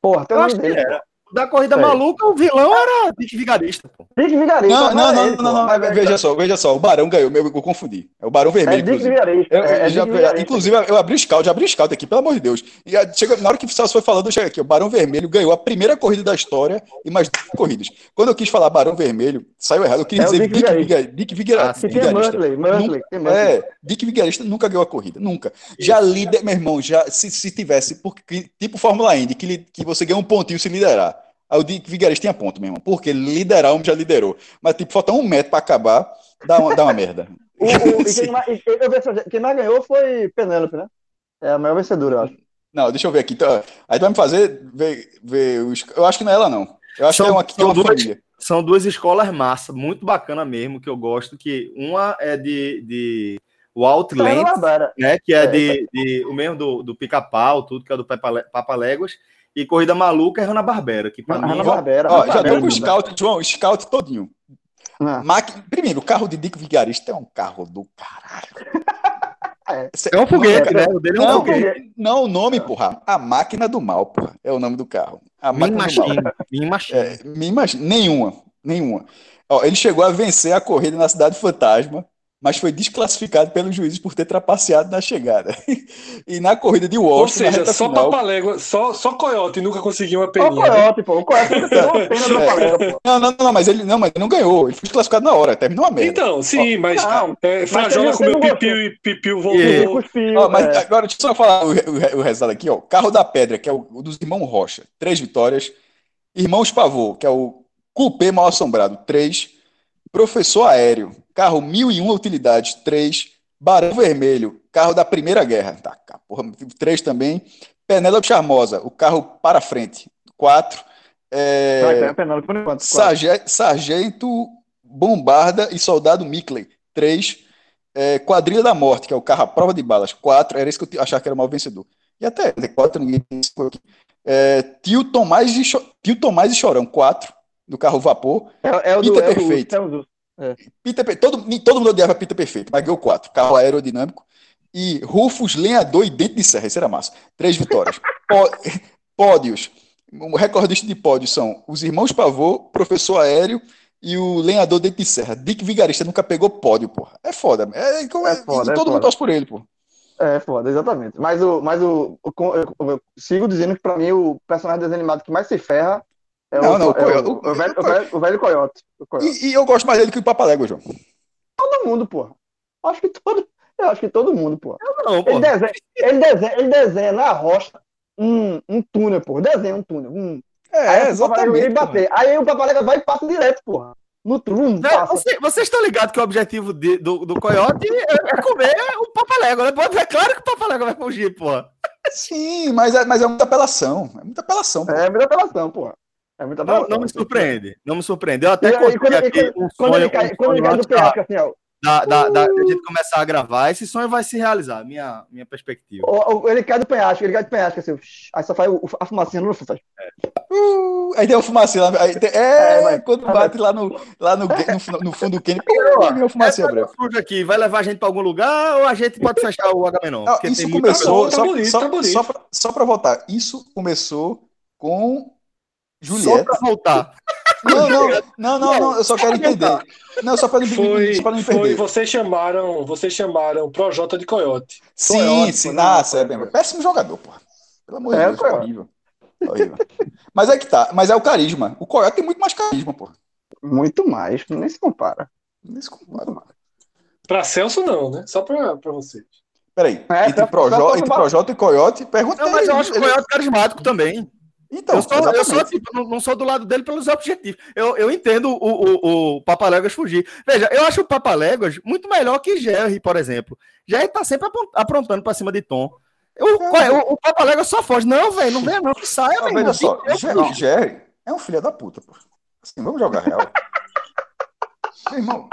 Porra, tem o nome dele. Era da corrida Sei. maluca, o vilão era Dick Vigarista, pô. Dick Vigarista. Não, não, não, ele, não, não, não, veja só, veja só, o Barão ganhou, eu, eu confundi. É o Barão Vermelho. É Dick Vigarista. Eu, é, é já, Vigarista. Inclusive, eu abri o scout, já abri o scout aqui, pelo amor de Deus. E a, chega, na hora que o Celso foi falando, eu cheguei aqui, o Barão Vermelho ganhou a primeira corrida da história e mais duas corridas. Quando eu quis falar Barão Vermelho, saiu errado. Eu queria é dizer Dick Vigarista. Dick Vigarista. Ah, Vigarista. Murley, Murley, nunca, é, Dick Vigarista nunca ganhou a corrida, nunca. Já líder, meu irmão, já se, se tivesse, porque, tipo Fórmula Indy, que, que você ganha um pontinho se liderar. Aí o Dick Figueiredo tinha ponto, meu irmão. Porque liderar, um já liderou. Mas, tipo, falta um metro para acabar, dá uma, dá uma merda. O, o, e quem, mais, quem mais ganhou foi Penélope, né? É a maior vencedora, eu acho. Não, deixa eu ver aqui. Então, aí tu vai me fazer ver, ver os. Eu acho que não é ela, não. Eu acho são, que é uma, que é uma duas, família. São duas escolas massa, muito bacana mesmo, que eu gosto. Que uma é de, de o Outland, né? Que é, é de, de, o mesmo do, do pica-pau, tudo, que é do Papa Léguas e Corrida Maluca é Hanna Barbera, que para mim. Barbera, ó, já tô com o Scout, João, Scout todinho. Ah. Primeiro, o carro de Dick Vigarista é um carro do caralho. É, é um foguete, né? O dele é um não, foguete. Não, o nome, porra. A máquina do mal, porra. É o nome do carro. A máquina do mal. Me imagina. É, me imagina. Nenhuma. Nenhuma. Ó, ele chegou a vencer a corrida na Cidade Fantasma mas foi desclassificado pelos juízes por ter trapaceado na chegada. e na corrida de Washington. Ou seja, só final... Papalégua, só, só Coyote nunca conseguiu uma peninha. Só Coyote, pô. O Coyote nunca uma pena do Papalégua, Não, não, não, mas ele não, mas ele não ganhou. Ele foi desclassificado na hora, terminou a merda. Então, sim, Ó, mas não, é, Frajola comeu pipiu e pipiu voltou. E, Ó, mas é. agora, deixa eu só falar o, o, o resultado aqui, ó. Carro da Pedra, que é o, o dos irmãos Rocha, três vitórias. Irmãos Pavô, que é o Cupê Mal Assombrado, três. Professor Aéreo, carro 1001 utilidades, 3. Barão Vermelho, carro da Primeira Guerra, tá, porra, 3 também. Penélope Charmosa, o carro para frente, 4. É, Sargento, Sargento Bombarda e Soldado Mickley, 3. É, Quadrilha da Morte, que é o carro à prova de balas, 4. Era isso que eu achava que era o maior vencedor. E até 4 ninguém é, Tio, Tomás e Tio Tomás e Chorão, 4 do carro vapor. É, é o do, Pita é Perfeito. É do, é. Pita, todo, todo mundo odiava Pita Perfeito, mas ganhou quatro. Carro aerodinâmico. E Rufus Lenhador e Dente de Serra. Isso era massa. Três vitórias. Pódios. O recordista de pódios são os irmãos Pavô, Professor Aéreo e o Lenhador Dente de Serra. Dick Vigarista nunca pegou pódio, porra. É foda. É, é, é foda, é todo mundo torce por ele, pô. É foda, exatamente. Mas o, mas o, o eu, eu sigo dizendo que pra mim o personagem desanimado que mais se ferra é não, o, não, o, é o, o, velho, o, velho, o velho coiote. E, e, eu gosto mais dele que o Papalégua, João. Todo mundo, porra. Acho que todo, eu acho que todo mundo, porra. não, porra. Ele, desenha, ele, desenha, ele desenha na rocha um, um túnel, porra. Desenha um túnel. Um... É, aí, exatamente. Bater. Aí o Papalégua vai e passa direto, porra. No trum, Você, vocês estão ligados que o objetivo de, do, do coiote é, é comer o papalégua, né? É claro que o papalégua vai fugir, porra. Sim, mas é, mas é muita apelação. É muita apelação. Porra. É muita apelação, porra. É muita não, não me surpreende, não me surpreende. Eu até e, quando, aqui quando, um quando ele cai, quando ele cai do penhasco, assim, ó. Da, da, da, da, gente começar a gravar, esse sonho vai se realizar, minha, minha perspectiva. O, o, ele cai do penhasco, ele cai do penhasco, assim, aí só faz o, a fumacinha no faz. É. Uh, aí tem uma fumacinha lá, aí tem, é, é quando bate lá no, lá no, no, no fundo do Kenny, uma fumacinha branca. aqui vai levar a gente para algum lugar ou a gente pode fechar o Agamenon? Não, isso começou, só, bonito, só, tá só, só, só para voltar, isso começou com Juliette. Só pra voltar. Não, não, não, não, não, eu só quero entender. Não, só para não, foi, só não Foi, vocês chamaram, vocês chamaram Projota de Coyote. Sim, Coyote, sim, nossa, é bem. Péssimo jogador, pô. Pelo amor de é, Deus, é horrível. horrível. Mas é que tá, mas é o carisma. O Coyote tem muito mais carisma, pô. Muito mais, nem se compara. Nem se compara, mano. Pra Celso, não, né? Só pra, pra vocês. Peraí, é, entre, Projota, entre Projota e Coyote, pergunta Não, mas eu acho o Coyote carismático também. Então, eu, sou, eu sou tipo, não, não, sou do lado dele pelos objetivos. Eu, eu entendo o, o, o Papaléguas fugir. Veja, eu acho o Papaléguas muito melhor que Jerry, por exemplo. Jerry tá sempre aprontando para cima de Tom. O, é. o, o Papaléguas só foge. Não, velho, não vem não, que saia, velho. Veja só, Jerry, Jerry é um filho da puta, pô. Assim, vamos jogar real. Meu irmão,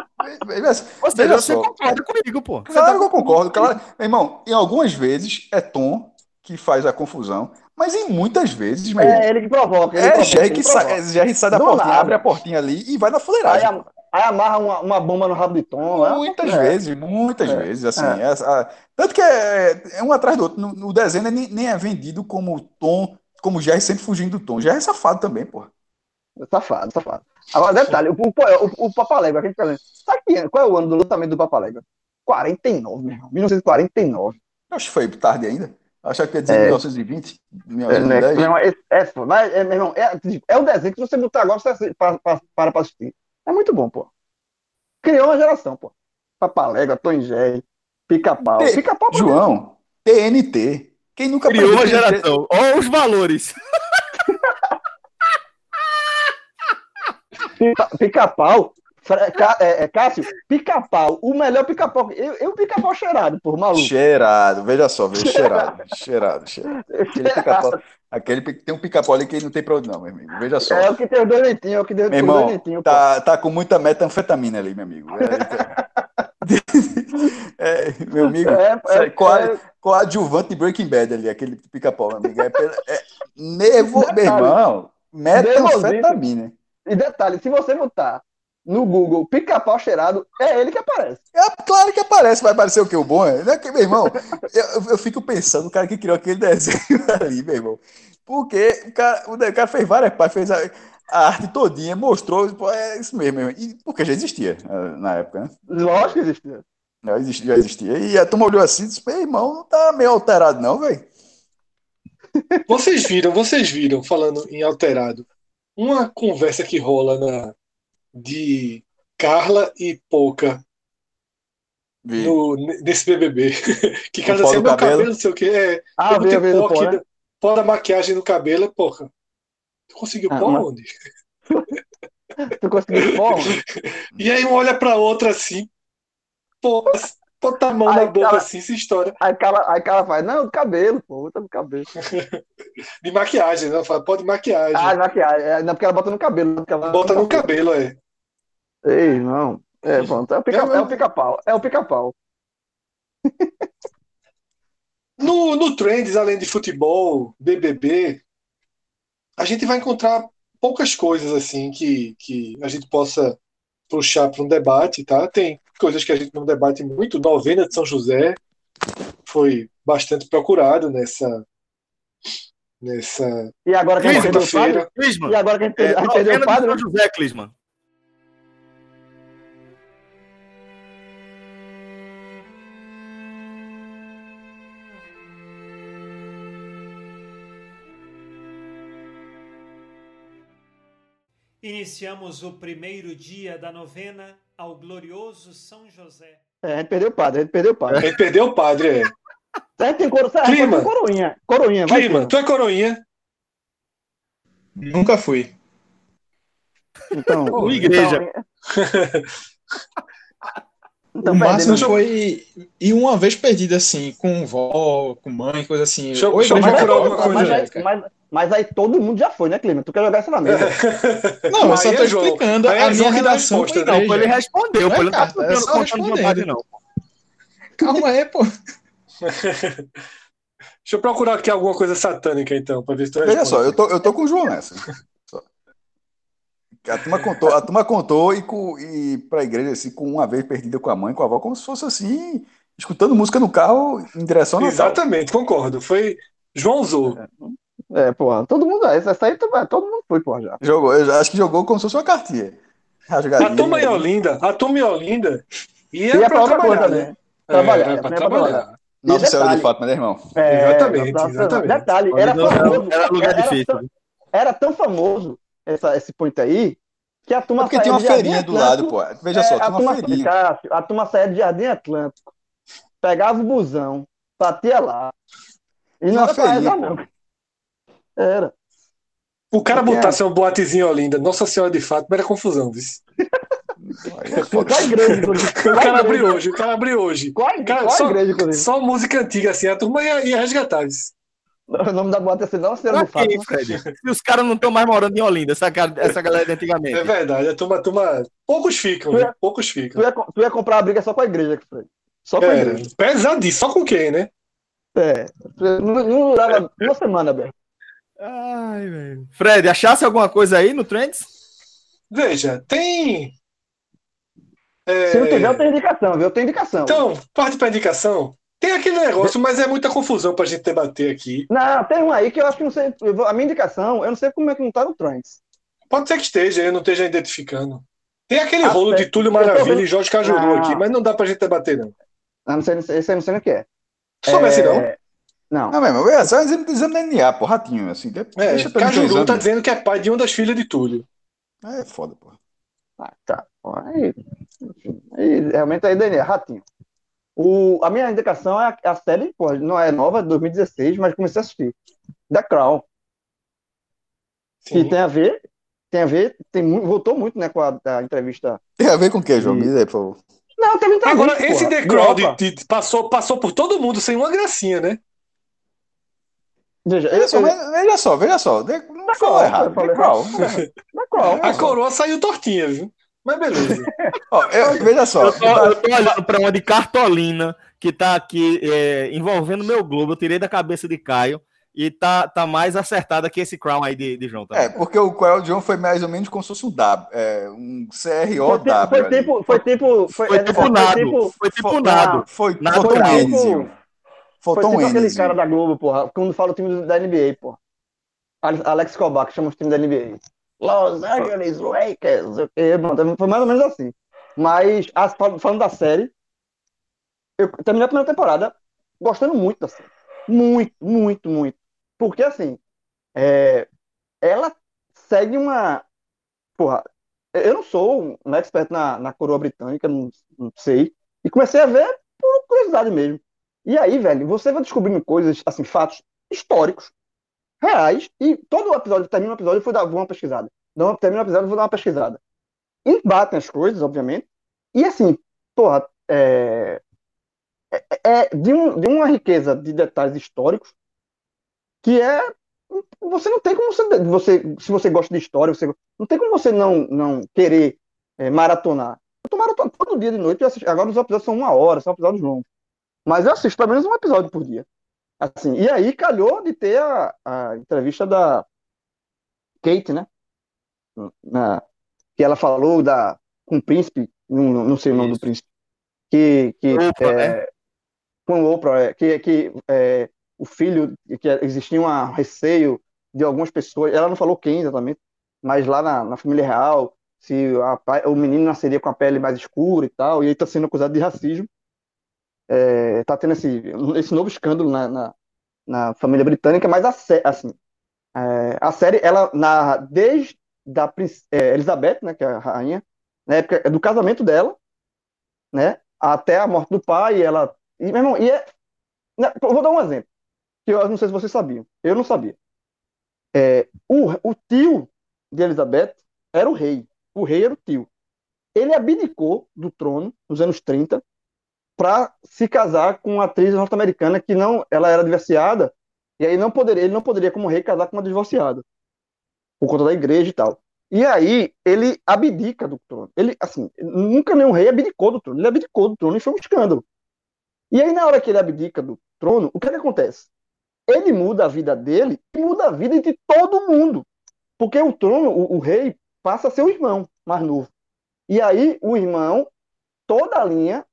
você, concorda comigo, pô. Claro que eu concordo. Claro. Meu irmão, em algumas vezes é Tom que faz a confusão, mas em muitas vezes, mesmo. É ele que provoca. Ele é, provoca, Jerry que sai, Jerry sai da portinha, nada. abre a portinha ali e vai na fuleiragem. Aí, aí amarra uma, uma, bomba no rabo de tom. É muitas é. vezes, muitas é. vezes, assim. É. A, tanto que é, é, um atrás do outro. No, no desenho nem, nem, é vendido como tom, como Jerry sempre fugindo do tom. Jerry é safado também, porra. Safado, safado. Agora, detalhe, o, o, o, o Papalégua, aqui sabe qual é o ano do lutamento do Papalégua? 49, meu irmão. 1949. Acho que foi tarde ainda. Acho que ia dizer é, 1920, 1910. É, é, é, mas, é, meu irmão, é, tipo, é um desenho que você botar agora, você para, para, para assistir. É muito bom, pô. Criou uma geração, pô. Papalégua, Tom Jerry, Pica-Pau. Pica-Pau. João, TNT. Quem nunca Criou uma geração. Olha os valores. Pica-pau é, é, Cássio, pica-pau, o melhor pica-pau. Eu, eu pica-pau cheirado, por maluco. Cheirado, veja só, veja, cheirado, cheirado, cheirado. Aquele pica-pau, aquele, tem um pica-pau ali que não tem pra onde não, meu amigo, veja só. É o que tem os dois dentinhos, é o que tem meu irmão, Tá, tá com muita metanfetamina ali, meu amigo. É, é, meu amigo, é, é, coadjuvante de Breaking Bad ali, aquele pica-pau, meu amigo. É, é, nervo, meu irmão, metanfetamina. E detalhe, se você botar no Google pica-pau cheirado, é ele que aparece. É claro que aparece, vai aparecer o que? O bom é? Não é que, meu irmão, eu, eu fico pensando, o cara que criou aquele desenho ali, meu irmão. Porque o cara, o cara fez várias partes, fez a, a, arte todinha, mostrou, pô, é isso mesmo, mesmo. E porque já existia eh, na época, né? Lógico que existia. Já existia, já existia. E a turma olhou assim e disse, meu irmão, não tá meio alterado não, velho. Vocês viram, vocês viram, falando em alterado, uma conversa que rola na, de Carla e Pouca no, nesse BBB. que casa assim, meu cabelo. cabelo, não sei o que. É, ah, veio, veio pó, né? pó da maquiagem no cabelo, é porra. Tu conseguiu ah, pó mas... onde? tu conseguiu pó? e aí um olha pra outra assim, pô, bota a mão aí na boca cara, assim, se história. Aí cara, aí cara faz, não, cabelo, pô, bota no cabelo. de maquiagem, não, fala, pode maquiagem. Ah, maquiagem, é, não, porque ela bota no cabelo. Bota no cabelo, é. Ei, não. É, pronto. É o pica-pau. É o pica-pau. É o pica-pau. No, no Trends, além de futebol, BBB, a gente vai encontrar poucas coisas assim que, que a gente possa puxar para um debate, tá? Tem coisas que a gente não debate muito. Novena de São José foi bastante procurado nessa nessa e agora que a gente perdeu o padre? E agora que a gente, é, a gente perdeu o padre? São José, Clisman. Iniciamos o primeiro dia da novena ao glorioso São José. É, a gente perdeu o padre, a gente perdeu o padre. A gente perdeu o padre, é. A tem coro... Clima. coroinha. Coroinha, vai. Clima, tu é coroinha? Nunca fui. Então, Ou igreja. Então... Então, o máximo foi e uma vez perdido assim, com vó, com mãe, coisa assim. Deixa, deixa eu procurar alguma coisa. Mas, mas, mas, aí todo mundo já foi, né, Clima? Tu quer jogar essa na mesa? não, eu só tô explicando é a minha redação. Não, ele respondeu, não ele não tá só respondendo. não. Calma aí, pô. Deixa eu procurar aqui alguma coisa satânica, então, pra ver se tu Veja só, eu tô, eu tô com o João nessa. A turma contou, a turma contou e, com, e pra igreja, assim, com uma vez perdida com a mãe, com a avó, como se fosse assim, escutando música no carro em direção ao Exatamente, concordo. Foi João Zou. É, é porra, todo mundo, essa aí todo mundo foi, porra, já. Jogou, eu acho que jogou como se fosse uma cartinha. A, a turma em Olinda, a turma em Olinda ia, ia pra, pra trabalhar, né? Trabalhar, é, pra trabalhar. Nossa Senhora de Fátima, né, irmão? É, exatamente, exatamente. Detalhe, era famoso. Era lugar difícil. Era, era tão famoso essa, esse ponto aí que a turma é porque tem uma feirinha do lado, pô. Veja é, só, tem uma feirinha. Cássio, a turma saía de Jardim Atlântico, pegava o busão, batia lá. E não era feirinha, não. Era. O cara botasse um boatezinho Olinda, Nossa Senhora de Fato, era confusão, viu? Qual igreja? O cara abriu hoje, o cara abriu hoje. Qual, cara, qual só, igreja, inclusive? Só música antiga, assim, a turma ia, ia resgatar? O nome da boate é assim, Nossa Senhora de Fato. Fred? Se os caras não estão mais morando em Olinda, essa, essa galera de antigamente. É verdade, a turma, a turma... poucos ficam, né? poucos ficam. Tu ia, tu ia comprar a briga só com a igreja, Fred. Só com é, a igreja. Pesadíssimo, só com quem, né? É, não, não durava uma semana, Berto. Ai, velho. Fred, achasse alguma coisa aí no Trends? Veja, tem. É... Se não tiver, eu tenho indicação, viu? Eu tenho indicação. Então, parte para indicação. Tem aquele negócio, mas é muita confusão pra gente debater aqui. Não, tem um aí que eu acho que não sei. A minha indicação, eu não sei como é que não tá no Trends. Pode ser que esteja, eu não esteja identificando. Tem aquele a rolo de Túlio Maravilha e Jorge Cajuru ah. aqui, mas não dá pra gente debater, não. Ah, não sei, não sei, esse aí não sei o que é. Tu soubesse, é... não? Não. Não, mesmo, é só exame, exame DNA, pô, ratinho, assim. É, deixa Cajuru tá dizendo que é pai de uma das filhas de Túlio. É foda, pô. Ah, tá. Aí, aí, realmente aí, DNA, ratinho. O, a minha indicação é a, a série, pô, não é nova, 2016, mas comecei a assistir. The Crown. Sim. Que tem a ver, tem a ver, tem, voltou muito, né, com a, a entrevista. Tem a ver com o quê, João? Me aí, por favor. Não, tem muita Agora, esse porra. The de, passou, passou por todo mundo sem uma gracinha, né? Veja, veja, só, veja só, veja só. Não falou errado. The Crown. A coroa saiu tortinha, viu? Mas beleza. Ó, eu, veja só. Eu tô, eu tô olhando para uma de cartolina que tá aqui é, envolvendo meu Globo. Eu tirei da cabeça de Caio. E tá, tá mais acertada que esse Crown aí de, de João. Também. É, porque o Crown de João foi mais ou menos como se fosse um W, é, um CRO-W. Foi, tipo, foi tipo. Foi, foi tipo nado. Tipo, foi tipo nado. Foi, nado foi, tipo, Faltou foi tipo um aquele cara da Globo, porra, quando fala o time da NBA, porra. Alex Kovac chama o time da NBA. Los Angeles Lakers, foi mais ou menos assim. Mas, as, falando da série, eu terminei a primeira temporada gostando muito da série. Muito, muito, muito. Porque, assim, é, ela segue uma. Porra, eu não sou um expert na, na coroa britânica, não, não sei. E comecei a ver por curiosidade mesmo. E aí, velho, você vai descobrindo coisas, assim, fatos históricos reais, e todo episódio, termina o episódio, eu vou dar uma pesquisada. Não, termina o episódio, eu vou dar uma pesquisada. Embatem as coisas, obviamente, e assim, porra, é, é, é de, um, de uma riqueza de detalhes históricos que é você não tem como você, você se você gosta de história, você não tem como você não não querer é, maratonar. Eu tô maratonando todo dia de noite, agora os episódios são uma hora, são episódios longos. Mas eu assisto pelo menos um episódio por dia. Assim, e aí calhou de ter a, a entrevista da Kate, né? Na, que ela falou da, com o príncipe, não, não sei o nome Isso. do príncipe, que, que Oprah, é, né? com o Oprah, é, que, que é, o filho, que existia um receio de algumas pessoas, ela não falou quem exatamente, mas lá na, na família real, se a, o menino nasceria com a pele mais escura e tal, e aí está sendo acusado de racismo é, tá tendo esse, esse novo escândalo na, na, na família britânica, mas a, assim, é, a série, ela narra desde da é, Elizabeth, né, que é a rainha, na época do casamento dela, né, até a morte do pai, ela, e, meu irmão, e é, né, vou dar um exemplo, que eu não sei se vocês sabiam, eu não sabia. É, o, o tio de Elizabeth era o rei, o rei era o tio. Ele abdicou do trono nos anos 30 para se casar com uma atriz norte-americana que não, ela era divorciada e aí não poderia, ele não poderia como rei casar com uma divorciada por conta da igreja e tal. E aí ele abdica do trono. Ele assim, nunca nenhum rei abdicou do trono. Ele abdicou do trono e foi um escândalo. E aí na hora que ele abdica do trono, o que, é que acontece? Ele muda a vida dele e muda a vida de todo mundo. Porque o trono, o, o rei passa a ser o irmão mais novo. E aí o irmão, toda a linha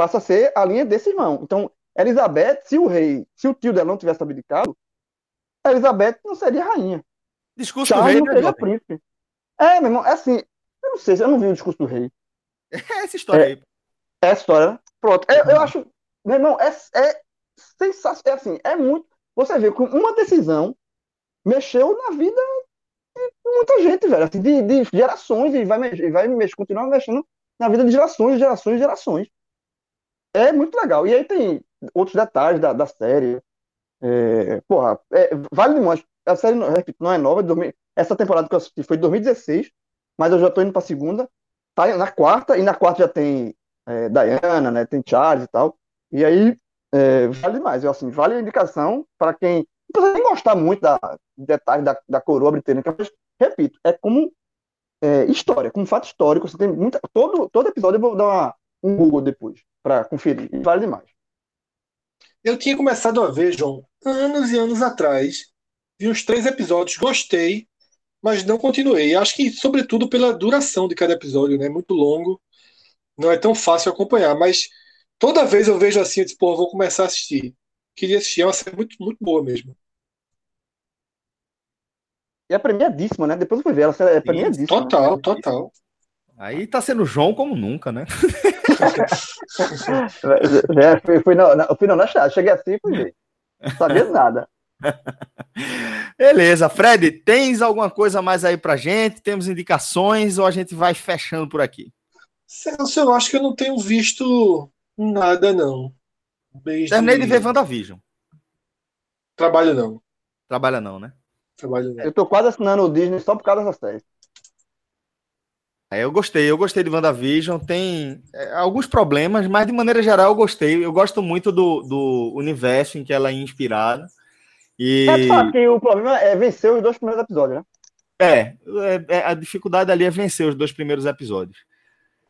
passa a ser a linha desse irmão. Então, Elizabeth, se o rei, se o tio dela não tivesse abdicado, Elizabeth não seria rainha. Discurso Charles do rei, não seria príncipe. É, meu irmão, é assim, eu não sei, eu não vi o discurso do rei. É essa história é, aí. É essa história, né? Pronto. Eu, eu acho, meu irmão, é, é sensacional, é assim, é muito, você vê que uma decisão mexeu na vida de muita gente, velho, assim, de, de gerações, e vai, vai mexer, continuar mexendo na vida de gerações, gerações, gerações. É muito legal. E aí tem outros detalhes da, da série. É, porra, é, vale demais. A série, repito, não é nova. essa temporada que eu assisti foi de 2016, mas eu já tô indo pra segunda. Tá na quarta, e na quarta já tem é, Diana, né? Tem Charles e tal. E aí, é, vale demais. Eu, assim, vale a indicação para quem não precisa nem gostar muito da detalhes da, da coroa britânica, mas, repito, é como é, história, como fato histórico. Você tem muita, todo, todo episódio eu vou dar uma, um Google depois para conferir. E vale demais. Eu tinha começado a ver, João, anos e anos atrás. Vi uns três episódios, gostei, mas não continuei. Acho que, sobretudo, pela duração de cada episódio, né? Muito longo. Não é tão fácil acompanhar, mas toda vez eu vejo assim, eu disse, pô, vou começar a assistir. Queria assistir, é uma série muito, muito boa mesmo. E é premiadíssima, né? Depois eu fui ver, ela é premiadíssima. Total, né? total. Aí tá sendo João como nunca, né? é, fui, fui, não, fui não na chat, cheguei assim e fui ver. Não sabia nada. Beleza, Fred, tens alguma coisa mais aí pra gente? Temos indicações ou a gente vai fechando por aqui? Celso, eu acho que eu não tenho visto nada, não. Desde... Terminei de ver WandaVision. Trabalho não. Trabalha não, né? Trabalho não. Eu tô quase assinando o Disney só por causa dessas séries. É, eu gostei, eu gostei de WandaVision. Tem é, alguns problemas, mas de maneira geral eu gostei. Eu gosto muito do, do universo em que ela é inspirada. E... É só que o problema é vencer os dois primeiros episódios, né? É, é, é, a dificuldade ali é vencer os dois primeiros episódios.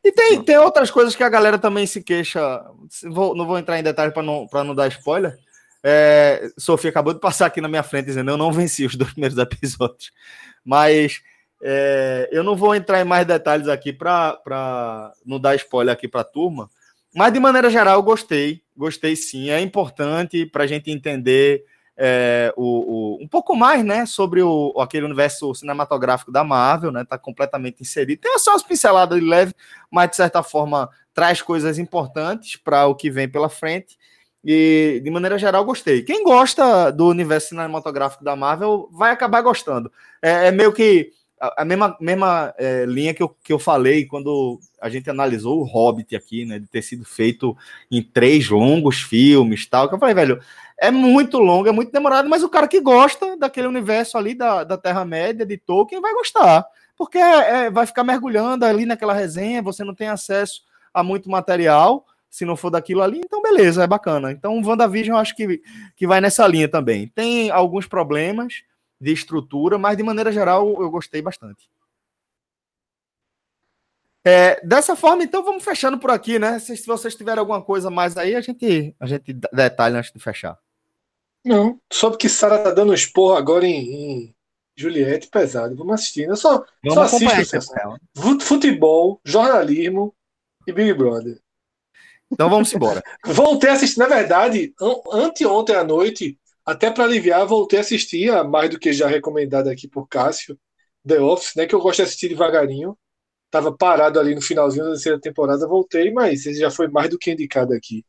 E tem, tem outras coisas que a galera também se queixa. Vou, não vou entrar em detalhes para não, não dar spoiler. É, Sofia acabou de passar aqui na minha frente dizendo eu não venci os dois primeiros episódios. Mas é, eu não vou entrar em mais detalhes aqui para não dar spoiler aqui para a turma, mas de maneira geral eu gostei, gostei sim. É importante para a gente entender é, o, o, um pouco mais né, sobre o, aquele universo cinematográfico da Marvel, né? Está completamente inserido. Tem só umas pinceladas de leve, mas de certa forma traz coisas importantes para o que vem pela frente. E de maneira geral, gostei. Quem gosta do universo cinematográfico da Marvel vai acabar gostando. É, é meio que a, mesma, mesma é, linha que eu, que eu falei quando a gente analisou o Hobbit aqui, né? De ter sido feito em três longos filmes tal. Que eu falei, velho, é muito longo, é muito demorado, mas o cara que gosta daquele universo ali da, da Terra-média, de Tolkien, vai gostar. Porque é, é, vai ficar mergulhando ali naquela resenha, você não tem acesso a muito material, se não for daquilo ali, então beleza, é bacana. Então, o WandaVision eu acho que, que vai nessa linha também. Tem alguns problemas, de estrutura, mas de maneira geral eu gostei bastante. É, dessa forma, então vamos fechando por aqui, né? Se, se, vocês tiverem alguma coisa mais aí, a gente, a gente detalha antes de fechar. Não, só porque Sara tá dando esporro agora em, em Juliette, pesado. Vamos assistir. Eu só, vamos só assisto futebol, jornalismo e Big Brother. Então vamos embora. Voltei a assistir, na verdade, anteontem à noite, até para aliviar, voltei a assistir, a mais do que já recomendado aqui por Cássio, The Office, né? Que eu gosto de assistir devagarinho. Tava parado ali no finalzinho da terceira temporada, voltei, mas ele já foi mais do que indicado aqui.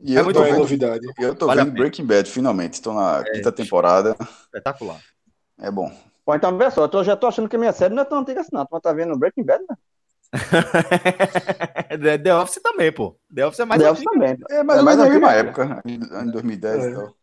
E é eu tô vendo, novidade. Eu tô vale vendo Breaking Bad, finalmente. Estou na é, quinta temporada. Espetacular. É bom. Pô, então, vê só, eu já tô achando que a minha série não é tão antiga assim, não. Tu tá vendo Breaking Bad, né? The Office também, pô. The Office é mais The Office também. É mais é ou menos na mesma época, em 2010 é. e tal.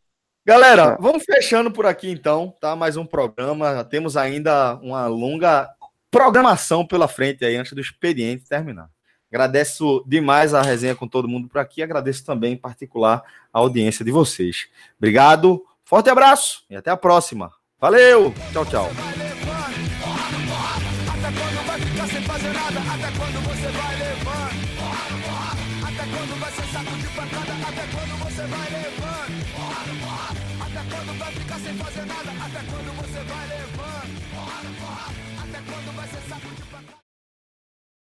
Galera, é. vamos fechando por aqui então, tá? Mais um programa. Temos ainda uma longa programação pela frente aí antes do expediente terminar. Agradeço demais a resenha com todo mundo por aqui. Agradeço também, em particular, a audiência de vocês. Obrigado, forte abraço e até a próxima. Valeu! Tchau, tchau.